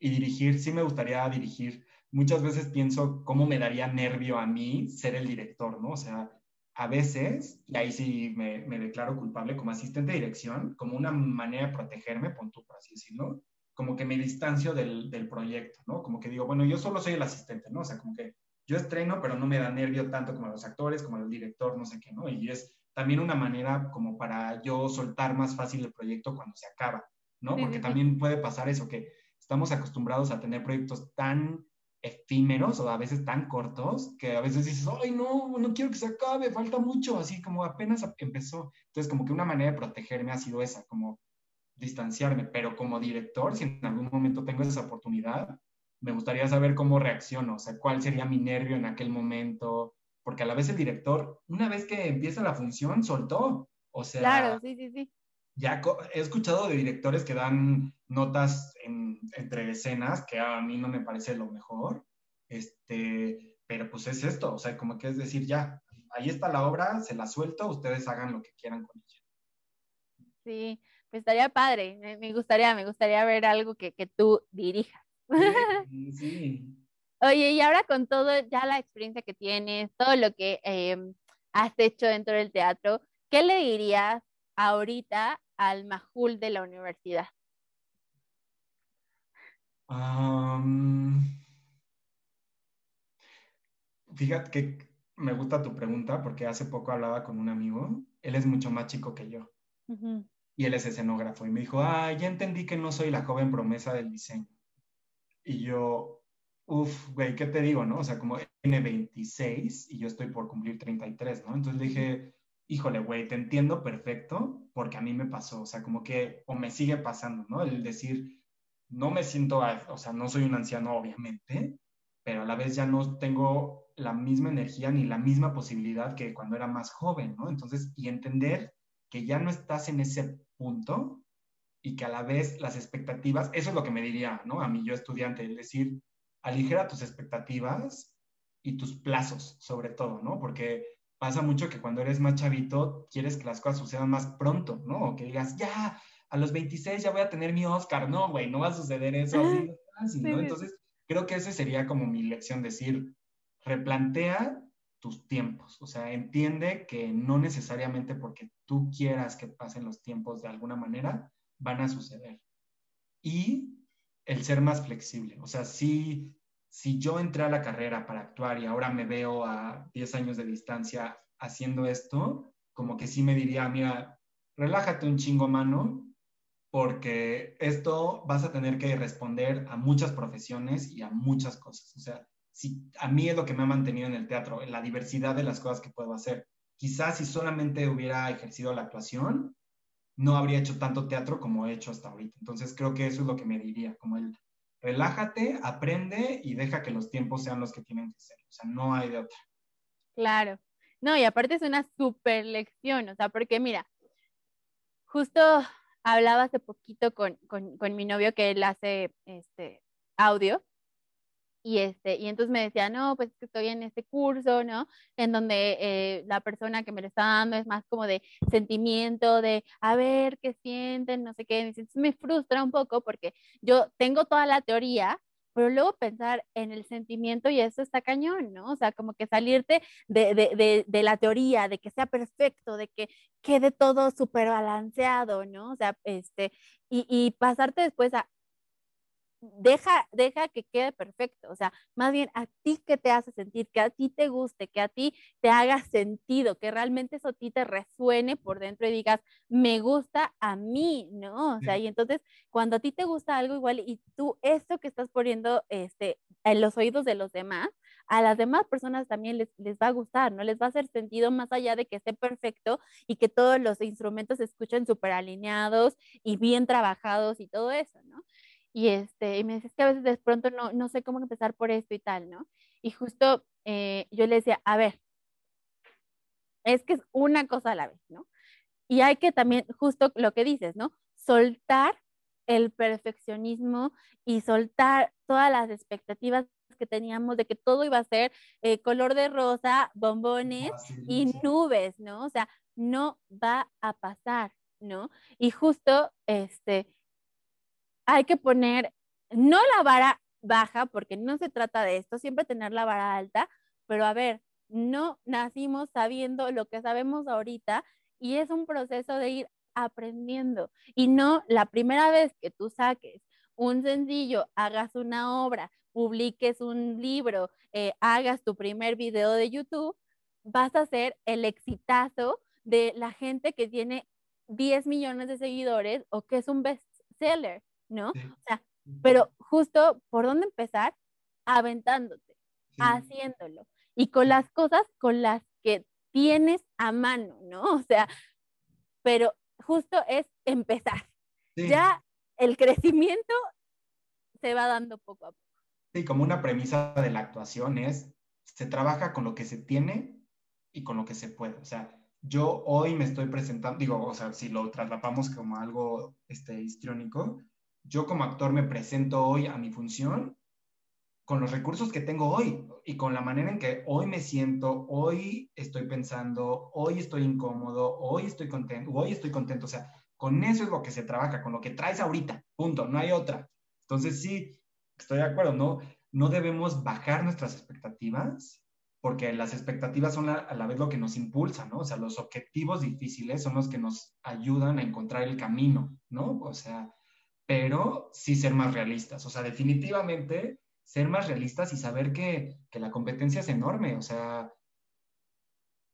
y dirigir, sí me gustaría dirigir. Muchas veces pienso cómo me daría nervio a mí ser el director, ¿no? O sea, a veces, y ahí sí me, me declaro culpable como asistente de dirección, como una manera de protegerme, pon tú por así decirlo, como que me distancio del, del, proyecto, ¿no? Como que digo, bueno, yo solo soy el asistente, ¿no? O sea, como que yo estreno, pero no me da nervio tanto como a los actores, como al director, no sé qué, ¿no? Y es también una manera como para yo soltar más fácil el proyecto cuando se acaba, ¿no? Porque también puede pasar eso, que estamos acostumbrados a tener proyectos tan efímeros o a veces tan cortos que a veces dices, ay, no, no quiero que se acabe, falta mucho, así como apenas empezó. Entonces, como que una manera de protegerme ha sido esa, como distanciarme, pero como director, si en algún momento tengo esa oportunidad, me gustaría saber cómo reacciono, o sea, cuál sería mi nervio en aquel momento, porque a la vez el director, una vez que empieza la función, soltó, o sea... Claro, sí, sí, sí. Ya he escuchado de directores que dan notas entre escenas, que a mí no me parece lo mejor, este, pero pues es esto, o sea, como que es decir, ya, ahí está la obra, se la suelto, ustedes hagan lo que quieran con ella. Sí, pues estaría padre, me, gustaría, me gustaría ver algo que, tú dirijas. Sí, Oye, y ahora con todo, ya la experiencia que tienes, todo lo que em, has hecho dentro del teatro, ¿qué le dirías ahorita al Majul de la universidad? fíjate que me gusta tu pregunta porque hace poco hablaba con un amigo, él es mucho más chico que yo y él es escenógrafo. Y me dijo, ah, ya entendí que no soy la joven promesa del diseño. Y yo, uff, güey, ¿qué te digo, no? O sea, como tiene 26 y yo estoy por cumplir 33, ¿no? Entonces le dije, híjole, güey, te entiendo perfecto porque a mí me pasó, o sea, como que, o me sigue pasando, ¿no? El decir, no me siento, o sea, no soy un anciano, obviamente, pero a la vez ya no tengo la misma energía ni la misma posibilidad que cuando era más joven, ¿no? Entonces, y entender que ya no estás en ese punto y que a la vez las expectativas, eso es lo que me diría, ¿no? A mí yo estudiante, es decir, aligera tus expectativas y tus plazos, sobre todo, ¿no? Porque pasa mucho que cuando eres más chavito, quieres que las cosas sucedan más pronto, ¿no? O que digas, ya, a los 26 ya voy a tener mi Oscar, no, güey, no va a suceder eso así, ¿no? Entonces, creo que ese sería como mi lección, decir, replantea tus tiempos. O sea, entiende que no necesariamente porque tú quieras que pasen los tiempos de alguna manera, van a suceder. Y el ser más flexible. O sea, si, si yo entré a la carrera para actuar y ahora me veo a 10 años de distancia haciendo esto, como que sí me diría, mira, relájate un chingo mano, porque esto vas a tener que responder a muchas profesiones y a muchas cosas. O sea, si, a mí es lo que me ha mantenido en el teatro, en la diversidad de las cosas que puedo hacer. Quizás si solamente hubiera ejercido la actuación, no habría hecho tanto teatro como he hecho hasta ahorita. Entonces creo que eso es lo que me diría, como el relájate, aprende y deja que los tiempos sean los que tienen que ser. O sea, no hay de otra. Claro. No, y aparte es una super lección, o sea, porque mira, justo hablaba hace poquito con, con, con mi novio que él hace este audio y, este, y entonces me decía, no, pues estoy en este curso, ¿no? En donde eh, la persona que me lo está dando es más como de sentimiento, de a ver qué sienten, no sé qué. Entonces me frustra un poco porque yo tengo toda la teoría, pero luego pensar en el sentimiento y eso está cañón, ¿no? O sea, como que salirte de, de, de, de la teoría, de que sea perfecto, de que quede todo súper balanceado, ¿no? O sea, este, y, y pasarte después a, deja, deja que quede perfecto, o sea, más bien a ti que te hace sentir, que a ti te guste, que a ti te haga sentido, que realmente eso a ti te resuene por dentro y digas, me gusta a mí, ¿no? O sea, y entonces cuando a ti te gusta algo igual y tú esto que estás poniendo este, en los oídos de los demás, a las demás personas también les, les va a gustar, ¿no? Les va a hacer sentido más allá de que esté perfecto y que todos los instrumentos se escuchen súper alineados y bien trabajados y todo eso, ¿no? Y, este, y me dice, que a veces de pronto no, no sé cómo empezar por esto y tal, ¿no? Y justo eh, yo le decía, a ver, es que es una cosa a la vez, ¿no? Y hay que también, justo lo que dices, ¿no? Soltar el perfeccionismo y soltar todas las expectativas que teníamos de que todo iba a ser eh, color de rosa, bombones y nubes, ¿no? O sea, no va a pasar, ¿no? Y justo, este, hay que poner, no la vara baja, porque no se trata de esto, siempre tener la vara alta, pero a ver, no nacimos sabiendo lo que sabemos ahorita y es un proceso de ir aprendiendo y no la primera vez que tú saques un sencillo, hagas una obra, publiques un libro, eh, hagas tu primer video de YouTube, vas a ser el exitazo de la gente que tiene 10 millones de seguidores o que es un bestseller. ¿No? O sea, pero justo por dónde empezar, aventándote, haciéndolo y con las cosas con las que tienes a mano, ¿no? O sea, pero justo es empezar. Ya el crecimiento se va dando poco a poco. Sí, como una premisa de la actuación es, se trabaja con lo que se tiene y con lo que se puede. O sea, yo hoy me estoy presentando, digo, o sea, si lo traslapamos como algo este, histriónico, yo como actor me presento hoy a mi función con los recursos que tengo hoy y con la manera en que hoy me siento, hoy estoy pensando, hoy estoy incómodo, hoy estoy contento, hoy estoy contento. O sea, con eso es lo que se trabaja, con lo que traes ahorita, punto, no hay otra. Entonces sí, estoy de acuerdo, no, no debemos bajar nuestras expectativas porque las expectativas son a la vez lo que nos impulsa, ¿no? O sea, los objetivos difíciles son los que nos ayudan a encontrar el camino, ¿no? O sea, pero sí ser más realistas. O sea, definitivamente ser más realistas y saber que, que la competencia es enorme. O sea,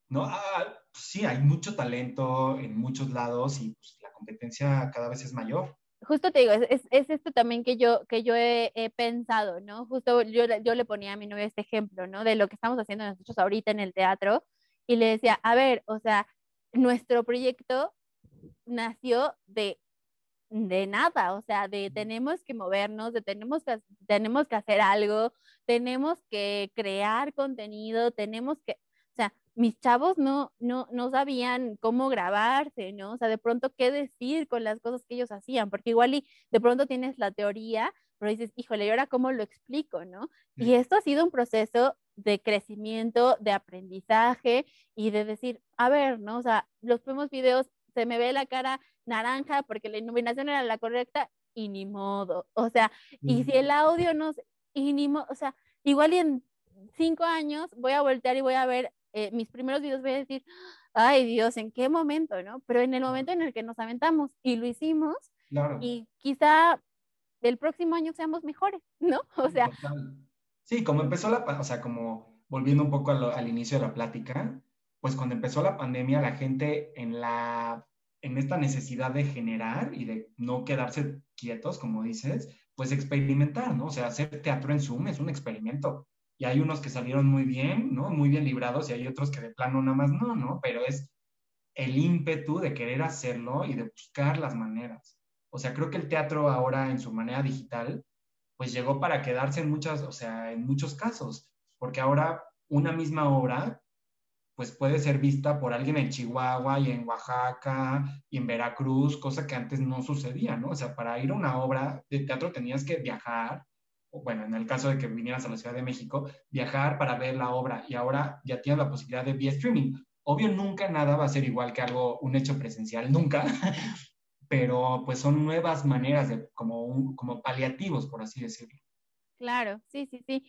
no, ah, sí, hay mucho talento en muchos lados y pues, la competencia cada vez es mayor. Justo te digo, es, es esto también que yo, que yo he, he, pensado, ¿no? Justo yo, yo le ponía a mi novia este ejemplo, ¿no? De lo que estamos haciendo nosotros ahorita en el teatro y le decía, a ver, o sea, nuestro proyecto nació de de nada, o sea, de tenemos que movernos, de tenemos que, tenemos que hacer algo, tenemos que crear contenido, tenemos que, o sea, mis chavos no, no, no sabían cómo grabarse, ¿no? O sea, de pronto qué decir con las cosas que ellos hacían, porque igual y de pronto tienes la teoría, pero dices, híjole, ¿y ahora cómo lo explico, no? Y esto ha sido un proceso de crecimiento, de aprendizaje y de decir, a ver, ¿no? O sea, los primeros videos se me ve la cara naranja porque la iluminación era la correcta y ni modo. O sea, y si el audio no, y ni modo, o sea, igual y en cinco años voy a voltear y voy a ver eh, mis primeros videos, voy a decir, ay Dios, ¿en qué momento, no? Pero en el momento en el que nos aventamos y lo hicimos, y quizá el próximo año seamos mejores, ¿no? O sea. Sí, como empezó la, o sea, como volviendo un poco al inicio de la plática, pues cuando empezó la pandemia, la gente en la en esta necesidad de generar y de no quedarse quietos, como dices, pues experimentar, ¿no? O sea, hacer teatro en Zoom es un experimento. Y hay unos que salieron muy bien, ¿no? Muy bien librados y hay otros que de plano nada más no, ¿no? Pero es el ímpetu de querer hacerlo y de buscar las maneras. O sea, creo que el teatro ahora en su manera digital, pues llegó para quedarse en muchas, o sea, en muchos casos, porque ahora una misma obra pues puede ser vista por alguien en Chihuahua y en Oaxaca y en Veracruz, cosa que antes no sucedía, ¿no? O sea, para ir a una obra de teatro tenías que viajar, o bueno, en el caso de que vinieras a la Ciudad de México, viajar para ver la obra y ahora ya tienes la posibilidad de vía streaming. Obvio, nunca nada va a ser igual que algo, un hecho presencial, nunca, pero pues son nuevas maneras de, como, como paliativos, por así decirlo. Claro, sí, sí, sí.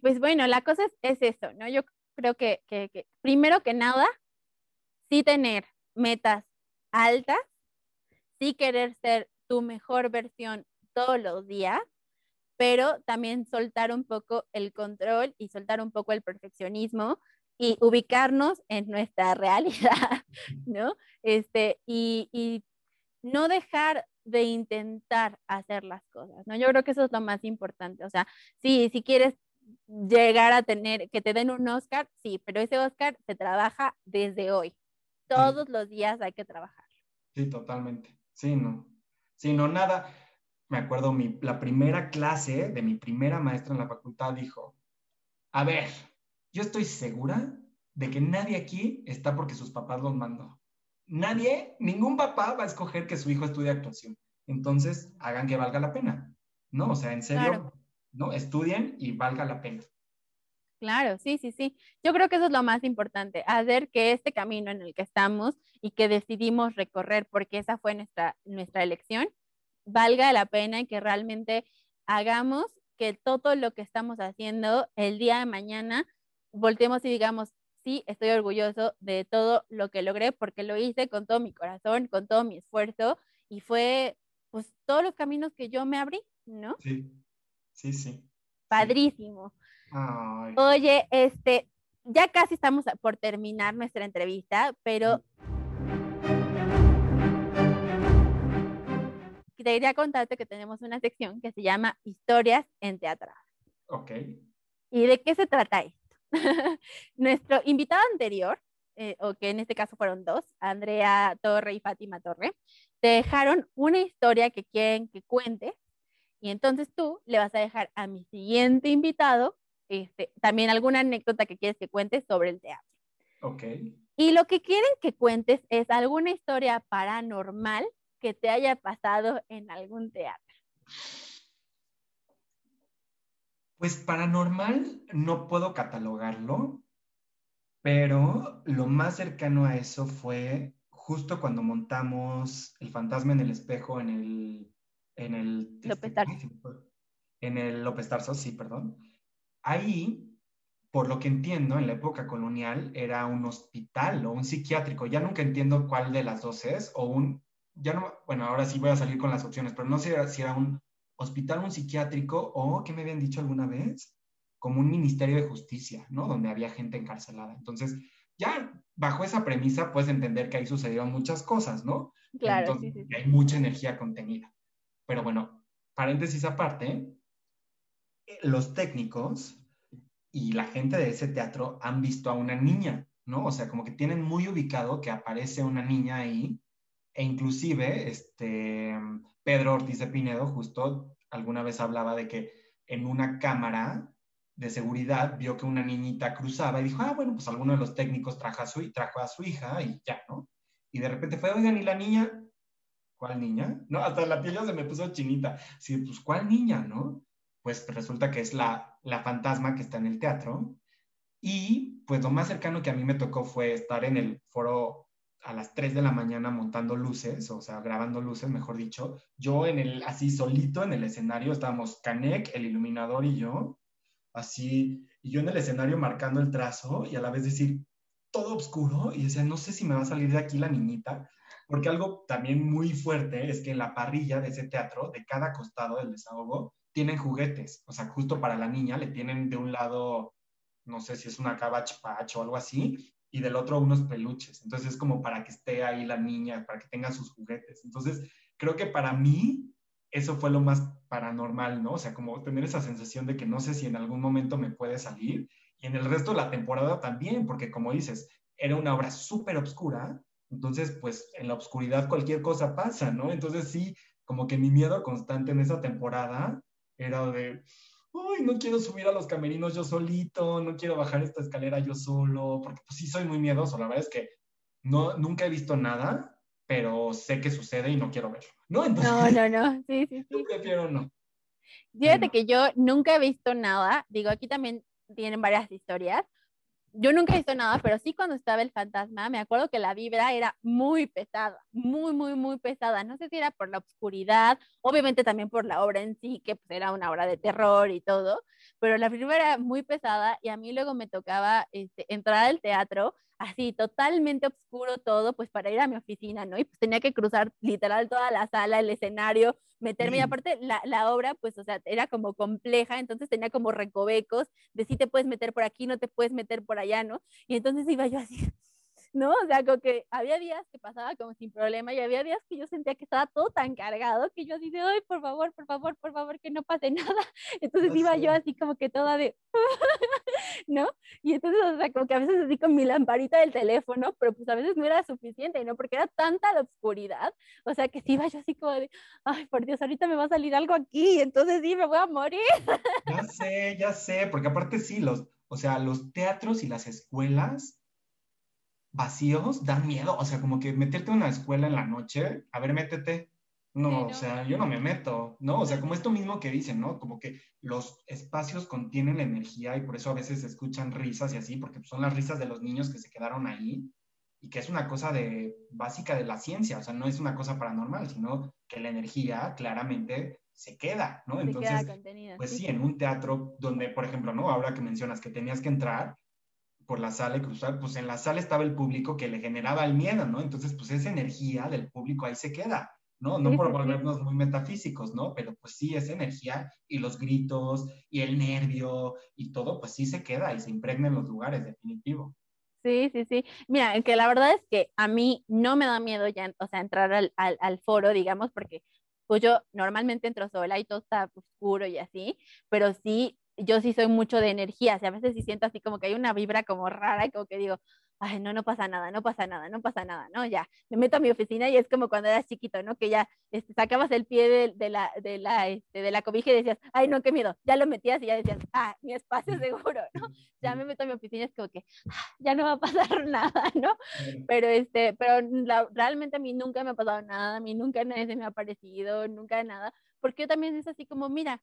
Pues bueno, la cosa es, es eso, ¿no? Yo creo que, primero que nada, sí tener metas altas, sí querer ser tu mejor versión todos los días, pero también soltar un poco el control y soltar un poco el perfeccionismo y ubicarnos en nuestra realidad, ¿no? Este, y, y no dejar de intentar hacer las cosas, ¿no? Yo creo que eso es lo más importante, o sea, sí, si quieres llegar a tener, que te den un Oscar, sí, pero ese Oscar se trabaja desde hoy. Todos los días hay que trabajar. Sí, totalmente. Sí, no. Sí, no, nada. Me acuerdo, mi, la primera clase de mi primera maestra en la facultad dijo, a ver, yo estoy segura de que nadie aquí está porque sus papás los mandó. Nadie, ningún papá va a escoger que su hijo estudie actuación. Entonces, hagan que valga la pena. ¿No? O sea, en serio, ¿no? Estudien y valga la pena. Claro, sí, sí, sí. Yo creo que eso es lo más importante, hacer que este camino en el que estamos y que decidimos recorrer, porque esa fue nuestra, nuestra elección, valga la pena y que realmente hagamos que todo lo que estamos haciendo el día de mañana volteemos y digamos, sí, estoy orgulloso de todo lo que logré porque lo hice con todo mi corazón, con todo mi esfuerzo y fue pues todos los caminos que yo me abrí, ¿no? Sí. Sí, sí. Padrísimo. Oye, este, ya casi estamos por terminar nuestra entrevista, pero quería contarte que tenemos una sección que se llama Historias en Teatro. Ok. ¿Y de qué se trata esto? Nuestro invitado anterior, eh, o que en este caso fueron dos, Andrea Torre y Fátima Torre, te dejaron una historia que quieren que cuentes y entonces tú le vas a dejar a mi siguiente invitado este, también alguna anécdota que quieres que cuentes sobre el teatro. Ok. Y lo que quieren que cuentes es alguna historia paranormal que te haya pasado en algún teatro. Pues paranormal no puedo catalogarlo, pero lo más cercano a eso fue justo cuando montamos El fantasma en el espejo en el en el... López Tarso. En el López Tarso, sí, perdón. Ahí, por lo que entiendo, en la época colonial era un hospital o un psiquiátrico. Ya nunca entiendo cuál de las dos es, o un... Ya no, bueno, ahora sí voy a salir con las opciones, pero no sé si era un hospital, un psiquiátrico o, ¿qué me habían dicho alguna vez? Como un ministerio de justicia, ¿no? Donde había gente encarcelada. Entonces, ya bajo esa premisa puedes entender que ahí sucedieron muchas cosas, ¿no? Claro, sí, sí. hay mucha energía contenida. Pero bueno, paréntesis aparte, los técnicos y la gente de ese teatro han visto a una niña, ¿no? O sea, como que tienen muy ubicado que aparece una niña ahí, e inclusive, este, Pedro Ortiz de Pinedo justo alguna vez hablaba de que en una cámara de seguridad vio que una niñita cruzaba y dijo, ah, bueno, pues alguno de los técnicos trajo a su, trajo a su hija y ya, ¿no? Y de repente fue, oigan, ¿y la niña? ¿Cuál niña? No, hasta la piel ya se me puso chinita. Sí, pues, ¿cuál niña, no? Pues resulta que es la, la fantasma que está en el teatro. Y pues lo más cercano que a mí me tocó fue estar en el foro a las 3 de la mañana montando luces, o sea, grabando luces, mejor dicho. Yo en el, así solito en el escenario, estábamos Canek, el iluminador y yo, así, y yo en el escenario marcando el trazo y a la vez decir, todo oscuro, y decía, no sé si me va a salir de aquí la niñita, porque algo también muy fuerte es que en la parrilla de ese teatro, de cada costado del desahogo, tienen juguetes. O sea, justo para la niña le tienen de un lado, no sé si es una cabach o algo así, y del otro unos peluches. Entonces es como para que esté ahí la niña, para que tenga sus juguetes. Entonces creo que para mí eso fue lo más paranormal, ¿no? O sea, como tener esa sensación de que no sé si en algún momento me puede salir. Y en el resto de la temporada también, porque como dices, era una obra súper oscura. Entonces, pues en la oscuridad cualquier cosa pasa, ¿no? Entonces sí, como que mi miedo constante en esa temporada era de, uy, no quiero subir a los camerinos yo solito, no quiero bajar esta escalera yo solo, porque pues sí soy muy miedoso, la verdad es que no, nunca he visto nada, pero sé que sucede y no quiero verlo, ¿no? Entonces, no, no, no, sí, sí, sí. Yo prefiero no. Fíjate que yo nunca he visto nada, digo, aquí también tienen varias historias, yo nunca he visto nada, pero sí cuando estaba el fantasma, me acuerdo que la vibra era muy pesada, muy, muy, muy pesada. No sé si era por la oscuridad, obviamente también por la obra en sí, que pues, era una obra de terror y todo, pero la vibra era muy pesada y a mí luego me tocaba este, entrar al teatro así totalmente oscuro todo, pues para ir a mi oficina, ¿no? Y pues tenía que cruzar literal toda la sala, el escenario, meterme, y aparte la, la, obra, pues, o sea, era como compleja, entonces tenía como recovecos de si te puedes meter por aquí, no te puedes meter por allá, ¿no? Y entonces iba yo así, ¿no? O sea, como que había días que pasaba como sin problema y había días que yo sentía que estaba todo tan cargado que yo así de, ay, por favor, por favor, por favor, que no pase nada. Entonces iba yo así como que toda de, ¿no? Y entonces, o sea, como que a veces así con mi lamparita del teléfono, pero pues a veces no era suficiente, ¿no? Porque era tanta la oscuridad, o sea, que sí iba yo así como de, ay, por Dios, ahorita me va a salir algo aquí, entonces sí, me voy a morir. Ya sé, ya sé, porque aparte sí, los, o sea, los teatros y las escuelas vacíos dan miedo. O sea, como que meterte en una escuela en la noche, a ver, métete. No, o sea, yo no me meto, ¿no? O sea, como esto mismo que dicen, ¿no? Como que los espacios contienen la energía y por eso a veces se escuchan risas y así, porque son las risas de los niños que se quedaron ahí y que es una cosa de básica de la ciencia, o sea, no es una cosa paranormal, sino que la energía claramente se queda, ¿no? Entonces, pues sí, en un teatro donde, por ejemplo, ¿no? Ahora que mencionas que tenías que entrar, por la sala y cruzar, pues en la sala estaba el público que le generaba el miedo, ¿no? Entonces, pues esa energía del público ahí se queda, ¿no? No por volvernos muy metafísicos, ¿no? Pero pues sí, esa energía y los gritos y el nervio y todo, pues sí se queda y se impregna en los lugares, definitivo. Sí, sí, sí. Mira, que la verdad es que a mí no me da miedo ya, o sea, entrar al, al, al foro, digamos, porque pues yo normalmente entro sola y todo está oscuro y así, pero sí yo sí soy mucho de energía, o a veces sí siento así como que hay una vibra como rara y como que digo, ay, no, no pasa nada, no pasa nada, no pasa nada, ¿no? Ya, me meto a mi oficina y es como cuando eras chiquito, ¿no? Que ya este, sacabas el pie de, de la, de, la, este, de la cobija y decías, ay, no, qué miedo, ya lo metías y ya decías, ah, mi espacio seguro, ¿no? Ya me meto a mi oficina y es como que, ah, ya no va a pasar nada, ¿no? Pero, este, pero realmente a mí nunca me ha pasado nada, a mí nunca nadie se me ha aparecido, nunca nada, porque yo también es así como, mira,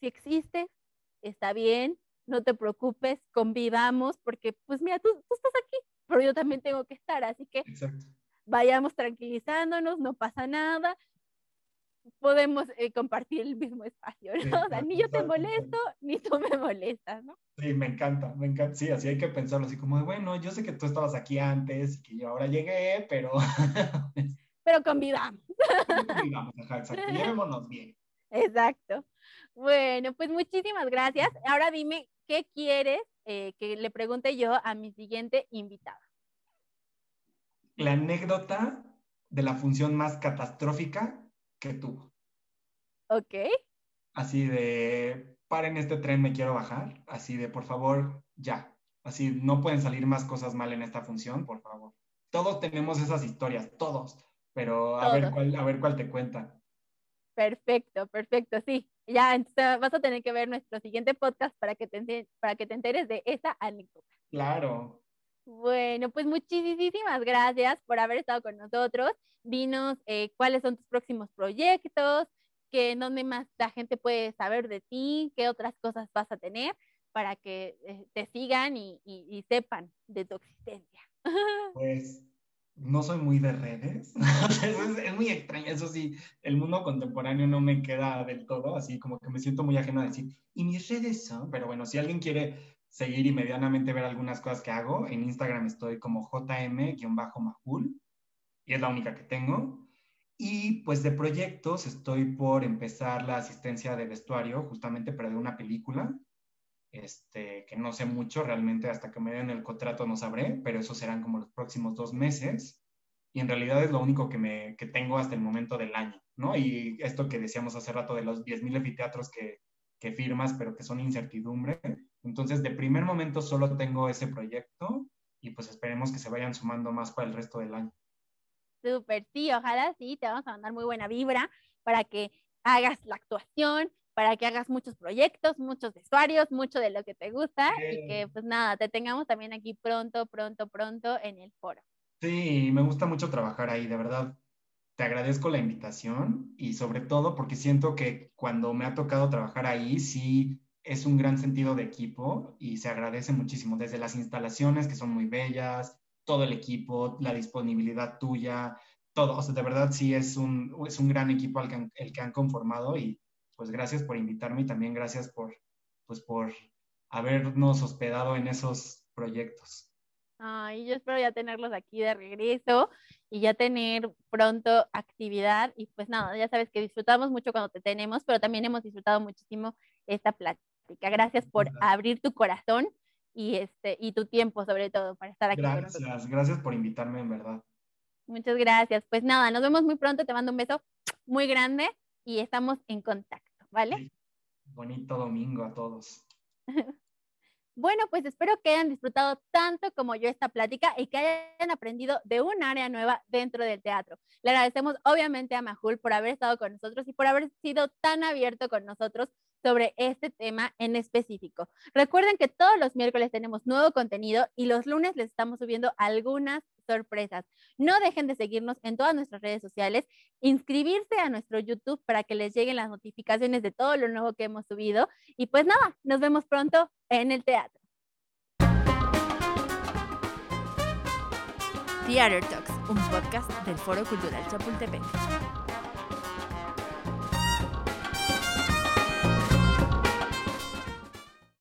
si existe, está bien, no te preocupes, convivamos, porque pues mira, tú, tú estás aquí, pero yo también tengo que estar, así que vayamos tranquilizándonos, no pasa nada, podemos eh, compartir el mismo espacio, ¿no? o sea, ni yo te molesto, ni tú me molestas, ¿no? Sí, me encanta, me encanta, sí, así hay que pensarlo, así como, bueno, yo sé que tú estabas aquí antes y que yo ahora llegué, pero... pero convivamos. Convivamos, exacto, llevémonos bien. Exacto. Bueno, pues muchísimas gracias. Ahora dime, ¿qué quieres eh, que le pregunte yo a mi siguiente invitada? La anécdota de la función más catastrófica que tuvo. Ok. Así de, paren este tren, me quiero bajar. Así de, por favor, ya. Así, no pueden salir más cosas mal en esta función, por favor. Todos tenemos esas historias, todos. Pero a, Ver, cuál, a ver cuál te cuenta. Perfecto, perfecto, sí. Ya entonces vas a tener que ver nuestro siguiente podcast para que te, para que te enteres de esa anécdota. Claro. Bueno, pues muchísimas gracias por haber estado con nosotros. Dinos eh, cuáles son tus próximos proyectos, que dónde más la gente puede saber de ti, qué otras cosas vas a tener para que eh, te sigan y, y sepan de tu existencia. Pues no soy muy de redes. es, muy extraño. Eso sí, el mundo contemporáneo no me queda del todo, así como que me siento muy ajeno a decir, y mis redes son, pero bueno, si alguien quiere seguir y medianamente ver algunas cosas que hago, en Instagram estoy como jm-mahul, y es la única que tengo. Y pues de proyectos estoy por empezar la asistencia de vestuario, justamente para de una película. Este, que no sé mucho, realmente hasta que me den el contrato no sabré, pero eso serán como los próximos dos meses. Y en realidad es lo único que, me, que tengo hasta el momento del año, ¿no? Y esto que decíamos hace rato de los 10.000 anfiteatros que, que firmas, pero que son incertidumbre. Entonces, de primer momento solo tengo ese proyecto y pues esperemos que se vayan sumando más para el resto del año. Súper, sí, ojalá sí, te vamos a mandar muy buena vibra para que hagas la actuación, para que hagas muchos proyectos, muchos vestuarios, mucho de lo que te gusta y que pues nada, te tengamos también aquí pronto, pronto, pronto en el foro. Sí, me gusta mucho trabajar ahí, de verdad. Te agradezco la invitación y sobre todo porque siento que cuando me ha tocado trabajar ahí, sí es un gran sentido de equipo y se agradece muchísimo, desde las instalaciones que son muy bellas, todo el equipo, la disponibilidad tuya, todo. O sea, de verdad sí es un, es un gran equipo el que han conformado y pues gracias por invitarme y también gracias por, pues por habernos hospedado en esos proyectos. Ay, yo espero ya tenerlos aquí de regreso y ya tener pronto actividad. Y pues nada, ya sabes que disfrutamos mucho cuando te tenemos, pero también hemos disfrutado muchísimo esta plática. Gracias por abrir tu corazón y, este, y tu tiempo, sobre todo, para estar aquí. Gracias, gracias por invitarme, en verdad. Muchas gracias. Pues nada, nos vemos muy pronto. Te mando un beso muy grande y estamos en contacto, ¿vale? Bonito domingo a todos. Bueno, pues espero que hayan disfrutado tanto como yo esta plática y que hayan aprendido de un área nueva dentro del teatro. Le agradecemos obviamente a Majul por haber estado con nosotros y por haber sido tan abierto con nosotros sobre este tema en específico. Recuerden que todos los miércoles tenemos nuevo contenido y los lunes les estamos subiendo algunas sorpresas. No dejen de seguirnos en todas nuestras redes sociales, inscribirse a nuestro YouTube para que les lleguen las notificaciones de todo lo nuevo que hemos subido. Y pues nada, nos vemos pronto en el teatro. Theater Talks, un podcast del Foro Cultural Chapultepec.